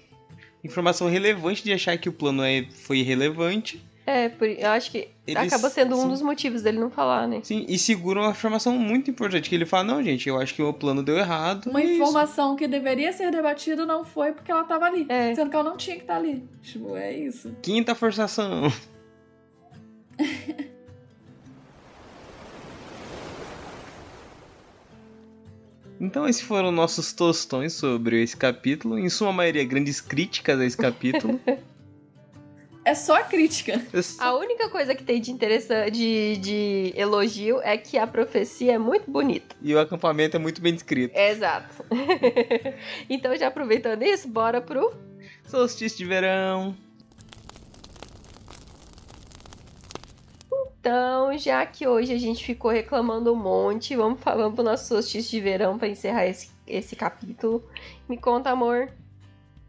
A: informação relevante de achar que o plano é, foi irrelevante.
C: É, por, eu acho que Eles, acaba sendo um sim, dos motivos dele não falar, né?
A: Sim, e segura uma informação muito importante, que ele fala, não, gente, eu acho que o plano deu errado.
B: Uma informação isso. que deveria ser debatida não foi porque ela tava ali. É. Sendo que ela não tinha que estar tá ali. Tipo, é isso.
A: Quinta forçação. Então esses foram nossos tostões sobre esse capítulo. Em sua maioria, grandes críticas a esse capítulo.
B: É só crítica.
C: A única coisa que tem de interessante, de, de elogio, é que a profecia é muito bonita.
A: E o acampamento é muito bem descrito.
C: Exato. então, já aproveitando isso, bora pro
A: Solstício de verão.
C: Então, já que hoje a gente ficou reclamando um monte, vamos falando pro nosso solstício de verão para encerrar esse, esse capítulo. Me conta, amor,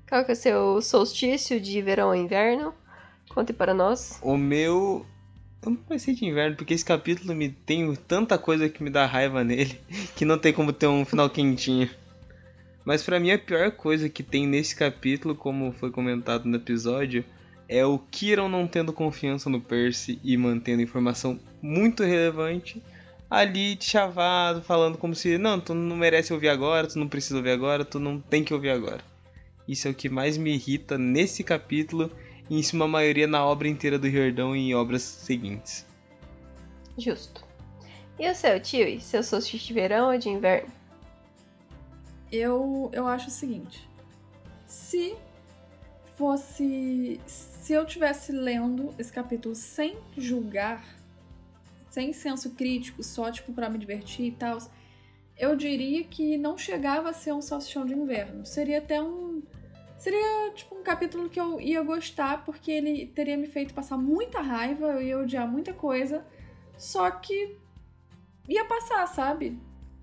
C: qual que é o seu solstício de verão ou inverno? Conte para nós.
A: O meu. Eu não ser de inverno, porque esse capítulo me tem tanta coisa que me dá raiva nele que não tem como ter um final quentinho. Mas para mim a pior coisa que tem nesse capítulo, como foi comentado no episódio, é o Kiron não tendo confiança no Percy e mantendo informação muito relevante ali de chavado, falando como se, não, tu não merece ouvir agora, tu não precisa ouvir agora, tu não tem que ouvir agora. Isso é o que mais me irrita nesse capítulo e em sua maioria na obra inteira do Riordão e em obras seguintes.
C: Justo. E o seu, tio? Seu solstício de verão ou de inverno?
B: Eu, eu acho o seguinte. Se fosse. Se eu tivesse lendo esse capítulo sem julgar, sem senso crítico, só tipo para me divertir e tal, eu diria que não chegava a ser um salsichão de inverno. Seria até um. Seria tipo um capítulo que eu ia gostar, porque ele teria me feito passar muita raiva, eu ia odiar muita coisa, só que ia passar, sabe?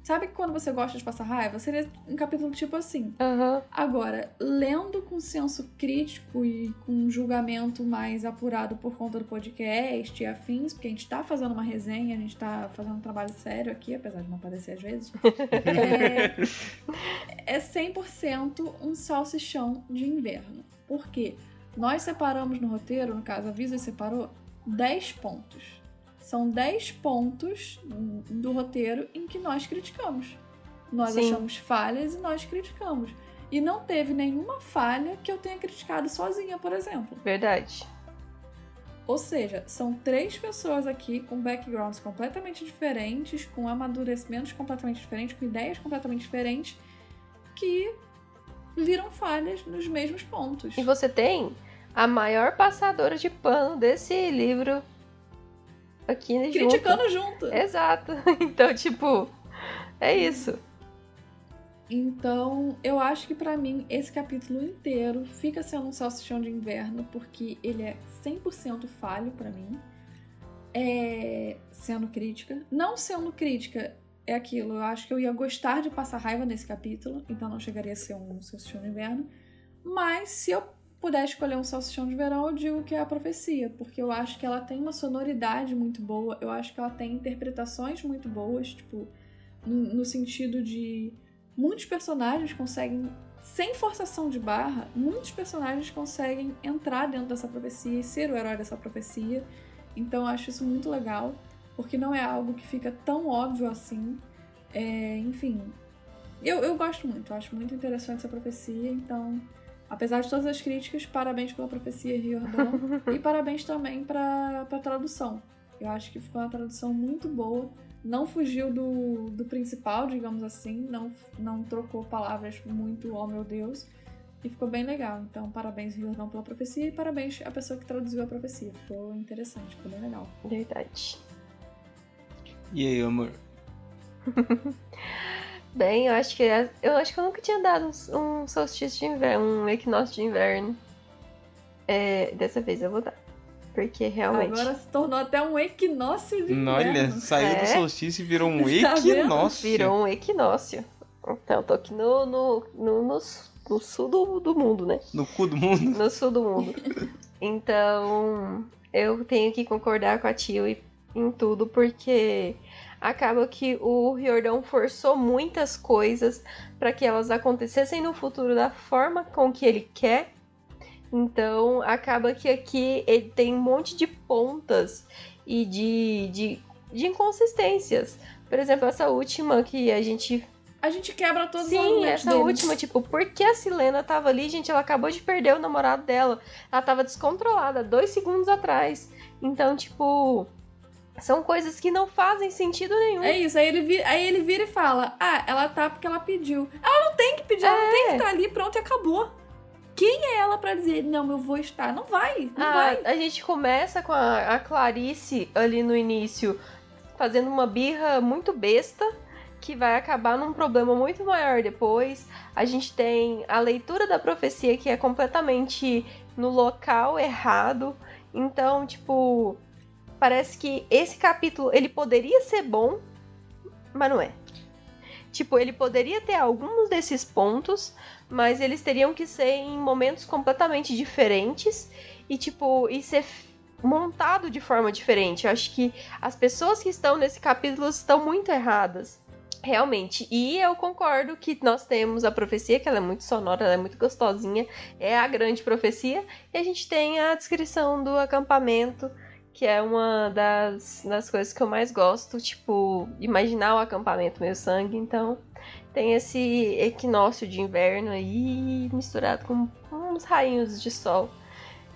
B: Sabe quando você gosta de passar raiva? Seria um capítulo tipo assim.
C: Uhum.
B: Agora, lendo com senso crítico e com um julgamento mais apurado por conta do podcast e afins, porque a gente tá fazendo uma resenha, a gente tá fazendo um trabalho sério aqui, apesar de não aparecer às vezes. é, é 100% um salsichão de inverno. Por quê? Nós separamos no roteiro, no caso a Visa separou, 10 pontos. São 10 pontos do roteiro em que nós criticamos. Nós
C: Sim.
B: achamos falhas e nós criticamos. E não teve nenhuma falha que eu tenha criticado sozinha, por exemplo.
C: Verdade.
B: Ou seja, são três pessoas aqui com backgrounds completamente diferentes, com amadurecimentos completamente diferentes, com ideias completamente diferentes, que viram falhas nos mesmos pontos.
C: E você tem a maior passadora de pano desse livro aqui junto.
B: Criticando junto.
C: Exato. Então, tipo, é isso.
B: Então, eu acho que pra mim esse capítulo inteiro fica sendo um salsichão de inverno porque ele é 100% falho pra mim. É... sendo crítica, não sendo crítica é aquilo, eu acho que eu ia gostar de passar raiva nesse capítulo, então não chegaria a ser um salsichão de inverno. Mas se eu puder escolher um salsichão de verão, eu digo que é a profecia, porque eu acho que ela tem uma sonoridade muito boa, eu acho que ela tem interpretações muito boas, tipo, no, no sentido de muitos personagens conseguem, sem forçação de barra, muitos personagens conseguem entrar dentro dessa profecia e ser o herói dessa profecia. Então eu acho isso muito legal, porque não é algo que fica tão óbvio assim. É, enfim, eu, eu gosto muito, eu acho muito interessante essa profecia, então Apesar de todas as críticas, parabéns pela profecia Riordan e parabéns também para a tradução. Eu acho que ficou uma tradução muito boa. Não fugiu do, do principal, digamos assim. Não, não trocou palavras muito, oh meu Deus. E ficou bem legal. Então, parabéns Riordan pela profecia e parabéns à pessoa que traduziu a profecia. Ficou interessante, ficou bem legal.
C: Verdade.
A: E aí, amor?
C: Bem, eu acho que é- eu acho que eu nunca tinha dado um, um solstício de inverno, um equinócio de inverno. É, dessa vez eu vou dar. Porque realmente.
B: Agora se tornou até um equinócio de inverno.
A: Olha, saiu do
C: É.
A: solstício e virou um
B: Tá vendo?
A: equinócio.
C: Virou um equinócio. Então, eu tô aqui no, no, no, no, no sul do, do mundo, né?
A: No cu do mundo.
C: No sul do mundo. Então, eu tenho que concordar com a Tio em tudo, porque acaba que o Riordão forçou muitas coisas para que elas acontecessem no futuro da forma com que ele quer. Então, acaba que aqui ele tem um monte de pontas e de, de, de inconsistências. Por exemplo, essa última que a gente
B: A gente quebra todos os
C: Sim, essa
B: dele.
C: última, tipo, por que a Silena tava ali, gente? Ela acabou de perder o namorado dela. Ela tava descontrolada dois segundos atrás. Então, tipo, são coisas que não fazem sentido nenhum.
B: É isso, aí ele, vira, aí ele vira e fala: Ah, ela tá porque ela pediu. Ela não tem que pedir, ela não tem que estar ali, pronto e acabou. quem é ela para dizer, não, eu vou estar? Não vai, não
C: Ah,
B: vai.
C: a gente começa com a, a Clarice ali no início fazendo uma birra muito besta que vai acabar num problema muito maior depois. A gente tem a leitura da profecia que é completamente no local errado. Então, tipo, parece que esse capítulo ele poderia ser bom, mas não é. Tipo, ele poderia ter alguns desses pontos, mas eles teriam que ser em momentos completamente diferentes e tipo, e ser montado de forma diferente. Eu acho que as pessoas que estão nesse capítulo estão muito erradas. Realmente. E eu concordo que nós temos a profecia, que ela é muito sonora, ela é muito gostosinha, é a grande profecia, e a gente tem a descrição do acampamento, que é uma das, das coisas que eu mais gosto, tipo, imaginar o acampamento meio sangue, então tem esse equinócio de inverno aí misturado com uns rainhos de sol.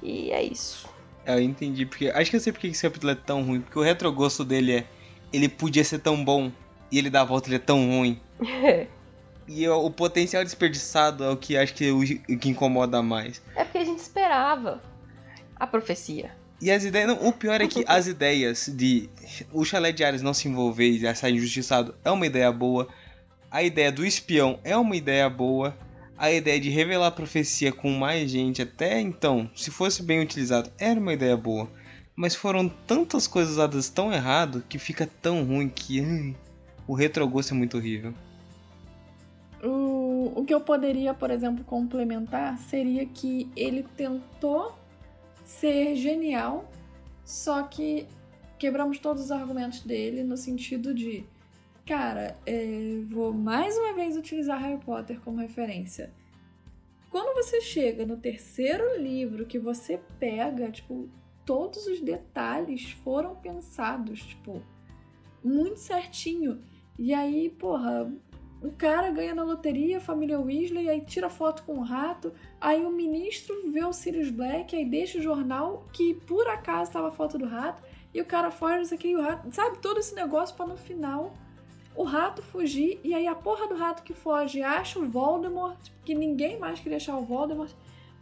C: E é isso.
A: Eu entendi, porque. Acho que eu sei porque esse capítulo é tão ruim. Porque o retrogosto dele é. Ele podia ser tão bom. E ele dá a volta, ele é tão ruim. E o, o potencial desperdiçado é o que acho que, o, o que incomoda mais.
C: é porque a gente esperava a profecia.
A: E as ideias. Não, o pior é que as ideias de o chalé de Ares não se envolver e sair injustiçado é uma ideia boa. A ideia do espião é uma ideia boa. A ideia de revelar a profecia com mais gente, até então, se fosse bem utilizado, era uma ideia boa. Mas foram tantas coisas usadas tão errado que fica tão ruim que ai, o retrogosto é muito horrível.
B: O, o que eu poderia, por exemplo, complementar seria que ele tentou ser genial, só que quebramos todos os argumentos dele no sentido de, cara, é, vou mais uma vez utilizar Harry Potter como referência. Quando você chega no terceiro livro que você pega, tipo, todos os detalhes foram pensados, tipo, muito certinho. E aí, porra, o cara ganha na loteria, a família Weasley, aí tira foto com o rato, aí o ministro vê o Sirius Black, aí deixa o jornal que por acaso tava a foto do rato, e o cara foge, não sei o que, e o rato. Sabe, todo esse negócio pra no final o rato fugir, e aí a porra do rato que foge acha o Voldemort, que ninguém mais queria achar o Voldemort.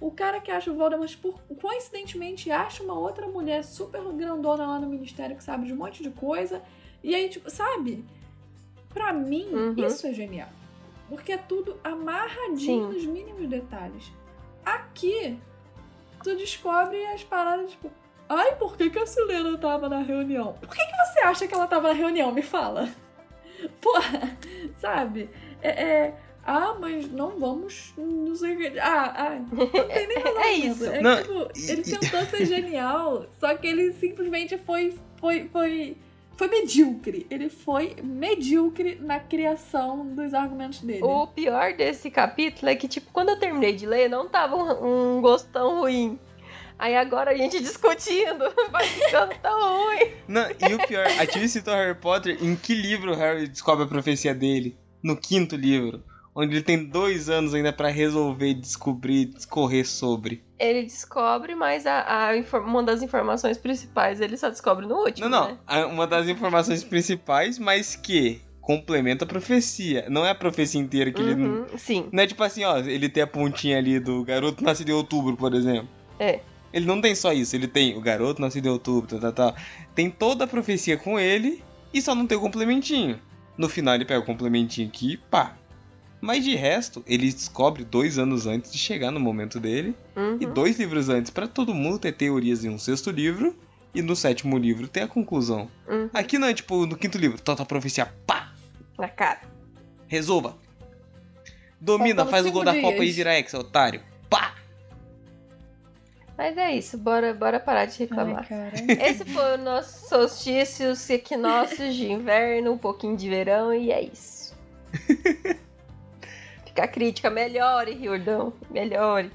B: O cara que acha o Voldemort, por, coincidentemente, acha uma outra mulher super grandona lá no ministério que sabe de um monte de coisa. E aí, tipo, sabe? Pra mim,
C: Uhum.
B: isso é genial. Porque é tudo amarradinho
C: Sim.
B: nos mínimos detalhes. Aqui, tu descobre as paradas, tipo, ai, por que, que a Silena tava na reunião? Por que, que você acha que ela tava na reunião? Me fala. Porra, sabe? É, é, ah, mas não vamos. Não sei o que. Ah, ah, não tem nem razão.
C: É isso.
B: É
A: Não,
B: tipo,
A: e-
B: ele
A: e-
B: tentou ser genial, só que ele simplesmente foi. Foi. Foi. Foi medíocre. Ele foi medíocre na criação dos argumentos dele.
C: O pior desse capítulo é que, tipo, quando eu terminei de ler, não tava um, um gosto tão ruim. Aí agora a gente discutindo, vai ficando tão ruim.
A: Não, e o pior, a Tia citou Harry Potter, em que livro o Harry descobre a profecia dele? No quinto livro. Onde ele tem dois anos ainda pra resolver, descobrir, discorrer sobre.
C: Ele descobre, mas a, a uma das informações principais ele só descobre no último.
A: Não, não.
C: Né?
A: Uma das informações principais, mas que complementa a profecia. Não é a profecia inteira que ele. não-
C: Uhum, sim.
A: Não é tipo assim, ó, ele tem a pontinha ali do garoto nascido em outubro, por exemplo.
C: É.
A: Ele não tem só isso, ele tem o garoto nascido em outubro, tal, tal, tal. Tem toda a profecia com ele e só não tem o complementinho. No final ele pega o complementinho aqui, pá. Mas de resto, ele descobre dois anos antes de chegar no momento dele
C: Uhum.
A: e dois livros antes pra todo mundo ter teorias em um sexto livro e no sétimo livro ter a conclusão.
C: Uhum.
A: Aqui não é tipo no quinto livro, total profecia, pá,
C: Na cara.
A: resolva. Domina, faz o gol da Copa e
B: dias.
A: vira ex, otário. Pá!
C: Mas é isso, bora, bora parar de
B: Ai,
C: reclamar.
B: cara.
C: Esse foi o nosso solstício, os equinócios de inverno, um pouquinho de verão e é isso. Fica a crítica, melhore, Riordão, melhore.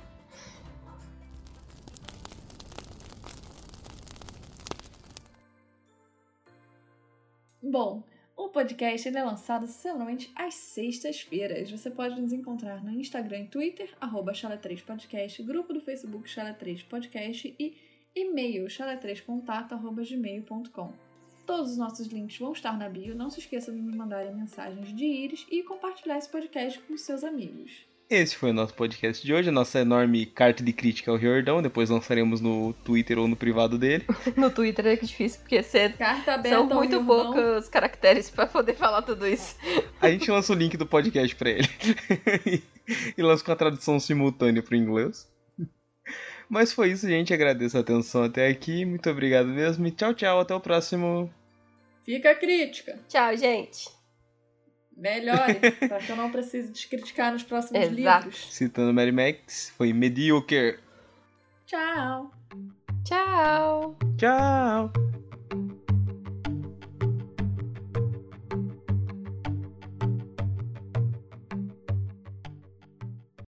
B: Bom, o podcast é lançado semanalmente às sextas-feiras. Você pode nos encontrar no Instagram e Twitter, arroba Chala3podcast, grupo do Facebook Chala3podcast e e-mail chala3contato.gmail.com. Todos os nossos links vão estar na bio. Não se esqueça de nos mandarem mensagens de íris e compartilhar esse podcast com seus amigos.
A: Esse foi o nosso podcast de hoje, a nossa enorme carta de crítica ao Riordão. Depois lançaremos no Twitter ou no privado dele.
C: No Twitter é que difícil, porque você...
B: Carta aberta
C: são muito poucos caracteres pra poder falar tudo isso.
A: A gente lança o link do podcast pra ele. e lança com a tradução simultânea pro inglês. Mas foi isso, gente. Agradeço a atenção até aqui. Muito obrigado mesmo. E tchau, tchau. Até o próximo.
B: Fica a crítica.
C: Tchau, gente.
B: Melhore, pra que eu não precise te criticar nos próximos
C: Exato.
B: livros.
A: Citando Mary Max, foi mediocre.
B: Tchau.
C: Tchau.
A: Tchau.